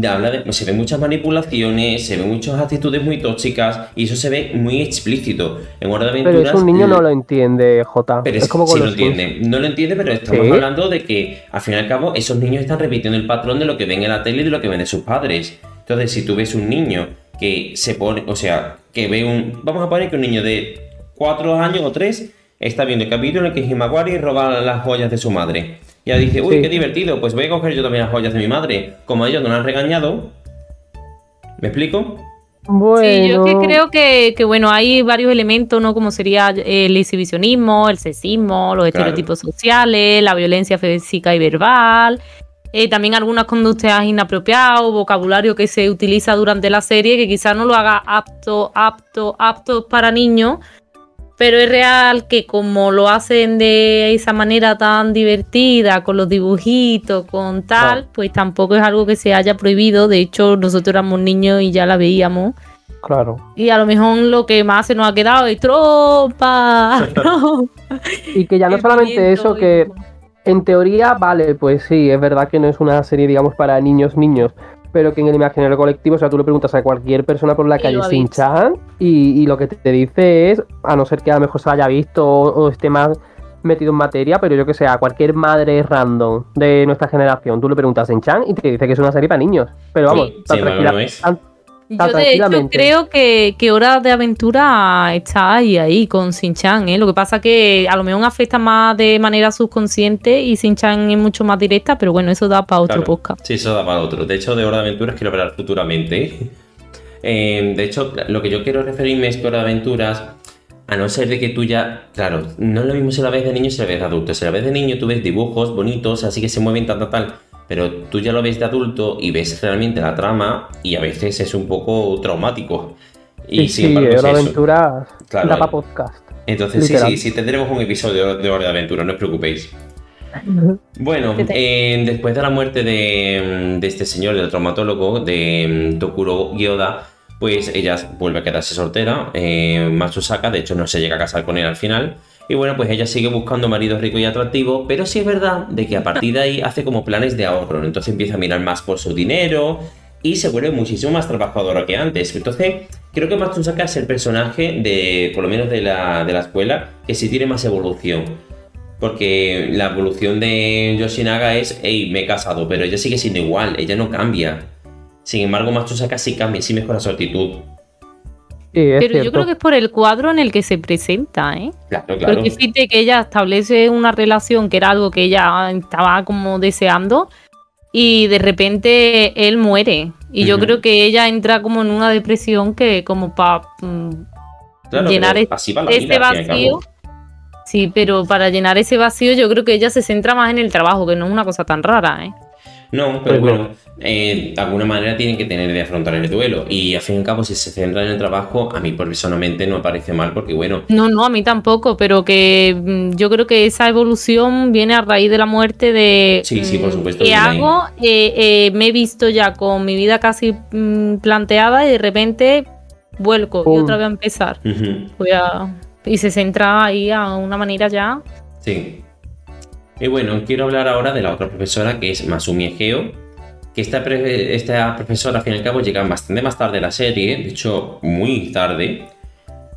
habla de. Se ven muchas manipulaciones, se ven muchas actitudes muy tóxicas, y eso se ve muy explícito. En Hora de Pero Aventuras. es un niño no lo entiende, J. Pero es es como sí con lo los Sims. entiende. No lo entiende, pero estamos ¿Sí? hablando de que, al fin y al cabo, esos niños están repitiendo el patrón de lo que ven en la tele y de lo que ven de sus padres. Entonces, si tú ves un niño que se pone, o sea, que ve un. Vamos a poner que un niño de 4 años o 3 está viendo el capítulo en el que Himawari roba las joyas de su madre. Y ya dice, uy, Sí. qué divertido, pues voy a coger yo también las joyas de mi madre. Como ellos no la han regañado. ¿Me explico? Bueno, Sí, yo que creo que, que, bueno, hay varios elementos, ¿no? Como sería el exhibicionismo, el sexismo, los Claro. estereotipos sociales, la violencia física y verbal, eh, también algunas conductas inapropiadas, o vocabulario que se utiliza durante la serie que quizás no lo haga apto, apto, apto para niños, pero es real que como lo hacen de esa manera tan divertida, con los dibujitos, con tal, pues tampoco es algo que se haya prohibido. De hecho, nosotros éramos niños y ya la veíamos. claro. Y a lo mejor lo que más se nos ha quedado es tropa. Y que ya no solamente eso, que en teoría, vale, pues sí, es verdad que no es una serie, digamos, para niños, niños, pero que en el imaginario colectivo, o sea, tú le preguntas a cualquier persona por la Y calle sin chan y, y lo que te dice es, a no ser que a lo mejor se haya visto o, o esté más metido en materia, pero yo que sé, a cualquier madre random de nuestra generación, tú le preguntas en chan y te dice que es una serie para niños. Pero vamos, Sí. tan Sí, tranquila- no es. tan- Yo de hecho creo que, que Hora de Aventura está ahí, ahí con Sin-Chan, ¿eh? Lo que pasa que a lo mejor afecta más de manera subconsciente y Sin-Chan es mucho más directa, pero bueno, eso da para otro Claro. podcast. Sí, eso da para otro. De hecho, de Hora de Aventuras quiero hablar futuramente. Eh, de hecho, lo que yo quiero referirme es que Hora de Aventuras, a no ser de que tú ya, claro, no es lo mismo si la ves de niño y si la ves de adulto. Si la ves de niño, tú ves dibujos bonitos, así que se mueven tal, tal, tal. Pero tú ya lo ves de adulto y ves realmente la trama y a veces es un poco traumático. Y Sí, sin sí, embargo, es Hora de eso. Aventura Claro, da para podcast. Entonces, sí, Literal. sí, sí, tendremos un episodio de Hora de Aventura, no os preocupéis. Bueno, ¿Qué te- eh, después de la muerte de, mm, de este señor, del traumatólogo, de mm, Tokuro Gyoda, pues ella vuelve a quedarse soltera. Eh, Matsusaka, de hecho, no se llega a casar con él al final. Y bueno, pues ella sigue buscando marido rico y atractivo, pero sí es verdad de que a partir de ahí hace como planes de ahorro. Entonces empieza a mirar más por su dinero y se vuelve muchísimo más trabajadora que antes. Entonces, creo que Matsusaka es el personaje de, por lo menos de la, de la escuela, que sí tiene más evolución. Porque la evolución de Yoshinaga es, hey, me he casado, pero ella sigue siendo igual, ella no cambia. Sin embargo, Matsusaka sí cambia, sí mejora su actitud. Sí, es Pero yo creo que es por el cuadro en el que se presenta, ¿eh? Claro, claro. Porque fíjate que ella establece una relación que era algo que ella estaba como deseando y de repente él muere. Y yo creo que ella entra como en una depresión que como para Claro, llenar ese vida, vacío. Sí, pero para llenar ese vacío yo creo que ella se centra más en el trabajo, que no es una cosa tan rara, ¿eh? No, pero Pues bueno, eh, de alguna manera tienen que tener de afrontar el duelo. Y al fin y al cabo, si se centran en el trabajo, a mí personalmente no me parece mal, porque bueno, No, no, a mí tampoco, pero que mm, yo creo que esa evolución viene a raíz de la muerte de... Sí, sí, por mm, supuesto, ¿Qué hago? Eh, eh, me he visto ya con mi vida casi mm, planteada y de repente vuelco y otra vez a empezar. Voy a- Y se centra ahí a una manera ya... sí. Y bueno, quiero hablar ahora de la otra profesora que es Masumi Egeo. Que esta, esta profesora, al fin y al cabo, llega bastante más tarde a la serie, de hecho, muy tarde.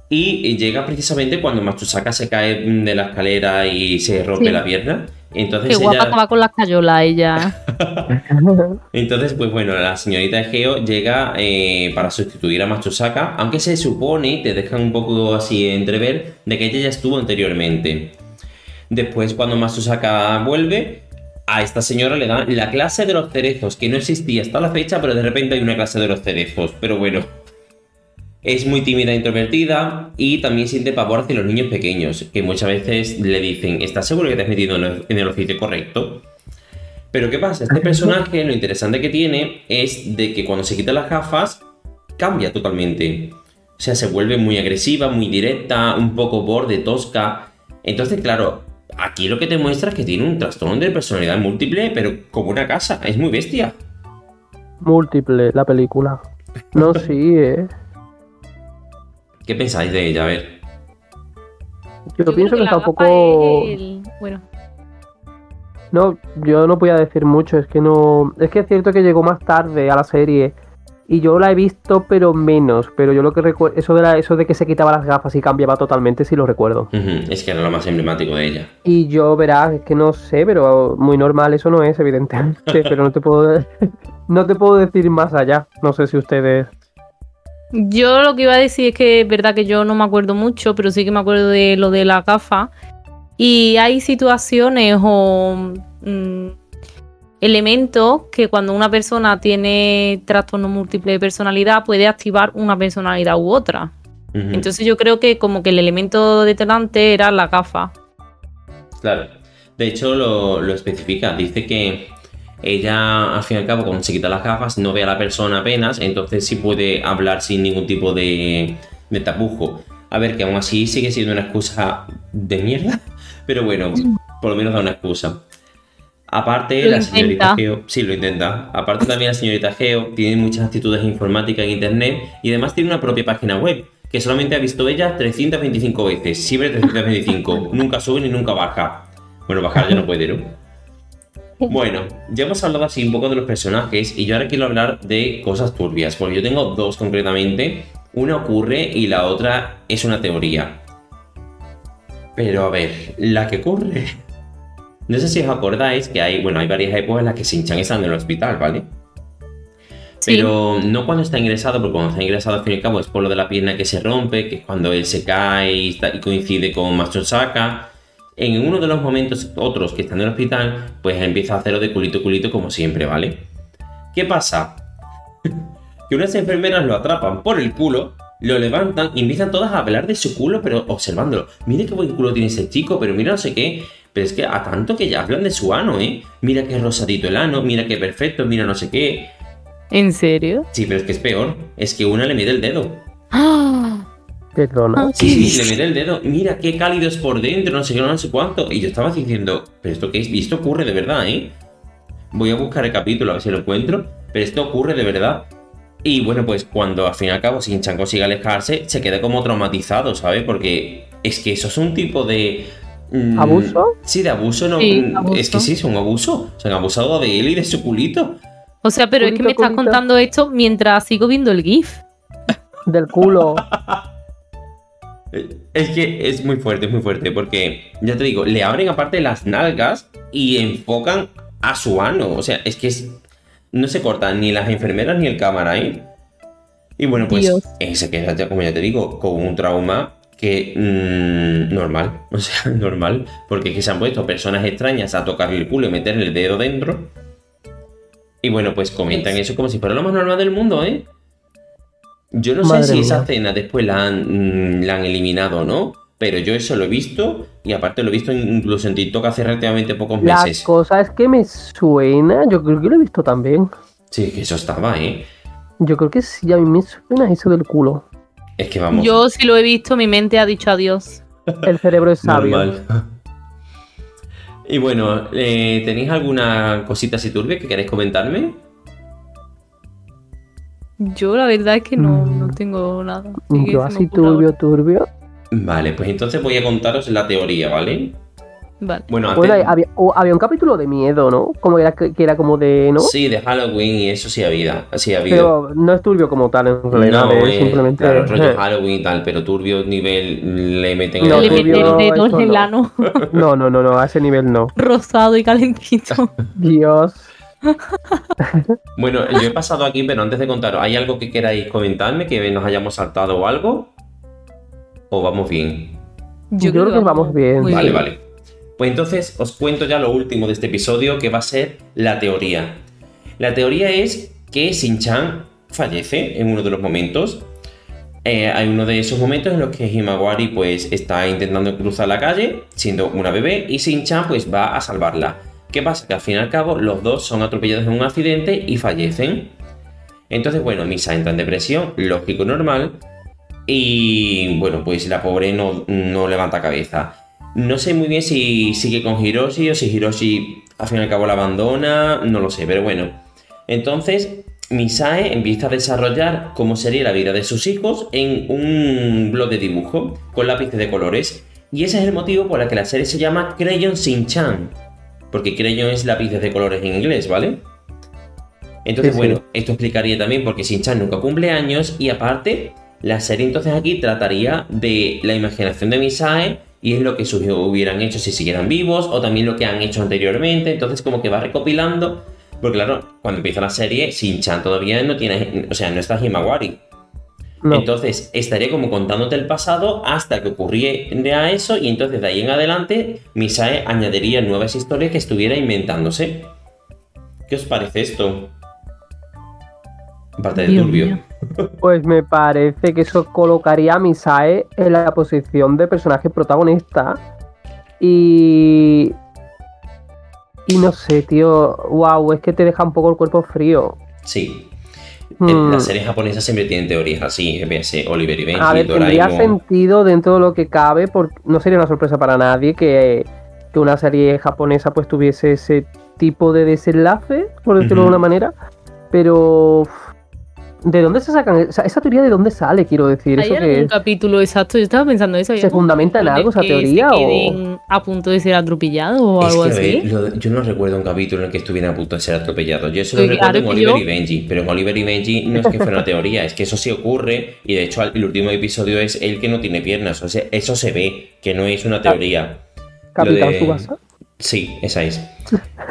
Y llega precisamente cuando Matsusaka se cae de la escalera y se rompe Sí. la pierna. Entonces Qué guapa ella- que va con las cayolas ella. Entonces, pues bueno, la señorita Egeo llega eh, para sustituir a Matsusaka, aunque se supone, te dejan un poco así entrever, de que ella ya estuvo anteriormente. Después, cuando Matsusaka vuelve, a esta señora le dan la clase de los cerezos, que no existía hasta la fecha, pero de repente hay una clase de los cerezos. Pero bueno, es muy tímida e introvertida y también siente pavor hacia los niños pequeños, que muchas veces le dicen, ¿estás seguro que te has metido en el oficio correcto? Pero ¿qué pasa? Este personaje, lo interesante que tiene es de que cuando se quita las gafas, cambia totalmente. O sea, se vuelve muy agresiva, muy directa, un poco borde, tosca. Entonces, claro, aquí lo que te muestra es que tiene un trastorno de personalidad múltiple, pero como una casa, es muy bestia. Múltiple la película. No, sí, eh. ¿Qué pensáis de ella? A ver. Yo, Yo pienso que está un poco. el- Bueno, No, yo no voy a decir mucho, es que no. Es que es cierto que llegó más tarde a la serie. Y yo la he visto, pero menos. Pero yo lo que recuerdo. Eso de la, eso de que se quitaba las gafas y cambiaba totalmente, sí lo recuerdo. Es que era lo más emblemático de ella. Y yo, verás, es que no sé, pero muy normal eso no es, evidentemente. pero no te puedo. No te puedo decir más allá. No sé si ustedes. yo lo que iba a decir es que es verdad que yo no me acuerdo mucho, pero sí que me acuerdo de lo de la gafa. Y hay situaciones o mm, elementos que cuando una persona tiene trastorno múltiple de personalidad puede activar una personalidad u otra. Entonces yo creo que como que el elemento detonante era la gafa. Claro. De hecho, lo, lo especifica. Dice que ella, al fin y al cabo, cuando se quita las gafas, no ve a la persona apenas, entonces sí puede hablar sin ningún tipo de, de tapujo. A ver, que aún así sigue siendo una excusa de mierda, pero bueno, por lo menos da una excusa. Aparte, Lo la señorita intenta. Geo, sí, lo intenta. Aparte, también la señorita Geo tiene muchas actitudes informáticas en internet y además tiene una propia página web que solamente ha visto ella 325 veces. Siempre 325. nunca sube ni nunca baja. Bueno, bajar ya no puede, ¿no? Bueno, ya hemos hablado así un poco de los personajes y yo ahora quiero hablar de cosas turbias, porque yo tengo dos concretamente. Una ocurre y la otra es una teoría. Pero a ver, la que ocurre. No sé si os acordáis que hay, bueno, hay varias épocas en las que Shin-Chan está en el hospital, ¿vale? Sí. Pero no cuando está ingresado, porque cuando está ingresado al fin y al cabo es por lo de la pierna que se rompe, que es cuando él se cae y, está- y coincide con Matsusaka. En uno de los momentos otros que está en el hospital, pues empieza a hacerlo de culito culito como siempre, ¿vale? ¿Qué pasa? que unas enfermeras lo atrapan por el culo, lo levantan y empiezan todas a hablar de su culo, pero observándolo. Mire qué buen culo tiene ese chico, pero mira no sé qué. Pero es que a tanto que ya hablan de su ano, ¿eh? Mira qué rosadito el ano, mira qué perfecto, mira no sé qué. ¿En serio? Sí, pero es que es peor. Es que una le mide el dedo. ¡Ah! Perdona. Sí, sí, le mide el dedo. Mira qué cálido es por dentro, no sé qué, no sé cuánto. Y yo estaba diciendo, pero esto qué es, y esto ocurre de verdad, ¿eh? Voy a buscar el capítulo a ver si lo encuentro. Pero esto ocurre de verdad. Y bueno, pues cuando al fin y al cabo Shin-Chan consigue alejarse, se queda como traumatizado, ¿sabes? Porque es que eso es un tipo de. Mm, ¿Abuso? Sí, de abuso, no. Sí, mm, abuso. Es que sí, es un abuso. Se han abusado de él y de su culito. O sea, pero es que Culito, me estás culito. contando esto mientras sigo viendo el GIF. Del culo. Es que es muy fuerte, es muy fuerte, porque ya te digo, le abren aparte las nalgas y enfocan a su ano. O sea, es que es- no se cortan ni las enfermeras ni el cámara, ¿eh? Y bueno, pues Dios. se queda, ya- como ya te digo, con un trauma que mm, normal, o sea, normal, porque es que se han puesto personas extrañas a tocarle el culo y meterle el dedo dentro. Y bueno, pues comentan eso como si fuera lo más normal del mundo, ¿eh? Yo no sé si esa escena después la han, mm, la han eliminado o no, pero yo eso lo he visto y aparte lo he visto incluso en TikTok hace relativamente pocos La meses. cosa es que me suena, yo creo que lo he visto también. Sí, que eso estaba, ¿eh? Yo creo que sí, a mí me suena eso del culo. Es que vamos. Yo si lo he visto, mi mente ha dicho adiós. El cerebro es sabio. Normal. Y bueno, eh, ¿tenéis alguna cosita así turbia que queréis comentarme? Yo la verdad es que no, Mm. no tengo nada. Yo así turbio, turbio. Vale, pues entonces voy a contaros la teoría, ¿vale? Vale. Bueno, antes... Bueno, hay- había, o- había un capítulo de miedo, ¿no? Como era que, era como de, ¿no? Sí, de Halloween y eso sí ha habido. Sí ha habido. Pero no es turbio como tal, en realidad. No, es eh, simplemente. claro, rollo eh, Halloween y tal, pero turbio nivel le meten No, el turbio, el dedo eso en el no. ano No, no, no, no, a ese nivel no. rosado y calentito. Dios. Bueno, yo he pasado aquí, pero antes de contaros, ¿hay algo que queráis comentarme que nos hayamos saltado o algo? ¿O vamos bien? Yo creo que vamos bien. vale, vale. Pues entonces os cuento ya lo último de este episodio, que va a ser la teoría. La teoría es que Shin-Chan fallece en uno de los momentos. Eh, hay uno de esos momentos en los que Himawari pues está intentando cruzar la calle, siendo una bebé, y Shin-Chan pues va a salvarla. ¿Qué pasa? Que al fin y al cabo los dos son atropellados en un accidente y fallecen. Entonces, bueno, Misa entra en depresión, lógico, normal. Y bueno, pues la pobre no, no levanta cabeza. No sé muy bien si sigue con Hiroshi o si Hiroshi al fin y al cabo la abandona, no lo sé, pero bueno. Entonces, Misae empieza a desarrollar cómo sería la vida de sus hijos en un blog de dibujo con lápices de colores. Y ese es el motivo por el que la serie se llama Crayon Shin-Chan. Porque Crayon es lápices de colores en inglés, ¿vale? Entonces, Sí, sí. bueno, esto explicaría también por qué Shin-Chan nunca cumple años y aparte, la serie entonces aquí trataría de la imaginación de Misae y es lo que sus hijos hubieran hecho si siguieran vivos o también lo que han hecho anteriormente. Entonces, como que va recopilando. Porque claro, cuando empieza la serie, Shin-Chan todavía no tiene, o sea, no está Himawari. No. Entonces, estaría como contándote el pasado hasta que ocurriera eso y entonces de ahí en adelante Misae añadiría nuevas historias que estuviera inventándose. ¿Qué os parece esto? Aparte de Dios turbio. mío. Pues me parece que eso colocaría a Misae en la posición de personaje protagonista. Y. Y no sé, tío. Wow, es que te deja un poco el cuerpo frío. Sí. Hmm. En Las series japonesas siempre tienen teorías así, véase Oliver y Benji, A ver, tendría sentido dentro de lo que cabe, porque no sería una sorpresa para nadie que, que una serie japonesa pues tuviese ese tipo de desenlace, por decirlo de una manera. Pero ¿de dónde se sacan? Esa, esa teoría de dónde sale, quiero decir. ¿Hay Eso algún que es? capítulo exacto? Yo estaba pensando eso. ¿hay ¿Se fundamenta en algo esa que teoría Se o- a punto de ser atropellados o Es algo que, así. ver, lo- yo no recuerdo un capítulo en el que estuvieran a punto de ser atropellados. Yo eso lo Pues recuerdo en Oliver yo- y Benji, pero en Oliver y Benji no es que fuera una teoría, es que eso sí ocurre y de hecho el último episodio es el que no tiene piernas, o sea, eso se ve, que no es una teoría. Capitán de- Tsubasa. Sí, esa es.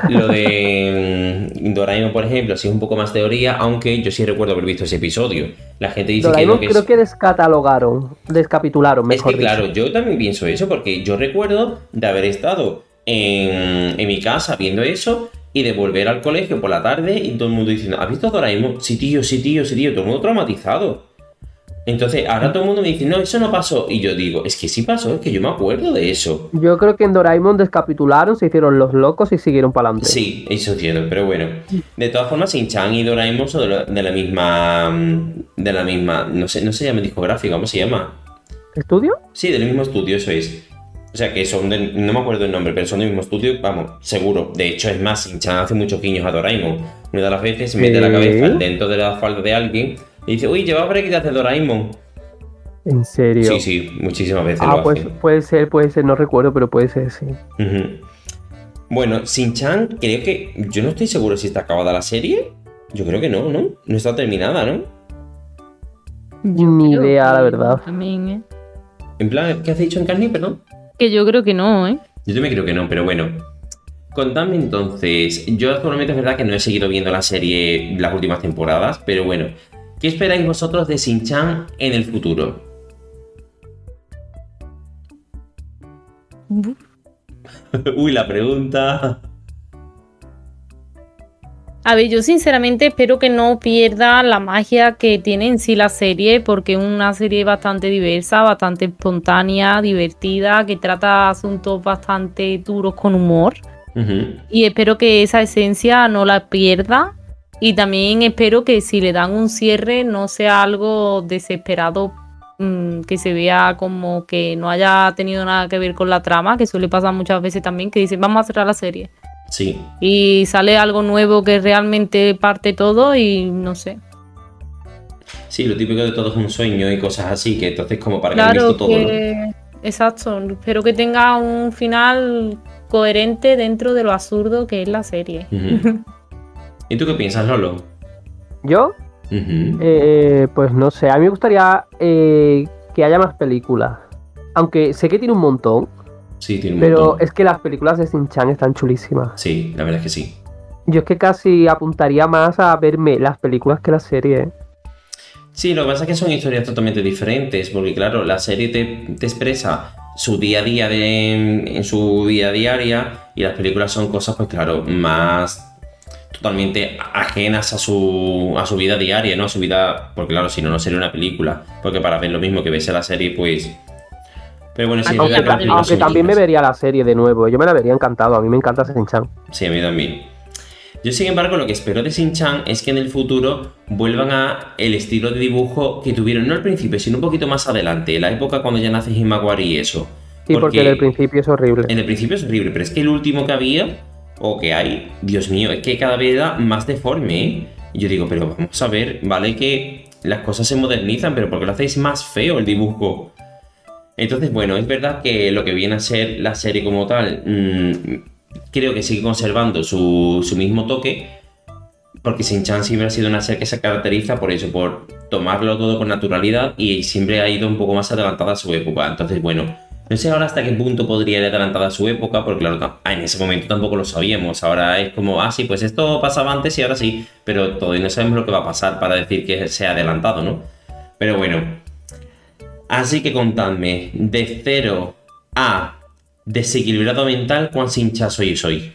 Lo de mm, Doraemon, por ejemplo, sí es un poco más teoría, aunque yo sí recuerdo haber visto ese episodio. La gente dice Doraemon que no, que creo es... que descatalogaron, descapitularon, Es mejor que dicho. claro, yo también pienso eso, porque yo recuerdo de haber estado en, en mi casa viendo eso y de volver al colegio por la tarde y todo el mundo diciendo, ¿has visto Doraemon? Sí, tío, sí, tío, sí, tío, todo el mundo traumatizado. Entonces, ahora todo el mundo me dice, no, eso no pasó. Y yo digo, es que sí pasó, es que yo me acuerdo de eso. Yo creo que en Doraemon descapitularon, se hicieron los locos y siguieron para adelante. Sí, eso es cierto, pero bueno. De todas formas, Shin-Chan y Doraemon son de la, de la misma. De la misma. No sé, no se llama discográfica, ¿cómo se llama? ¿Estudio? Sí, del mismo estudio, eso es. O sea, que son del. No me acuerdo el nombre, pero son del mismo estudio, vamos, seguro. De hecho, es más, Shin-Chan hace muchos guiños a Doraemon. Una de las veces mete la cabeza dentro de la falda de alguien y dice, uy, lleva brequitas de Doraemon. ¿En serio? Sí, sí, muchísimas veces Ah, lo pues hace. puede ser, puede ser, no recuerdo, pero puede ser, sí. Bueno, Shin-Chan, creo que. Yo no estoy seguro si está acabada la serie. Yo creo que no, ¿no? No está terminada, ¿no? Ni idea, la verdad. También, ¿eh? En plan, ¿qué has dicho en Carni, perdón? Que yo creo que no, ¿eh? Yo también creo que no, pero bueno. Contadme entonces. Yo actualmente es verdad que no he seguido viendo la serie las últimas temporadas, pero bueno. ¿Qué esperáis vosotros de Shin-Chan en el futuro? Uy, la pregunta. A ver, yo sinceramente espero que no pierda la magia que tiene en sí la serie, porque es una serie bastante diversa, bastante espontánea, divertida, que trata asuntos bastante duros con humor. Y espero que esa esencia no la pierda. Y también espero que si le dan un cierre no sea algo desesperado, mm, que se vea como que no haya tenido nada que ver con la trama, que suele pasar muchas veces también, que dicen vamos a cerrar la serie. Sí. Y sale algo nuevo que realmente parte todo y no sé. Sí, lo típico de todo es un sueño y cosas así, que entonces como para que Claro visto todo, ¿no? que... Exacto, espero que tenga un final coherente dentro de lo absurdo que es la serie. Ujú. ¿Y tú qué piensas, Lolo? Yo, eh, pues no sé, a mí me gustaría eh, que haya más películas. Aunque sé que tiene un montón, Sí, tiene un pero montón. es que las películas de Shin-Chan están chulísimas. Sí, la verdad es que sí. Yo es que casi apuntaría más a verme las películas que la serie. ¿eh? Sí, lo que pasa es que son historias totalmente diferentes, porque claro, la serie te, te expresa su día a día de, en su vida diaria y las películas son cosas, pues claro, más totalmente ajenas a su, a su vida diaria, ¿no? A su vida, porque claro, si no, no sería una película, porque para ver lo mismo que ves en la serie, pues... Pero bueno, sí, Aunque, películas aunque también me vería la serie de nuevo. Yo me la vería encantado. A mí me encanta Shin-Chan. Sí, a mí también. Yo, sin embargo, lo que espero de Shin-Chan es que en el futuro vuelvan a el estilo de dibujo que tuvieron, no al principio, sino un poquito más adelante, la época cuando ya nace Himawari y eso. Sí, porque en el principio es horrible. En el principio es horrible, pero es que el último que había, o que hay, Dios mío, es que cada vez era más deforme, ¿eh? Yo digo, pero vamos a ver, vale que las cosas se modernizan, pero ¿por qué lo hacéis más feo el dibujo? Entonces, bueno, es verdad que lo que viene a ser la serie como tal, mm, creo que sigue conservando su, su mismo toque, porque Shin-Chan siempre ha sido una serie que se caracteriza por eso, por tomarlo todo con naturalidad y siempre ha ido un poco más adelantada su época. Entonces, bueno, no sé ahora hasta qué punto podría ir adelantada a su época, porque claro, en ese momento tampoco lo sabíamos. Ahora es como, ah, sí, pues esto pasaba antes y ahora sí, pero todavía no sabemos lo que va a pasar para decir que sea adelantado, ¿no? Pero bueno, así que contadme, de 0 a desequilibrado mental, ¿cuán hincha soy soy?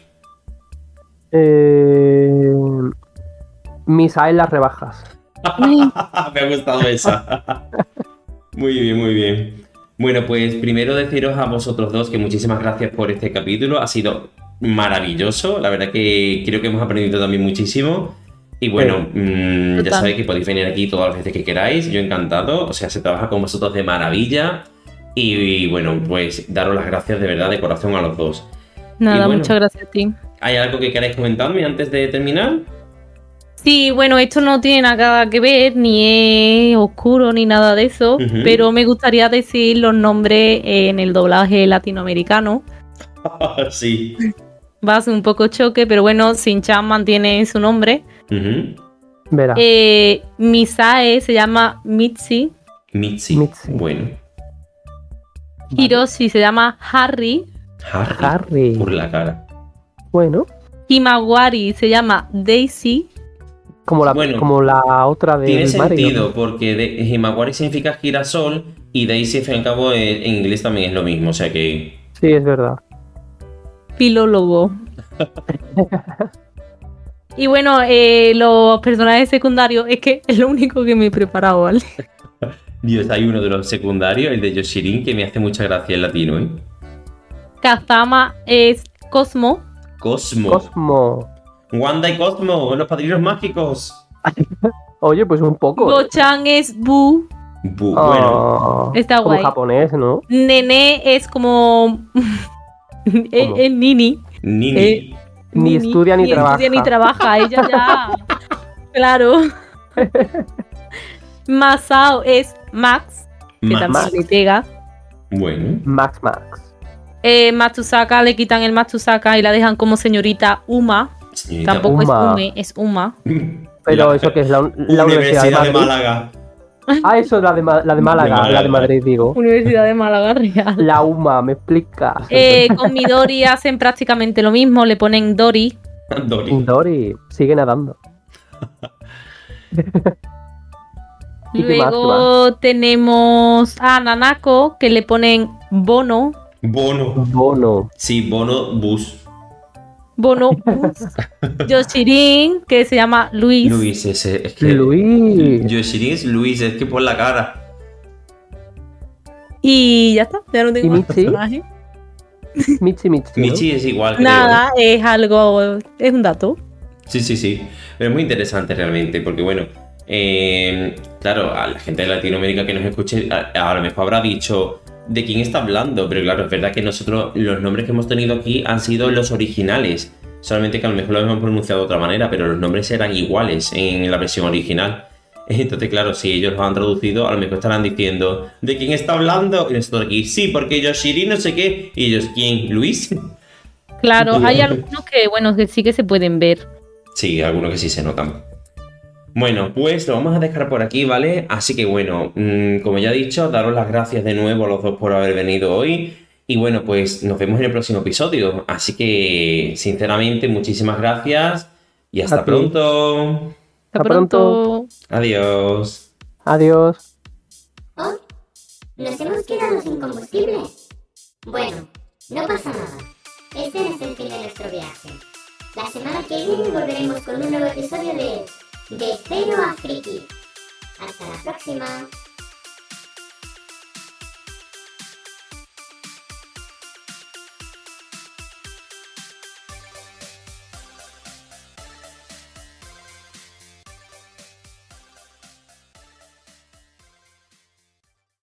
Eh, Misa en las rebajas. Me ha gustado esa. muy bien, muy bien. Bueno, pues primero deciros a vosotros dos que muchísimas gracias por este capítulo. Ha sido maravilloso. La verdad que creo que hemos aprendido también muchísimo. Y bueno, mm, ya sabéis que podéis venir aquí todas las veces que queráis. Yo encantado. O sea, se trabaja con vosotros de maravilla. Y, y bueno, pues daros las gracias de verdad de corazón a los dos. Nada, bueno. muchas gracias a ti. ¿Hay algo que queráis comentarme antes de terminar? Sí, bueno, esto no tiene nada que ver, ni es oscuro ni nada de eso, pero me gustaría decir los nombres en el doblaje latinoamericano. sí. Va a ser un poco choque, pero bueno, Shin-Chan mantiene su nombre. Ujú. Verá. Eh, Misae se llama Mitzi, Mitzi. Mitzi. Bueno. Hiroshi se llama Harry, Harry. Harry. Por la cara. Bueno, Himawari se llama Daisy, como la, Bueno, como la otra de Tiene Mario. sentido, porque de, Himawari significa girasol y Daisy, al fin y al cabo, eh, en inglés también es lo mismo. O sea que. Sí, es verdad. filólogo. y bueno, eh, los personajes secundarios, es que es lo único que me he preparado, ¿vale? Dios, hay uno de los secundarios, el de Yoshirin, que me hace mucha gracia el latino, ¿eh? Kazama es Cosmo, Cosmo. Cosmo. Wanda y Cosmo, los padrinos mágicos. Oye, pues un poco. ¿eh? Gochan es Bu, Bu- Bueno, Ah, Está como guay. japonés, ¿no? Nene es como. es, ¿Cómo? es Nini. Nini. Eh, Ni estudia ni trabaja. estudia ni trabaja. Ella ya. claro. Masao es Max, que Max. también le pega. Bueno. Max Max. Eh, Matsusaka le quitan el Matsusaka y la dejan como señorita Uma. Señorita. Tampoco Uma. es Ume, es Uma. Pero La- eso que es la, la Universidad, Universidad de. Málaga. Ah, eso es la de, la de Málaga, Málaga. la de Madrid, digo. Universidad de Málaga Real. La UMA, ¿me explicas? Eh, con Midori hacen prácticamente lo mismo, le ponen Dori. Dori. Dori, sigue nadando. ¿Y qué más, Luego tenemos a Nanako, que le ponen Bono. Bono. Bono. Sí, Bono Bus. Bono. Yoshirin, que se llama Luis. Luis, ese. Es que. Luis. Yoshirin es Luis, es que por la cara. Y ya está, ya no tengo ¿Y más Michi? personajes. Michi Michi. ¿no? Michi es igual. creo. Nada, es algo, es un dato. Sí, sí, sí. Pero es muy interesante realmente, porque bueno, eh, claro, a la gente de Latinoamérica que nos escuche, a, a lo mejor habrá dicho de quién está hablando, pero claro, es verdad que nosotros los nombres que hemos tenido aquí han sido los originales, solamente que a lo mejor lo hemos pronunciado de otra manera, pero los nombres eran iguales en la versión original. Entonces, claro, si ellos lo han traducido, a lo mejor estarán diciendo ¿de quién está hablando? Y nosotros aquí, sí, porque Yoshiri no sé qué. Y ellos, ¿quién? ¿Luis? Claro, hay algunos que, bueno, que sí que se pueden ver. Sí, algunos que sí se notan. Bueno, pues lo vamos a dejar por aquí, ¿vale? Así que bueno, mm, como ya he dicho, daros las gracias de nuevo a los dos por haber venido hoy. Y bueno, pues nos vemos en el próximo episodio. Así que, sinceramente, muchísimas gracias y hasta pronto. Hasta Hasta pronto. pronto. Adiós. Adiós. Oh, nos hemos quedado sin combustible. Bueno, no pasa nada. Este es el fin de nuestro viaje. La semana que viene volveremos con un nuevo episodio de De Cero a Friki. Hasta la próxima.